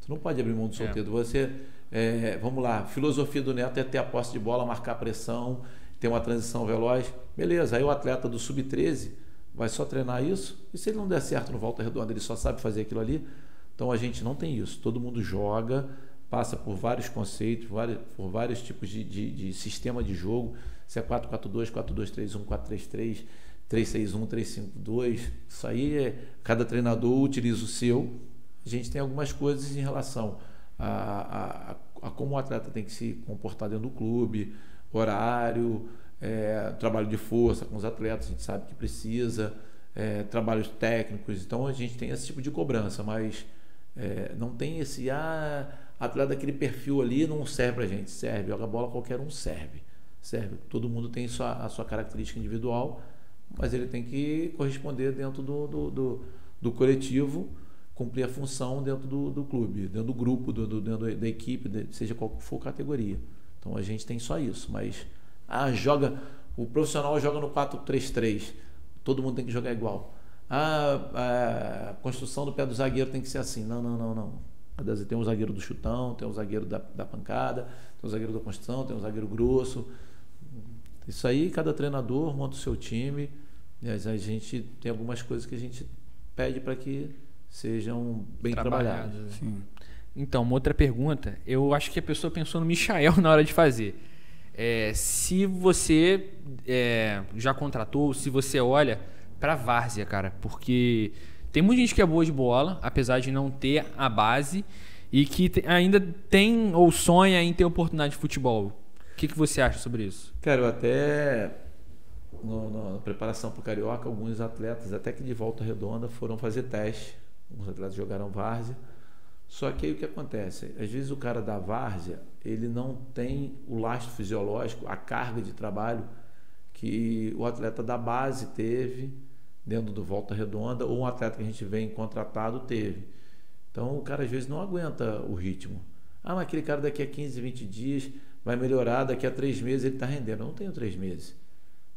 Você não pode abrir mão do É. soteudo. Você, é, vamos lá, filosofia do Neto é ter a posse de bola, marcar pressão, ter uma transição veloz. Beleza, aí o atleta do sub-13 vai só treinar isso. E se ele não der certo no volta redonda, ele só sabe fazer aquilo ali? Então a gente não tem isso. Todo mundo joga, passa por vários conceitos, vários, por vários tipos de, de, de sistema de jogo. Se é 4-4-2, 4-2-3-1, 4-3-3, 3-6-1, 3-5-2. Isso aí é. Cada treinador utiliza o seu. A gente tem algumas coisas em relação a, a, a- como o atleta tem que se comportar dentro do clube, horário, é, trabalho de força com os atletas, a gente sabe que precisa, é, trabalhos técnicos. Então a gente tem esse tipo de cobrança, mas é, não tem esse ah, atleta daquele perfil ali não serve pra gente. Serve, joga bola qualquer um serve. Serve. Todo mundo tem sua, a sua característica individual, mas ele tem que corresponder dentro do, do, do, do coletivo, cumprir a função dentro do, do clube, dentro do grupo, do, do- dentro da equipe, seja qual for a categoria. Então a gente tem só isso, mas ah, joga, o profissional joga no 4-3-3, todo mundo tem que jogar igual. Ah, a construção do pé do zagueiro tem que ser assim. Não, não, não, não. Tem um zagueiro do chutão, tem um zagueiro da, da pancada, tem um zagueiro da construção, tem um zagueiro grosso. Isso aí, cada treinador monta o seu time. E a gente tem algumas coisas que a gente pede para que sejam bem trabalhadas. Trabalhados. Sim. Então, uma outra pergunta. Eu acho que a pessoa pensou no Michael na hora de fazer. É, se você é, já contratou, se você olha pra várzea, cara, porque tem muita gente que é boa de bola, apesar de não ter a base, e que ainda tem ou sonha em ter oportunidade de futebol. O que, que você acha sobre isso? Cara, eu até no- no- na preparação para o Carioca, alguns atletas, até que de volta redonda, foram fazer teste. Alguns atletas jogaram várzea. Só que aí o que acontece? Às vezes o cara da várzea, ele não tem o lastro fisiológico, a carga de trabalho que o atleta da base teve dentro do Volta Redonda ou um atleta que a gente vem contratado teve. Então o cara às vezes não aguenta o ritmo. Ah, mas aquele cara daqui a 15, 20 dias vai melhorar, daqui a três meses ele está rendendo. Eu não tenho três meses.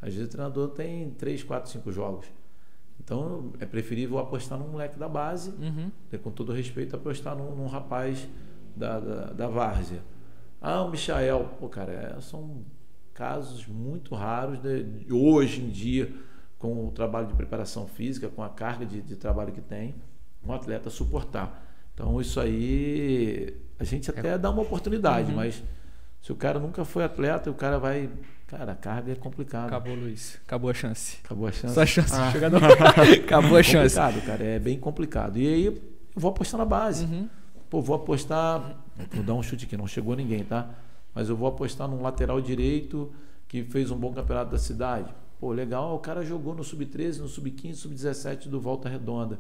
Às vezes o treinador tem três, quatro, cinco jogos. Então é preferível apostar num moleque da base, Uhum. né, com todo respeito, apostar num, num rapaz da, da, da várzea. Ah, o Michael, pô, cara, é, são casos muito raros de, de hoje em dia, com o trabalho de preparação física, com a carga de, de trabalho que tem, um atleta suportar. Então isso aí a gente até dá uma oportunidade, Uhum. mas se o cara nunca foi atleta, o cara vai. Cara, a carga é complicada. Acabou, Luiz. Acabou a chance. Acabou a chance. Só a chance Ah. de jogador. Acabou a chance. complicado, cara. É bem complicado. E aí eu vou apostar na base. Uhum. Pô, vou apostar. Vou dar um chute aqui, não chegou ninguém, tá? Mas eu vou apostar num lateral direito que fez um bom campeonato da cidade. Pô, legal, o cara jogou no sub-13, no sub-15, sub-17 do Volta Redonda.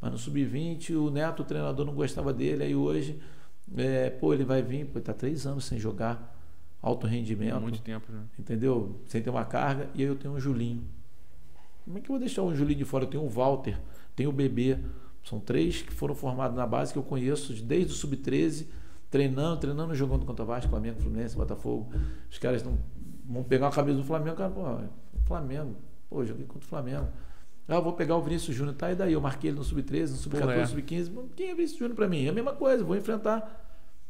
Mas no sub-20 o Neto, o treinador, não gostava dele. Aí hoje, é, pô, ele vai vir, pô, tá três anos sem jogar. Alto rendimento Muito tempo, né? entendeu? Sem ter uma carga, e aí eu tenho um Julinho. Como é que eu vou deixar o Julinho de fora? Eu tenho o Walter, tenho o Bebê. São três que foram formados na base que eu conheço desde o Sub-13, treinando, treinando, jogando contra Vasco, Flamengo, Fluminense, Botafogo. Os caras não vão pegar a camisa do Flamengo, cara, pô, Flamengo, pô, joguei contra o Flamengo. Ah, vou pegar o Vinícius Júnior, tá? E daí? Eu marquei ele no Sub-13, no Sub-14, Porra, é. Sub-15. Quem é Vinícius Júnior pra mim? É a mesma coisa, vou enfrentar.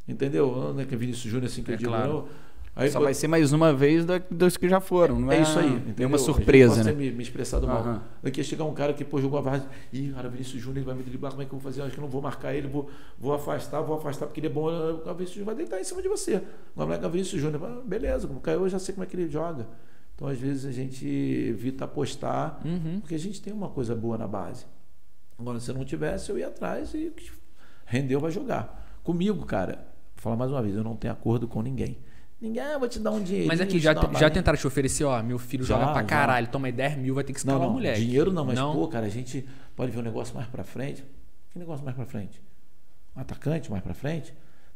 Entendeu? Não é que é Vinícius Júnior assim que É eu digo, claro. não. Aí, Só pô, vai ser mais uma vez da- dos que já foram, não é? é isso aí. Entendeu? surpresa, Pode né? ter me, me expressado mal. Aham. Daqui ia chegar um cara que pô, jogou a várzea. Ih, cara, Vinícius Júnior ele vai me driblar. Como é que eu vou fazer? Acho que eu não vou marcar ele. Vou, vou afastar, vou afastar porque ele é bom. O Vinícius Júnior vai deitar em cima de você. Não é o Vinícius Júnior. Ah, Beleza, como caiu, eu já sei como é que ele joga. Então, às vezes, a gente evita apostar Uhum. porque a gente tem uma coisa boa na base. Agora, se eu não tivesse, eu ia atrás e rendeu, vai jogar. Comigo, cara, vou falar mais uma vez, eu não tenho acordo com ninguém. Ninguém, ah, vou te dar um dinheiro. Mas aqui, já, já tentaram te oferecer, ó, meu filho Já, joga pra já. caralho, toma aí 10 mil, vai ter que escalar Não, não, moleque. dinheiro não, mas não. pô, cara, a gente pode ver um negócio mais pra frente. Que negócio mais pra frente? Um atacante mais pra frente?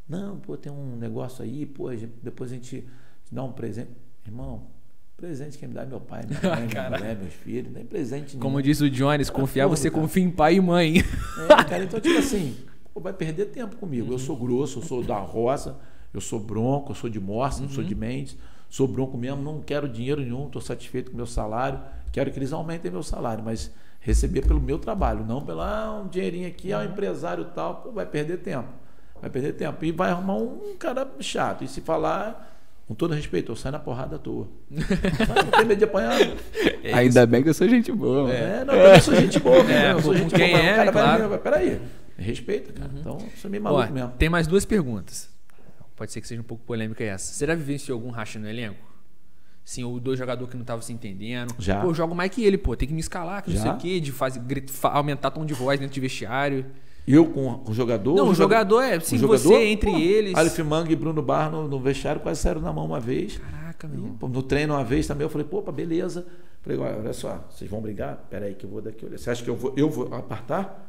Não, pô, tem um negócio aí, pô, depois a gente te dá um presente. Irmão, presente quem me dá é meu pai, minha mãe, minha mulher, meus filhos, não tem presente Como nenhum. diz o Jones, confiar você cara. confia em pai e mãe. É, cara, então, tipo assim, pô, vai perder tempo comigo. Eu sou grosso, eu sou da roça, eu sou bronco, eu sou de Morsa, não sou de Mendes, sou bronco mesmo, não quero dinheiro nenhum, estou satisfeito com o meu salário, quero que eles aumentem meu salário, mas receber pelo meu trabalho, não pelo ah, um dinheirinho aqui, ah, um empresário tal, pô, vai perder tempo. Vai perder tempo. E vai arrumar um cara chato. E se falar, com todo respeito, eu saio na porrada à toa. Mas não tem medo de apanhar. Ainda bem que eu sou gente boa. mano. É, não, eu sou gente boa, É, eu sou gente quem boa. é, cara claro. vai, peraí, respeita, cara. Então, isso é meio maluco mesmo. tem mais duas perguntas. Pode ser que seja um pouco polêmica essa. Você já vivenciou algum racha no elenco? Sim, ou dois jogadores que não estavam se entendendo. Já. Pô, eu jogo mais que ele, pô. Tem que me escalar, que não Já. sei o quê, de fazer, grit- fa- aumentar tom de voz dentro de vestiário. Eu com o jogador. não, o jogador- jogador é, sim, jogador? você entre Pô, eles. Aleph Mang e Bruno Bar no, no vestiário quase saíram na mão uma vez. Caraca, E, meu. pô, no treino uma vez também eu falei, pô, beleza. Falei, olha, olha só, vocês vão brigar? Pera aí que eu vou daqui. Olha. Você acha que eu vou, eu vou apartar?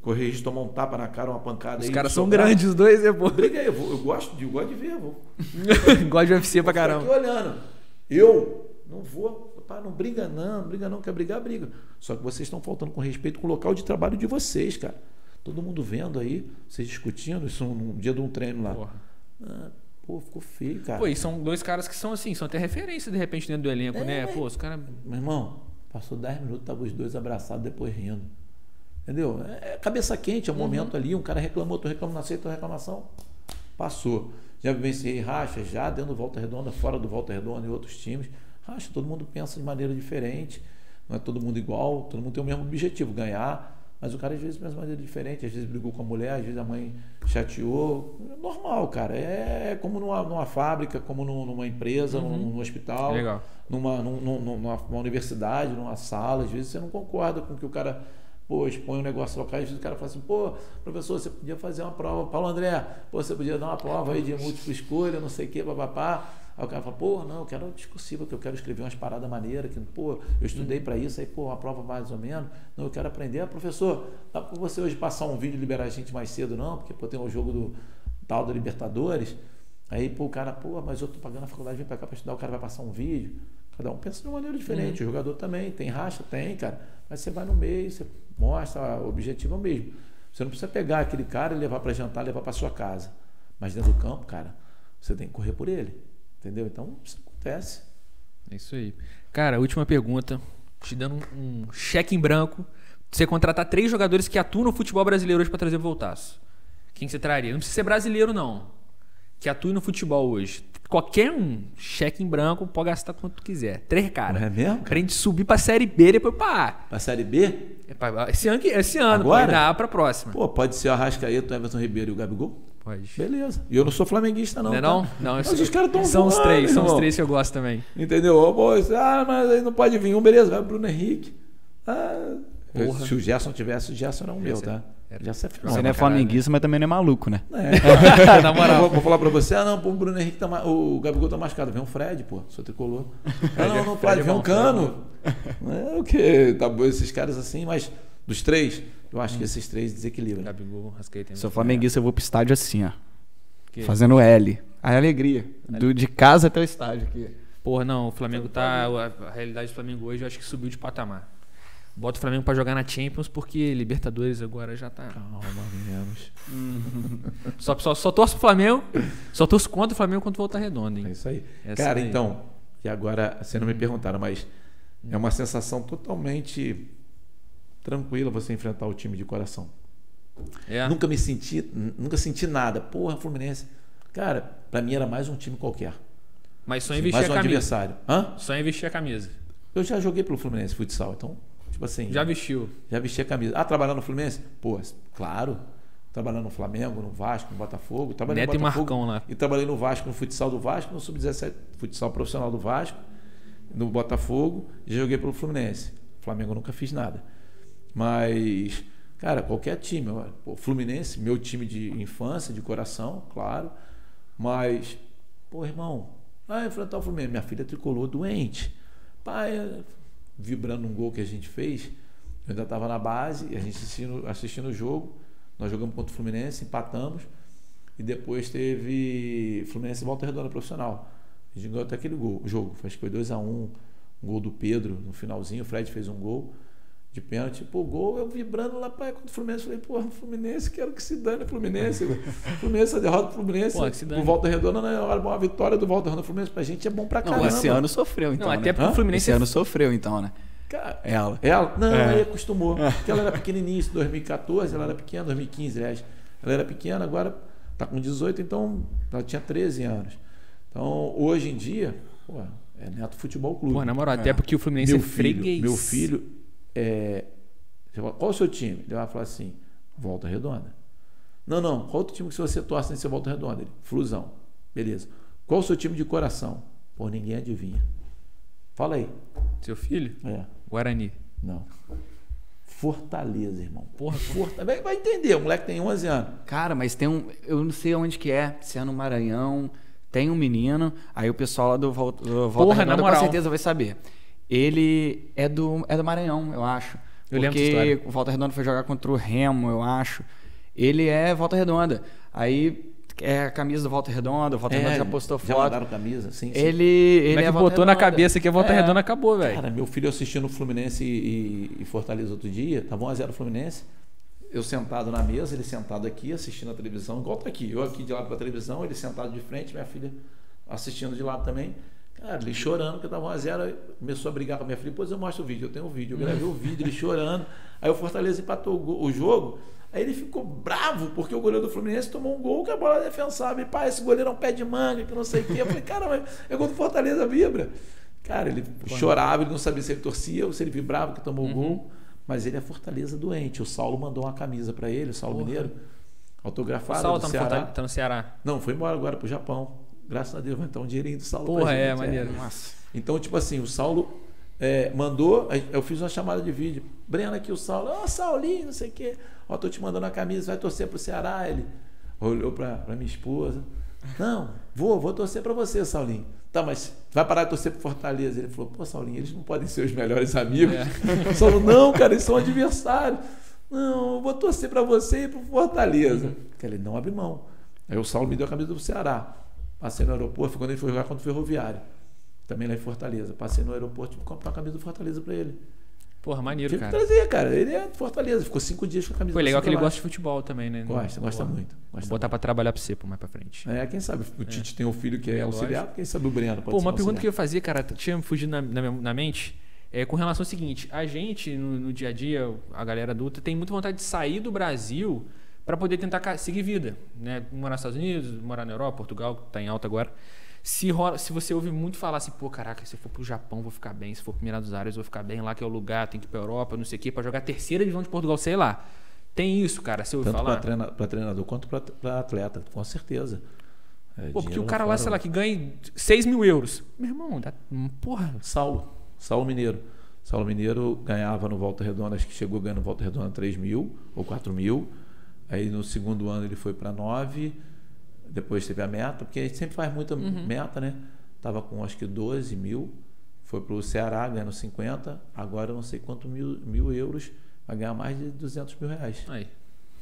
Correr risco de tomar um tapa na cara, uma pancada Os caras são grandes, os dois, é, pô. Briga aí, eu, vou, eu gosto, de, eu gosto de ver, eu vou. Gosto de UFC pra caramba. aqui olhando. Eu não vou, pá, não briga não, não briga não, quer brigar, briga. Só que vocês estão faltando com respeito com o local de trabalho de vocês, cara. Todo mundo vendo aí, vocês discutindo, isso num dia de um treino lá. Porra. Ah, pô, ficou feio, cara. Pô, e são dois caras que são assim, são até referência de repente dentro do elenco, É, né? mas- Pô, os caras. Meu irmão, passou 10 minutos, estavam os dois abraçados, depois rindo. Entendeu? É cabeça quente, é um Uhum. momento ali, um cara reclamou, outro reclamou, não aceita a reclamação. Passou. Já vivenciei racha, já dentro do Volta Redonda, fora do Volta Redonda e outros times. Racha, todo mundo pensa de maneira diferente, não é todo mundo igual, todo mundo tem o mesmo objetivo, ganhar. Mas o cara às vezes pensa de maneira diferente, às vezes brigou com a mulher, às vezes a mãe chateou. É normal, cara. É como numa, numa fábrica, como num- numa empresa, num, num hospital Legal. numa, num- num- numa, numa universidade, numa sala, às vezes você não concorda com o que o cara pô, expõe um negócio local, às vezes o cara fala assim, pô, professor, você podia fazer uma prova, Paulo André, pô, você podia dar uma prova aí de múltipla escolha, não sei o que, papapá. Aí o cara fala, pô, não, eu quero discursiva, que eu quero escrever umas paradas maneiras, que, pô, eu estudei para isso, aí, pô, a prova mais ou menos. Não, eu quero aprender. Ah, professor, dá para você hoje passar um vídeo e liberar a gente mais cedo, não? Porque, pô, tem um jogo do tal da Libertadores. Aí, pô, o cara, pô, mas eu tô pagando a faculdade, vem pra cá pra estudar, o cara vai passar um vídeo. Cada um pensa de uma maneira diferente. Uhum. O jogador também tem racha, tem, cara. Mas você vai no meio, você mostra, o objetivo é o mesmo. Você não precisa pegar aquele cara e levar para jantar, levar para sua casa. Mas dentro do campo, cara, você tem que correr por ele. Entendeu? Então, isso acontece. É isso aí. Cara, última pergunta. Te dando um, um cheque em branco. Você contratar três jogadores que atuam no futebol brasileiro hoje para trazer voltaço. Quem você traria? Não precisa ser brasileiro, não. Que atue no futebol hoje. Qualquer um, cheque em branco, pode gastar quanto tu quiser. Três caras. É mesmo? Pra gente subir pra Série B e depois pra A. Pra Série B? É pra, esse ano, esse ano Agora? pode dar A pra próxima. Pô, pode ser o Arrascaeta, o Everton Ribeiro e o Gabigol? Pode. Beleza. E eu não sou flamenguista, não. Não é tá? não? Não, eu sei. os caras estão São os voando, três, são os irmão. três que eu gosto também. Entendeu? Ô, ah, mas aí não pode vir um, beleza, vai o Bruno Henrique. Ah, Porra. se o Gerson tivesse, o Gerson era um meu, Esse tá? era- Gerson é Você não é flamenguista, mas também não é maluco, né? É. Na moral. vou, vou falar pra você, ah não, pô, o Bruno Henrique tá ma- o Gabigol tá machucado, vem um Fred, pô, sou tricolor. Ah, não, não Fred pode, é vem um cano. É o que? Tá bom esses caras assim, mas dos três, eu acho que esses três desequilibram. Gabigol, Rascaeta. Sou flamenguista, eu vou pro estádio assim, ó. Que- Fazendo L. A alegria. Do, de casa até o estádio aqui. Porra, não, o Flamengo tá. A, a realidade do Flamengo hoje eu acho que subiu de patamar. Bota o Flamengo pra jogar na Champions porque Libertadores agora já tá. Calma, menos. Só, só, só torço pro Flamengo, só torço contra o Flamengo quando voltar redondo, É hein? isso aí. Essa Cara, aí. então, e agora, você não me perguntaram, mas é uma sensação totalmente tranquila você enfrentar o time de coração. É. Nunca me senti, nunca senti nada. Porra, Fluminense. Cara, pra mim era mais um time qualquer. Mas só investir mais a um camisa. adversário. Hã? Só investir a camisa. Eu já joguei pelo Fluminense futsal, então, tipo assim. Já vestiu. Já vesti a camisa. Ah, trabalhar no Fluminense? Pô, claro. Trabalhando no Flamengo, no Vasco, no Botafogo. Trabalhei Neto e no Botafogo, Marcão lá. E trabalhei no Vasco, no futsal do Vasco, no Sub-17, futsal profissional do Vasco, no Botafogo. E já joguei pelo Fluminense. Flamengo nunca fiz nada. Mas, cara, qualquer time. pô, Fluminense, meu time de infância, de coração, claro. Mas, pô, irmão, vai enfrentar o Fluminense. Minha filha tricolor doente. Pai, vibrando um gol que a gente fez. Eu ainda estava na base, a gente assistindo, assistindo o jogo. Nós jogamos contra o Fluminense, empatamos. E depois teve Fluminense Volta Redonda profissional. A gente ganhou até aquele gol, jogo. Acho que foi 2x1. Um, gol do Pedro no finalzinho. O Fred fez um gol de pênalti. Pô, gol, eu vibrando lá para contra o Fluminense. Falei, pô, Fluminense, quero que se dane o Fluminense. Fluminense, a derrota do Fluminense. Pô, que se dane. o Volta Redonda não é uma vitória do Volta Redonda Fluminense pra gente é bom pra Não, caramba. esse ano sofreu, então. não, até né? porque o Fluminense. Esse ano sofreu, então, né? Cara, Ela. ela? Não, É. aí acostumou. Porque ela era pequenininha, isso 2014, ela era pequena, 2015, aliás. Ela era pequena, agora tá com 18, então ela tinha 13 anos. Então, hoje em dia, pô, é Neto Futebol Clube. Pô, na moral, É. até porque o Fluminense meu é filho, freguês. meu filho é. você fala, Qual o seu time? Ele vai falar assim: Volta Redonda. Não, não. Qual outro time que você torce nesse Volta Redonda? Ele, Flusão. Beleza. Qual o seu time de coração? Pô, ninguém adivinha. Fala aí. Seu filho? É. Guarani. Não. Fortaleza, irmão. Porra, Fortaleza. Vai, entender, o moleque tem 11 anos. Cara, mas tem um. Eu não sei onde que é, se é no Maranhão. Tem um menino, aí o pessoal lá do Volta, do Volta Porra, na Redonda com certeza vai saber. Ele é do, é do Maranhão, eu acho. Eu lembro porque história. o Volta Redonda foi jogar contra o Remo, eu acho. Ele é Volta Redonda. Aí é a camisa do Volta Redonda, o Volta Redonda já postou É, já foto. mandaram camisa, sim, sim. Ele, ele Como é é que Volta botou na Redonda. cabeça que a volta É. redonda acabou, velho? Cara, meu filho assistindo Fluminense e, e Fortaleza outro dia, tava 1x0 Fluminense. Eu sentado na mesa, ele sentado aqui, assistindo a televisão, igual tá aqui. Eu aqui de lado pra televisão, ele sentado de frente, minha filha assistindo de lado também. Cara, ele chorando, porque tava 1x0, aí começou a brigar com a minha filha, depois eu mostro o vídeo, eu tenho o vídeo, eu gravei o vídeo, ele chorando. Aí o Fortaleza empatou o, o jogo, aí ele ficou bravo, porque o goleiro do Fluminense tomou um gol que a bola é defensável. E, pai, esse goleiro é um pé de manga, que não sei o quê. Eu falei, cara, mas é gol do Fortaleza, vibra. Cara, ele chorava, ele não sabia se ele torcia ou se ele vibrava que tomou o gol. Mas ele é Fortaleza doente. O Saulo mandou uma camisa pra ele, o Saulo Porra. Mineiro, O autografada Saulo do tá no, Ceará. Tá no Ceará. Não, foi embora agora pro Japão. Graças a Deus, vai entrar um dinheirinho do Saulo Porra, pra é, gente, maneiro. Nossa. Então, tipo assim, o Saulo é, mandou, eu fiz uma chamada de vídeo. Breno aqui, o Saulo, ó, Saulinho, não sei o quê. Ó, tô te mandando a camisa, vai torcer pro Ceará. Ele olhou pra, pra minha esposa. Não, vou, vou torcer pra você, Saulinho. Tá, mas vai parar de torcer pro Fortaleza. Ele falou, pô, Saulinho, eles não podem ser os melhores amigos. É. Saulo, não, cara, eles são adversários. Não, eu vou torcer para você e pro Fortaleza. Uhum. Ele não abre mão. Aí o Saulo me deu a camisa do Ceará. Passei no aeroporto, foi quando ele foi jogar contra o Ferroviário. Também lá em Fortaleza. Passei no aeroporto, tive que comprar a camisa do Fortaleza para ele. Porra, maneiro, Tive cara. que trazer, cara. Ele é Fortaleza. Ficou cinco dias com a camisa Foi legal que ele gosta de futebol também, né? Gosta, gosta muito. Gosta Vou botar para trabalhar para você, pô, mais para frente. É, quem sabe o Tite é. tem um filho que é, é auxiliar, quem sabe o Breno pode Pô, uma pergunta que eu ia fazer, cara, tinha fugido na, na, na mente. É, com relação ao seguinte, a gente no, no, dia a dia, a galera adulta, tem muita vontade de sair do Brasil para poder tentar seguir vida, né? Morar nos Estados Unidos, morar na Europa, Portugal, que está em alta agora. Se, rola, se você ouve muito falar assim, pô, caraca, se eu for pro Japão vou ficar bem, se for pro Minas Ares vou ficar bem, lá que é o lugar, tem que ir pra Europa, não sei o quê, pra jogar terceira divisão de Portugal, sei lá. Tem isso, cara, se eu Tanto falar. Tanto treina, pra treinador quanto pra, pra atleta, com certeza. É, pô, porque o cara lá, sei lá, que ganha 6 mil euros. Meu irmão, dá, porra. Saulo, Saulo Mineiro. Saulo Mineiro ganhava no Volta Redonda, acho que chegou ganhando Volta Redonda 3 mil ou 4 mil. Aí no segundo ano ele foi para 9, depois teve a meta, porque a gente sempre faz muita uhum. meta, né? Tava com acho que 12 mil, foi para o Ceará ganhando 50, agora eu não sei quanto mil, mil euros, vai ganhar mais de 200 mil reais. Aí.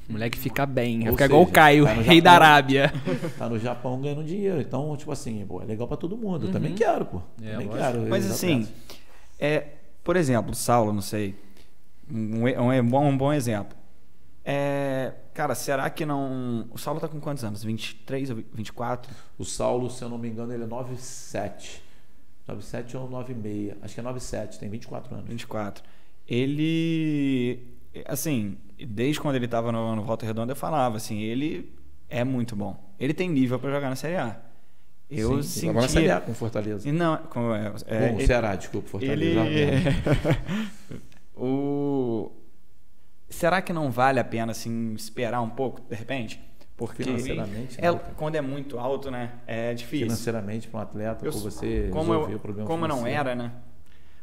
O moleque fica bem, vai ficar igual o Caio, tá rei Japão, da Arábia. Tá no Japão ganhando dinheiro. Então, tipo assim, pô, é legal para todo mundo. Eu também uhum. quero, pô. É, também quero. Mas assim, é, por exemplo, Saulo, não sei. Um, um, um, bom, um bom exemplo. É, cara, será que não. O Saulo tá com quantos anos? 23 ou 24? O Saulo, se eu não me engano, ele é 97. 97 ou 96. Acho que é 97, tem 24 anos. 24. Ele. Assim, desde quando ele tava no, no Volta Redonda, eu falava assim, ele é muito bom. Ele tem nível para jogar na Série A. Eu sim, sentia... na Série A com Fortaleza. Não, com, é, é, com o Ceará, desculpa, Fortaleza. Ele... o será que não vale a pena assim esperar um pouco, de repente? Porque financeiramente, é, quando é muito alto, né? É difícil. Financeiramente para um atleta, eu, você como resolver eu, o problema Como financeiro. não era, né?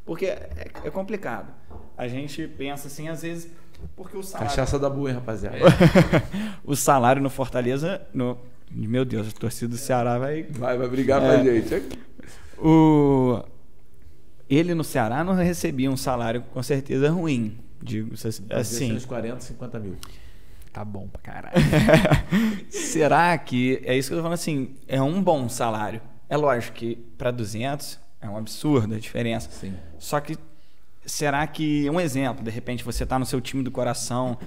Porque é, é, complicado. A gente pensa assim, às vezes, porque o salário. Cachaça da boa, hein, rapaziada. É. o salário no Fortaleza, no meu Deus, a torcida do Ceará vai vai, vai brigar é, com a gente. O ele no Ceará não recebia um salário com certeza ruim. Digo assim. Uns 40, 50 mil. Tá bom pra caralho. Será que. É isso que eu tô falando assim. É um bom salário. É lógico que para 200 é um absurdo a diferença. Sim. Só que. Será que. Um exemplo, de repente você tá no seu time do coração.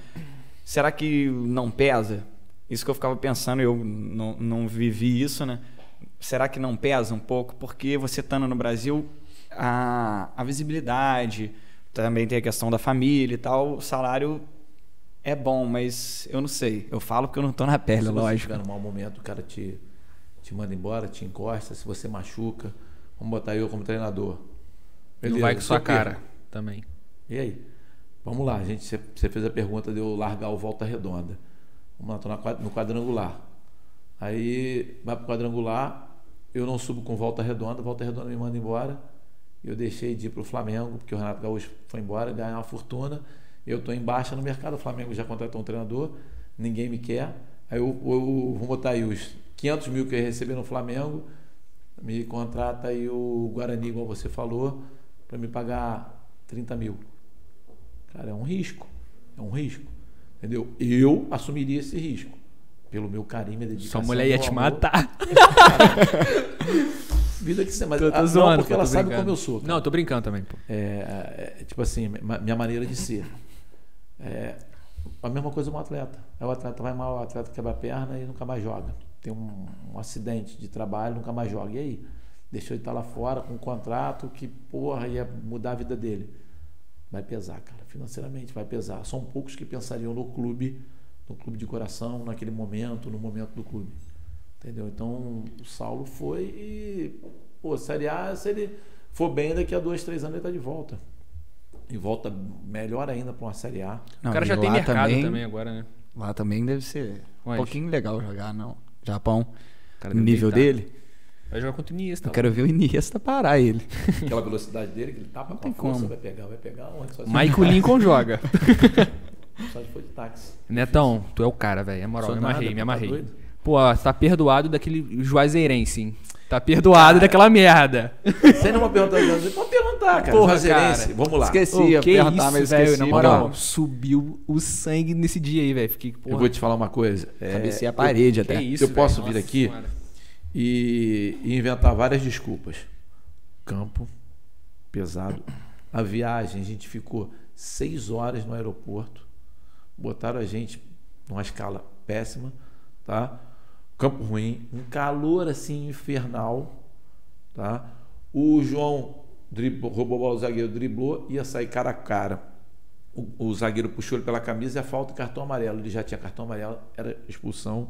Será que não pesa? Isso que eu ficava pensando, eu não, não vivi isso, né? Será que não pesa um pouco? Porque você estando no Brasil, a, a visibilidade também tem a questão da família e tal. O salário é bom, mas eu não sei. Eu falo porque eu não estou na pele, se lógico. Se tiver num mau momento, o cara te, te manda embora, te encosta, se você machuca. Vamos botar eu como treinador. Beleza, não vai com sua cara também. E aí? Vamos lá, gente. Você fez a pergunta de eu largar o volta redonda. Vamos lá, estou no quadrangular. Aí vai para o quadrangular, eu não subo com volta redonda, volta redonda me manda embora eu deixei de ir para o Flamengo, porque o Renato Gaúcho foi embora, ganhar uma fortuna. Eu estou em baixa no mercado, o Flamengo já contratou um treinador, ninguém me quer. Aí eu, eu vou botar aí os 500 mil que eu receber no Flamengo, me contrata aí o Guarani, igual você falou, para me pagar 30 mil. Cara, é um risco. É um risco. Entendeu? Eu assumiria esse risco. Pelo meu carinho e dedicação. Sua mulher ia te matar. vida que você. Mas tô, tô ah, zoando, não, porque ela brincando. sabe como eu sou. Cara. Não, tô brincando também. Pô. É, é, tipo assim, minha maneira de ser. É, a mesma coisa um atleta. o atleta vai mal, o atleta quebra a perna e nunca mais joga. Tem um, um acidente de trabalho, nunca mais joga. E aí? Deixou ele estar lá fora com um contrato que, porra, ia mudar a vida dele. Vai pesar, cara. Financeiramente vai pesar. São poucos que pensariam no clube, no clube de coração, naquele momento, no momento do clube. Entendeu? Então o Saulo foi e, pô, Série A, se ele for bem, daqui a dois, três anos ele tá de volta. E volta melhor ainda para uma Série A. Não, o cara já tem mercado também, também, agora, né? Lá também deve ser um pouquinho legal jogar, não. Japão. No nível dele. Vai jogar contra o Iniesta. Eu quero ver o Iniesta parar ele. Aquela velocidade dele, que ele tapa não com a força, como. vai pegar, vai pegar. Onde, só Michael Lincoln joga. Só de foi de táxi. Netão, tu é o cara, velho. É moral, me amarrei, me tá amarrei. Tá Pô, tá perdoado daquele Juazeirense. Tá perdoado daquela merda. Sem nenhuma pergunta, pode perguntar, cara. Porra, Juazeirense, cara. vamos lá. Esqueci, ia que perguntar, isso, mas velho, esqueci. na moral, subiu o sangue nesse dia aí, velho. Fiquei, porra, Eu vou te falar uma coisa. é, Cabecei a parede que até. isso, eu posso velho. vir aqui? E, e inventar várias desculpas. Campo, pesado. A viagem, a gente ficou seis horas no aeroporto. Botaram a gente numa escala péssima, tá? Campo ruim, um calor assim infernal, tá? O João driblou, roubou o zagueiro driblou, ia sair cara a cara. O, o zagueiro puxou ele pela camisa e a falta cartão amarelo. Ele já tinha cartão amarelo, era expulsão.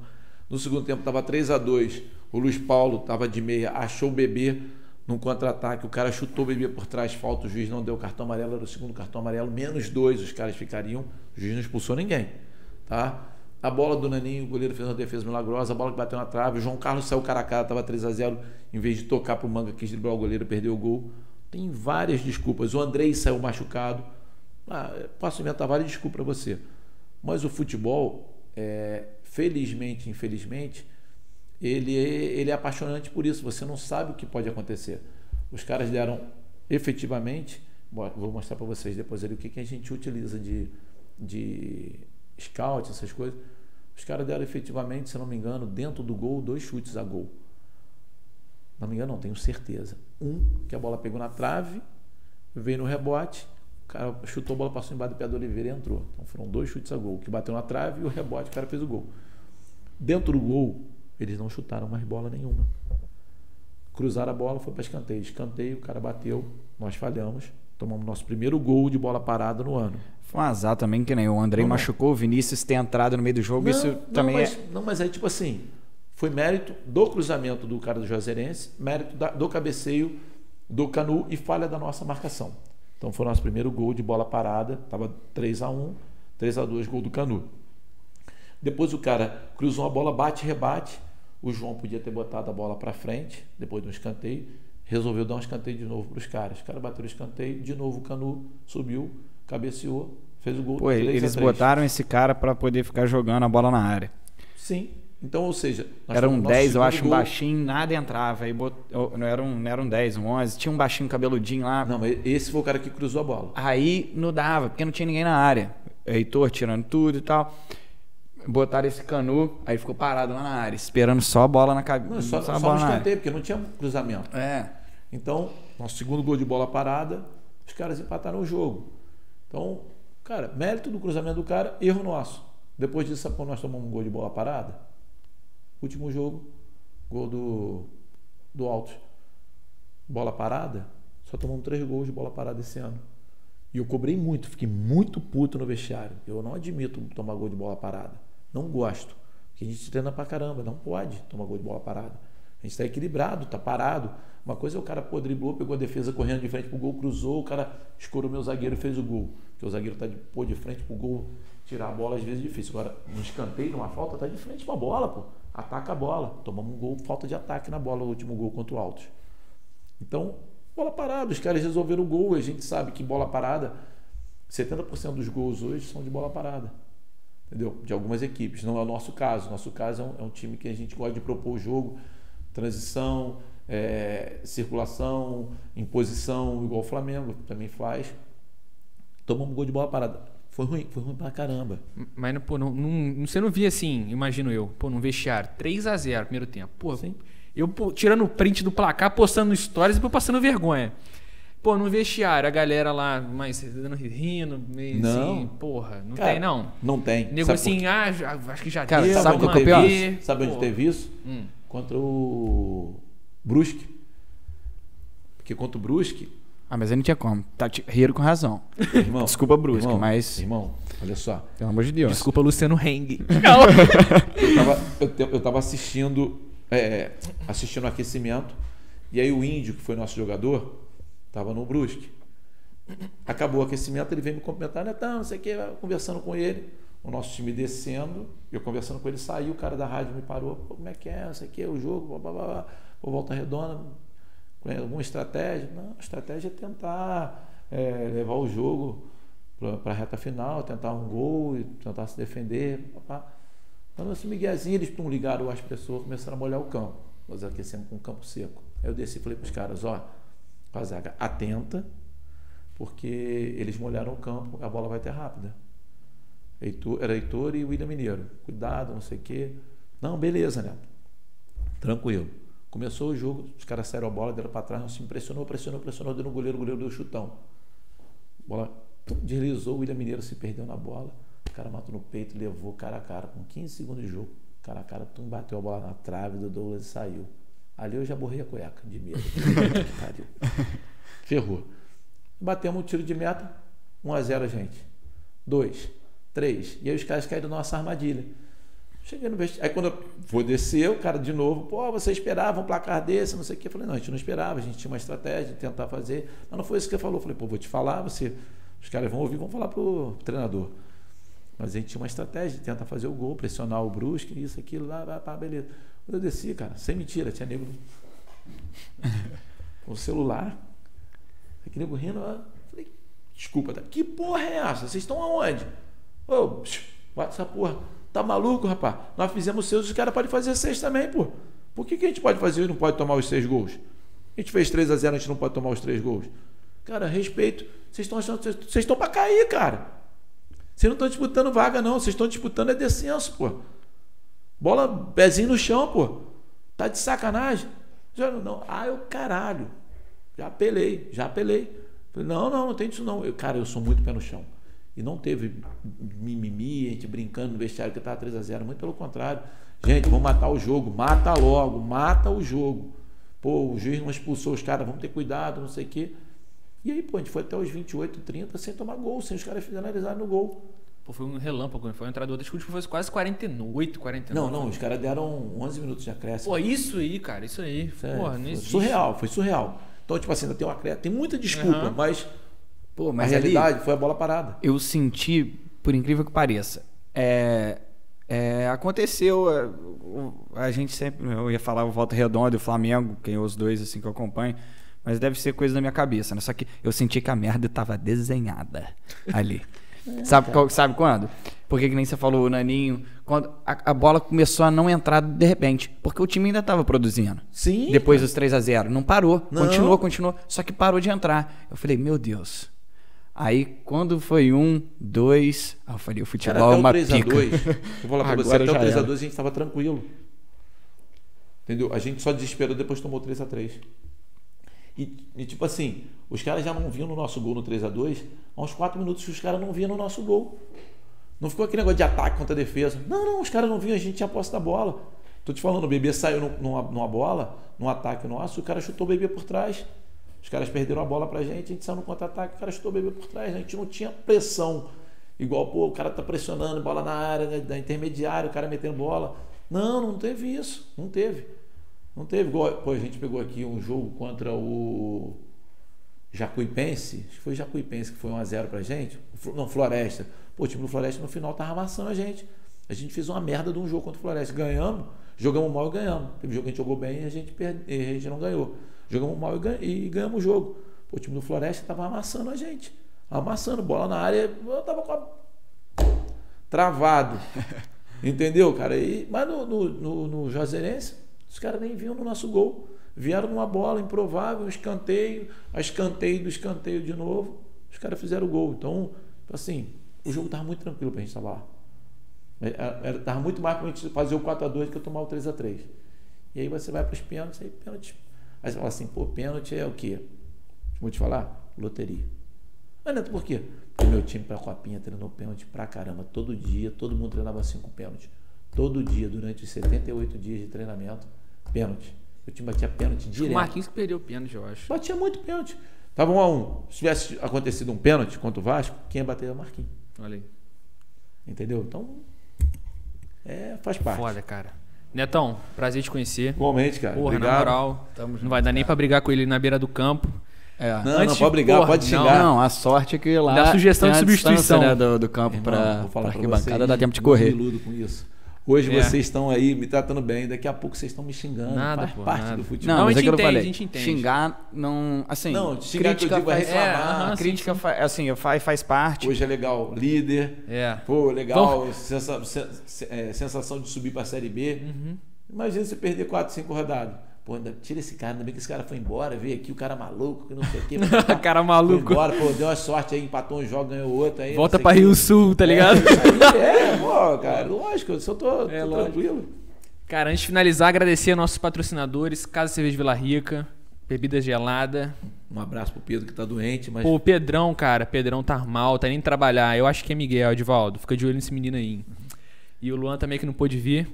No segundo tempo estava 3 a 2 O Luiz Paulo estava de meia, achou o bebê num contra-ataque. O cara chutou o bebê por trás, falta. O juiz não deu cartão amarelo, era o segundo cartão amarelo. Menos dois os caras ficariam. O juiz não expulsou ninguém. Tá? A bola do Naninho, o goleiro fez uma defesa milagrosa. A bola que bateu na trave. O João Carlos saiu cara a cara, estava 3 a 0 Em vez de tocar para o manga, quis driblar o goleiro, perdeu o gol. Tem várias desculpas. O Andrei saiu machucado. Ah, posso inventar várias desculpas para você. Mas o futebol, é, felizmente, infelizmente, ele é, ele é apaixonante por isso. Você não sabe o que pode acontecer. Os caras deram efetivamente, vou mostrar para vocês depois ali o que, que a gente utiliza de, de scout, essas coisas. Os caras deram efetivamente, se não me engano, dentro do gol, dois chutes a gol. Não me engano, não, tenho certeza. Um, que a bola pegou na trave, veio no rebote, o cara chutou a bola, passou embaixo do pé do Oliveira e entrou. Então foram dois chutes a gol, que bateu na trave e o rebote, o cara fez o gol. Dentro do gol, eles não chutaram mais bola nenhuma. Cruzaram a bola, foi para escanteio. Escanteio, o cara bateu, nós falhamos. Tomamos nosso primeiro gol de bola parada no ano. Foi um azar também, que nem o Andrei Não, não. machucou, o Vinícius ter entrado no meio do jogo, isso não, também mas, é. Não, mas aí, tipo assim, foi mérito do cruzamento do cara do Juazeirense, mérito da- do cabeceio do Canu e falha da nossa marcação. Então foi o nosso primeiro gol de bola parada, estava 3 a 1 3 a 2 gol do Canu. Depois o cara cruzou a bola, bate, rebate. O João podia ter botado a bola para frente, depois de um escanteio. Resolveu dar um escanteio de novo para os caras. Os caras bateram o escanteio, de novo o Canu subiu, cabeceou, fez o gol. Pô, 3 a eles 3. botaram esse cara pra poder ficar jogando a bola na área. Sim. Então, ou seja, nós Era um fomos nosso 10, eu acho, um gol. baixinho, nada entrava. Aí bot... Não era um, não era um 10, um 11. Tinha um baixinho cabeludinho lá. Não, mas esse foi o cara que cruzou a bola. Aí não dava, porque não tinha ninguém na área. Heitor tirando tudo e tal. Botaram esse canu, aí ficou parado lá na área, esperando só a bola na cabeça. Não, só, só no bola área. escanteio, porque não tinha cruzamento. É. Então, nosso segundo gol de bola parada, os caras empataram o jogo. Então, cara, mérito do cruzamento do cara, erro nosso. Depois disso, sabe quando nós tomamos um gol de bola parada? Último jogo, gol do, do Altos. Bola parada, só tomamos três gols de bola parada esse ano. E eu cobrei muito, fiquei muito puto no vestiário. Eu não admito tomar gol de bola parada. Não gosto. Porque a gente treina pra caramba, não pode tomar gol de bola parada. A gente está equilibrado, tá parado. Uma coisa é o cara pô, driblou, pegou a defesa correndo de frente pro gol, cruzou, o cara escorou meu zagueiro e fez o gol. Porque o zagueiro tá de, pô, de frente pro gol, tirar a bola às vezes é difícil. Agora, no escanteio, numa falta, tá de frente pra bola, pô. Ataca a bola. Tomamos um gol, falta de ataque na bola, o último gol contra o Altos. Então, bola parada, os caras resolveram o gol. A gente sabe que bola parada, 70% dos gols hoje são de bola parada. Entendeu? De algumas equipes. Não é o nosso caso. Nosso caso é um, é um time que a gente gosta de propor o jogo, transição, é, circulação, imposição, igual o Flamengo também faz. Tomamos um gol de bola parada. Foi ruim, foi ruim pra caramba. Mas, pô, não, não- você não via assim, imagino eu, pô, num vestiário, 3x0 primeiro tempo. Pô, Sim. eu pô, tirando o print do placar, postando stories e depois passando vergonha. Pô, no vestiário, a galera lá, mais dando rindo, meio Não. assim, porra, não Cara, tem não. Não tem. Nego assim, por ah, acho que já Cara, deu, sabe sabe o que vamos o pior? ver. Sabe onde teve isso? hum. Contra o Brusque. Porque contra o Brusque, Ah, mas aí não tinha como. Tá, riram com razão. irmão. Desculpa, Brusque, irmão, mas- Irmão, olha só. Pelo amor de Deus. Desculpa, Luciano Heng. Eu tava, eu, eu tava assistindo, é, assistindo o aquecimento, e aí o Índio, que foi nosso jogador, tava no Brusque. Acabou o aquecimento, ele veio me cumprimentar, Netão, não sei o que, conversando com ele, o nosso time descendo, eu conversando com ele, saiu, o cara da rádio me parou, como é que é, não sei o que, o jogo, blá, blá, blá. Pô, volta redonda, alguma estratégia? Não, a estratégia é tentar é, levar o jogo para a reta final, tentar um gol, e tentar se defender, papá. Quando esse Miguelzinho, eles não ligaram as pessoas, começaram a molhar o campo. Nós aquecemos com campo seco. Aí eu desci e falei para os caras, ó, com a zaga, atenta, porque eles molharam o campo, a bola vai ter rápida. Heitor, era Heitor e William Mineiro. Cuidado, não sei o quê. Não, beleza, né? Tranquilo. Começou o jogo, os caras saíram a bola, deram para trás, se impressionou, pressionou, pressionou, deu no goleiro, o goleiro deu chutão. A bola deslizou, o William Mineiro se perdeu na bola, o cara matou no peito, levou cara a cara, com 15 segundos de jogo, cara a cara, tum, bateu a bola na trave do Douglas e saiu. Ali eu já borrei a cueca de medo. Ferrou. Batemos um tiro de meta, 1 a 0 gente. 2, 3. E aí os caras caíram na nossa armadilha. Cheguei no vestiário. Aí quando eu vou descer, o cara de novo, pô, você esperava um placar desse, não sei o quê. Eu falei, não, a gente não esperava, a gente tinha uma estratégia de tentar fazer. Mas não foi isso que ele falou. Eu falei, pô, vou te falar, você. Os caras vão ouvir, vão falar pro treinador. Mas a gente tinha uma estratégia de tentar fazer o gol, pressionar o Brusque, isso, aquilo, lá, lá, lá, beleza. Quando eu desci, cara, sem mentira, tinha nego com o celular. Aquele nego rindo, eu falei, desculpa, tá? que porra é essa? Vocês estão aonde? Ô, bate essa porra. Tá maluco, rapaz? Nós fizemos seis, os caras podem fazer seis também, pô. Por que, que a gente pode fazer e não pode tomar os seis gols? A gente fez 3 a 0 a gente não pode tomar os três gols. Cara, respeito. Vocês estão achando. Vocês estão para cair, cara. Vocês não estão disputando vaga, não. Vocês estão disputando é descenso, pô. Bola, pezinho no chão, pô. Tá de sacanagem. Já, não. Ah, eu caralho. Já apelei, já apelei. Falei, não, não, não tem isso não. Eu, cara, eu sou muito pé no chão. E não teve mimimi, a gente brincando no vestiário que estava 3 a 0 Muito pelo contrário. Gente, vamos matar o jogo. Mata logo, mata o jogo. Pô, o juiz não expulsou os caras, vamos ter cuidado, não sei o quê. E aí, pô, a gente foi até os 28, 30 sem tomar gol, sem os caras finalizarem no gol. Pô, foi um relâmpago, foi um entrador. Acho que foi quase 48, 49. Não, não, os caras deram 11 minutos de acréscimo. Pô, isso aí, cara, isso aí. É, Porra, não existe. Surreal, foi surreal. Então, tipo assim, ainda tem uma tem muita desculpa, uhum. mas, Pô, mas a realidade ali, foi a bola parada. Eu senti, por incrível que pareça, é, é, aconteceu, é, a gente sempre, eu ia falar o Volta Redonda e o Flamengo, quem é os dois assim que eu acompanho, mas deve ser coisa da minha cabeça, né? Só que eu senti que a merda estava desenhada ali. É, sabe, qual, sabe quando? Porque que nem você falou, o Naninho, quando a, a, bola começou a não entrar de repente, porque o time ainda estava produzindo. Sim. Depois dos 3 a 0 Não parou. Não. Continuou, continuou. Só que parou de entrar. Eu falei, meu Deus. Aí, quando foi um, dois. Eu falei, o futebol cara, é uma 3 pica. 2, eu vou falar pra você, até o 3x2 a, a gente estava tranquilo. Entendeu? A gente só desesperou depois tomou 3 a 3 e, e, tipo assim, os caras já não viam no nosso gol no 3 a 2 há uns 4 minutos que os caras não viam no nosso gol. Não ficou aquele negócio de ataque contra defesa. Não, não, os caras não viam, a gente tinha posse da bola. Tô te falando, o bebê saiu numa, numa bola, num ataque nosso, o cara chutou o bebê por trás. Os caras perderam a bola pra gente, a gente saiu no contra-ataque, o cara chutou o bebê por trás. A gente não tinha pressão. Igual, pô, o cara tá pressionando, bola na área, né, da intermediária, o cara metendo bola. Não, não teve isso. Não teve. Não teve. Pô, a gente pegou aqui um jogo contra o Jacuipense. Acho que foi Jacuipense que foi 1x0 pra gente. Não, Floresta. Pô, o time do Floresta no final tava amassando a gente. A gente fez uma merda de um jogo contra o Floresta. Ganhamos, jogamos mal e ganhamos. Teve jogo que a gente jogou bem e a gente, perde, a gente não ganhou. Jogamos mal e, ganhamos o jogo. Pô, o time do Floresta tava amassando a gente. Amassando, bola na área. Eu tava com a... travado. Entendeu, cara? E, mas no, no, no, no Juazeirense, os caras nem viam no nosso gol. Vieram numa bola improvável, um escanteio, a escanteio do escanteio de novo. Os caras fizeram o gol. Então, assim, o jogo estava muito tranquilo para a gente estar lá. Estava muito mais para a gente fazer o 4x2 do que tomar o 3x3. E aí você vai para os pênaltis, aí pênalti. Aí você fala assim, pô, pênalti é o quê? Vou te falar? Loteria. Mas Neto, por quê? Porque meu time para a Copinha treinou pênalti pra caramba. Todo dia, todo mundo treinava cinco pênaltis. Todo dia, durante os 78 dias de treinamento, pênalti. O time batia pênalti direto. O Marquinhos que perdeu o pênalti, eu acho. Batia muito pênalti. Tava um a um. Se tivesse acontecido um pênalti contra o Vasco, quem ia bater era o Marquinhos. Olha aí. Entendeu? Então, é, faz parte. Foda, cara. Netão, prazer te conhecer. Igualmente, cara. Porra, Obrigado. na moral, Tamo não vai dar nem pra brigar com ele na beira do campo. É. Não, Antes não pode brigar, porra, pode xingar. Não, a sorte é que lá. Dá sugestão de substituição né, do, do campo Irmão, pra, vou falar pra arquibancada, dá tempo de correr. Eu com isso. Hoje é. vocês estão aí me tratando bem, daqui a pouco vocês estão me xingando. Nada, faz pô, parte nada. do futebol. Não, não mas a é que gente eu falei. a gente entende. Xingar não, assim, não, xingar crítica que eu digo é reclamar. É, uh crítica sim, sim. Faz, assim, faz, faz parte. Hoje é legal, líder. É. Pô, legal, sensa, é, sensação de subir para a série B. Uhum. Imagina você perder 4, 5 rodadas. Pô, ainda tira esse cara, ainda bem que esse cara foi embora, veio aqui o cara maluco, que não sei o quê. cara maluco. Foi embora, pô, deu uma sorte aí, empatou um jogo, ganhou outro aí. Volta pra Rio Sul, tá ligado? É, é, pô, cara, lógico, eu só tô, é, tô tranquilo. Cara, antes de finalizar, agradecer a nossos patrocinadores, Casa Cerveja Vila Rica, Bebida Gelada. Um abraço pro Pedro que tá doente, mas. Pô, o Pedrão, cara, Pedrão tá mal, tá nem trabalhar. Eu acho que é Miguel, Edvaldo. Fica de olho nesse menino aí. E o Luan também que não pôde vir.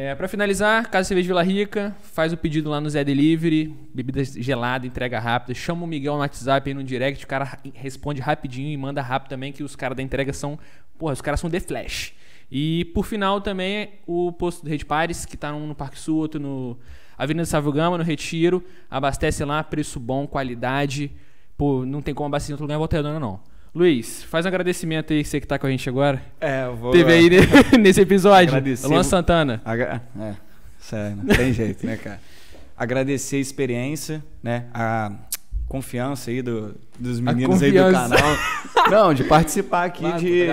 É, para finalizar, Casa Cerveja Vila Rica, faz o pedido lá no Zé Delivery, bebida gelada, entrega rápida. Chama o Miguel no WhatsApp aí no direct, o cara responde rapidinho e manda rápido também, que os caras da entrega são. Porra, os caras são The Flash. E por final também o posto do Rede Pares, que tá um no Parque Sul, outro no Avenida Sávio Gama, no Retiro. Abastece lá, preço bom, qualidade. Pô, não tem como abastecer em outro lugar em Volta Redonda, não. Luiz, faz um agradecimento aí, você que tá com a gente agora. É, eu vou. Teve aí nesse episódio. Agradecer. Luan Santana. Agra... É, sério, não tem jeito, né, cara? Agradecer a experiência, né? A confiança aí do, dos meninos aí do canal. Não, de participar aqui, claro, de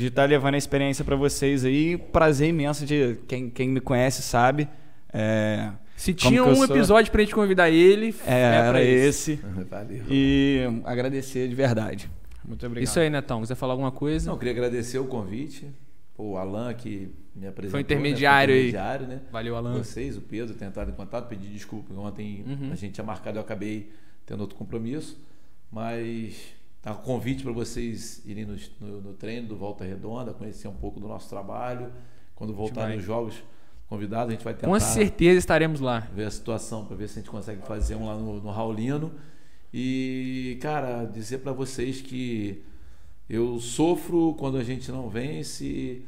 de estar tá levando a experiência para vocês aí. Prazer imenso de quem, quem me conhece sabe. É, Se tinha um episódio pra gente convidar ele, é, era esse. Valeu. E agradecer de verdade. Muito obrigado. Isso aí, Netão. Quiser falar alguma coisa? Não, eu queria agradecer o convite. o Alan que me apresentou. Foi intermediário, né? Foi intermediário aí. Né? Valeu, Alan. Vocês, o Pedro, tentaram em contato, pedi desculpa. Ontem uhum. a gente tinha marcado, eu acabei tendo outro compromisso. Mas tá, um convite para vocês irem no, no, no, treino do Volta Redonda, conhecer um pouco do nosso trabalho. Quando voltarem os jogos convidados, a gente vai tentar. Com certeza estaremos lá. Ver a situação, para ver se a gente consegue fazer um lá no, no Raulino. E, cara, dizer para vocês que eu sofro quando a gente não vence,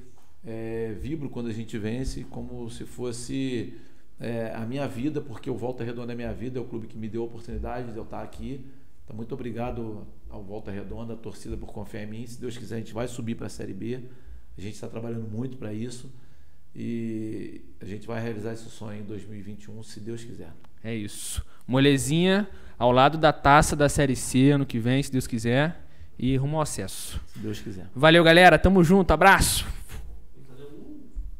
é, vibro quando a gente vence, como se fosse é, a minha vida, porque o Volta Redonda é minha vida, é o clube que me deu a oportunidade de eu estar aqui. Então, muito obrigado ao Volta Redonda, a torcida por confiar em mim. Se Deus quiser, a gente vai subir para a Série B. A gente está trabalhando muito para isso. E a gente vai realizar esse sonho em 2021, se Deus quiser. É isso. Molezinha ao lado da taça da Série C ano que vem, se Deus quiser. E rumo ao acesso. Se Deus quiser. Valeu, galera. Tamo junto. Abraço.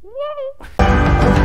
Uou.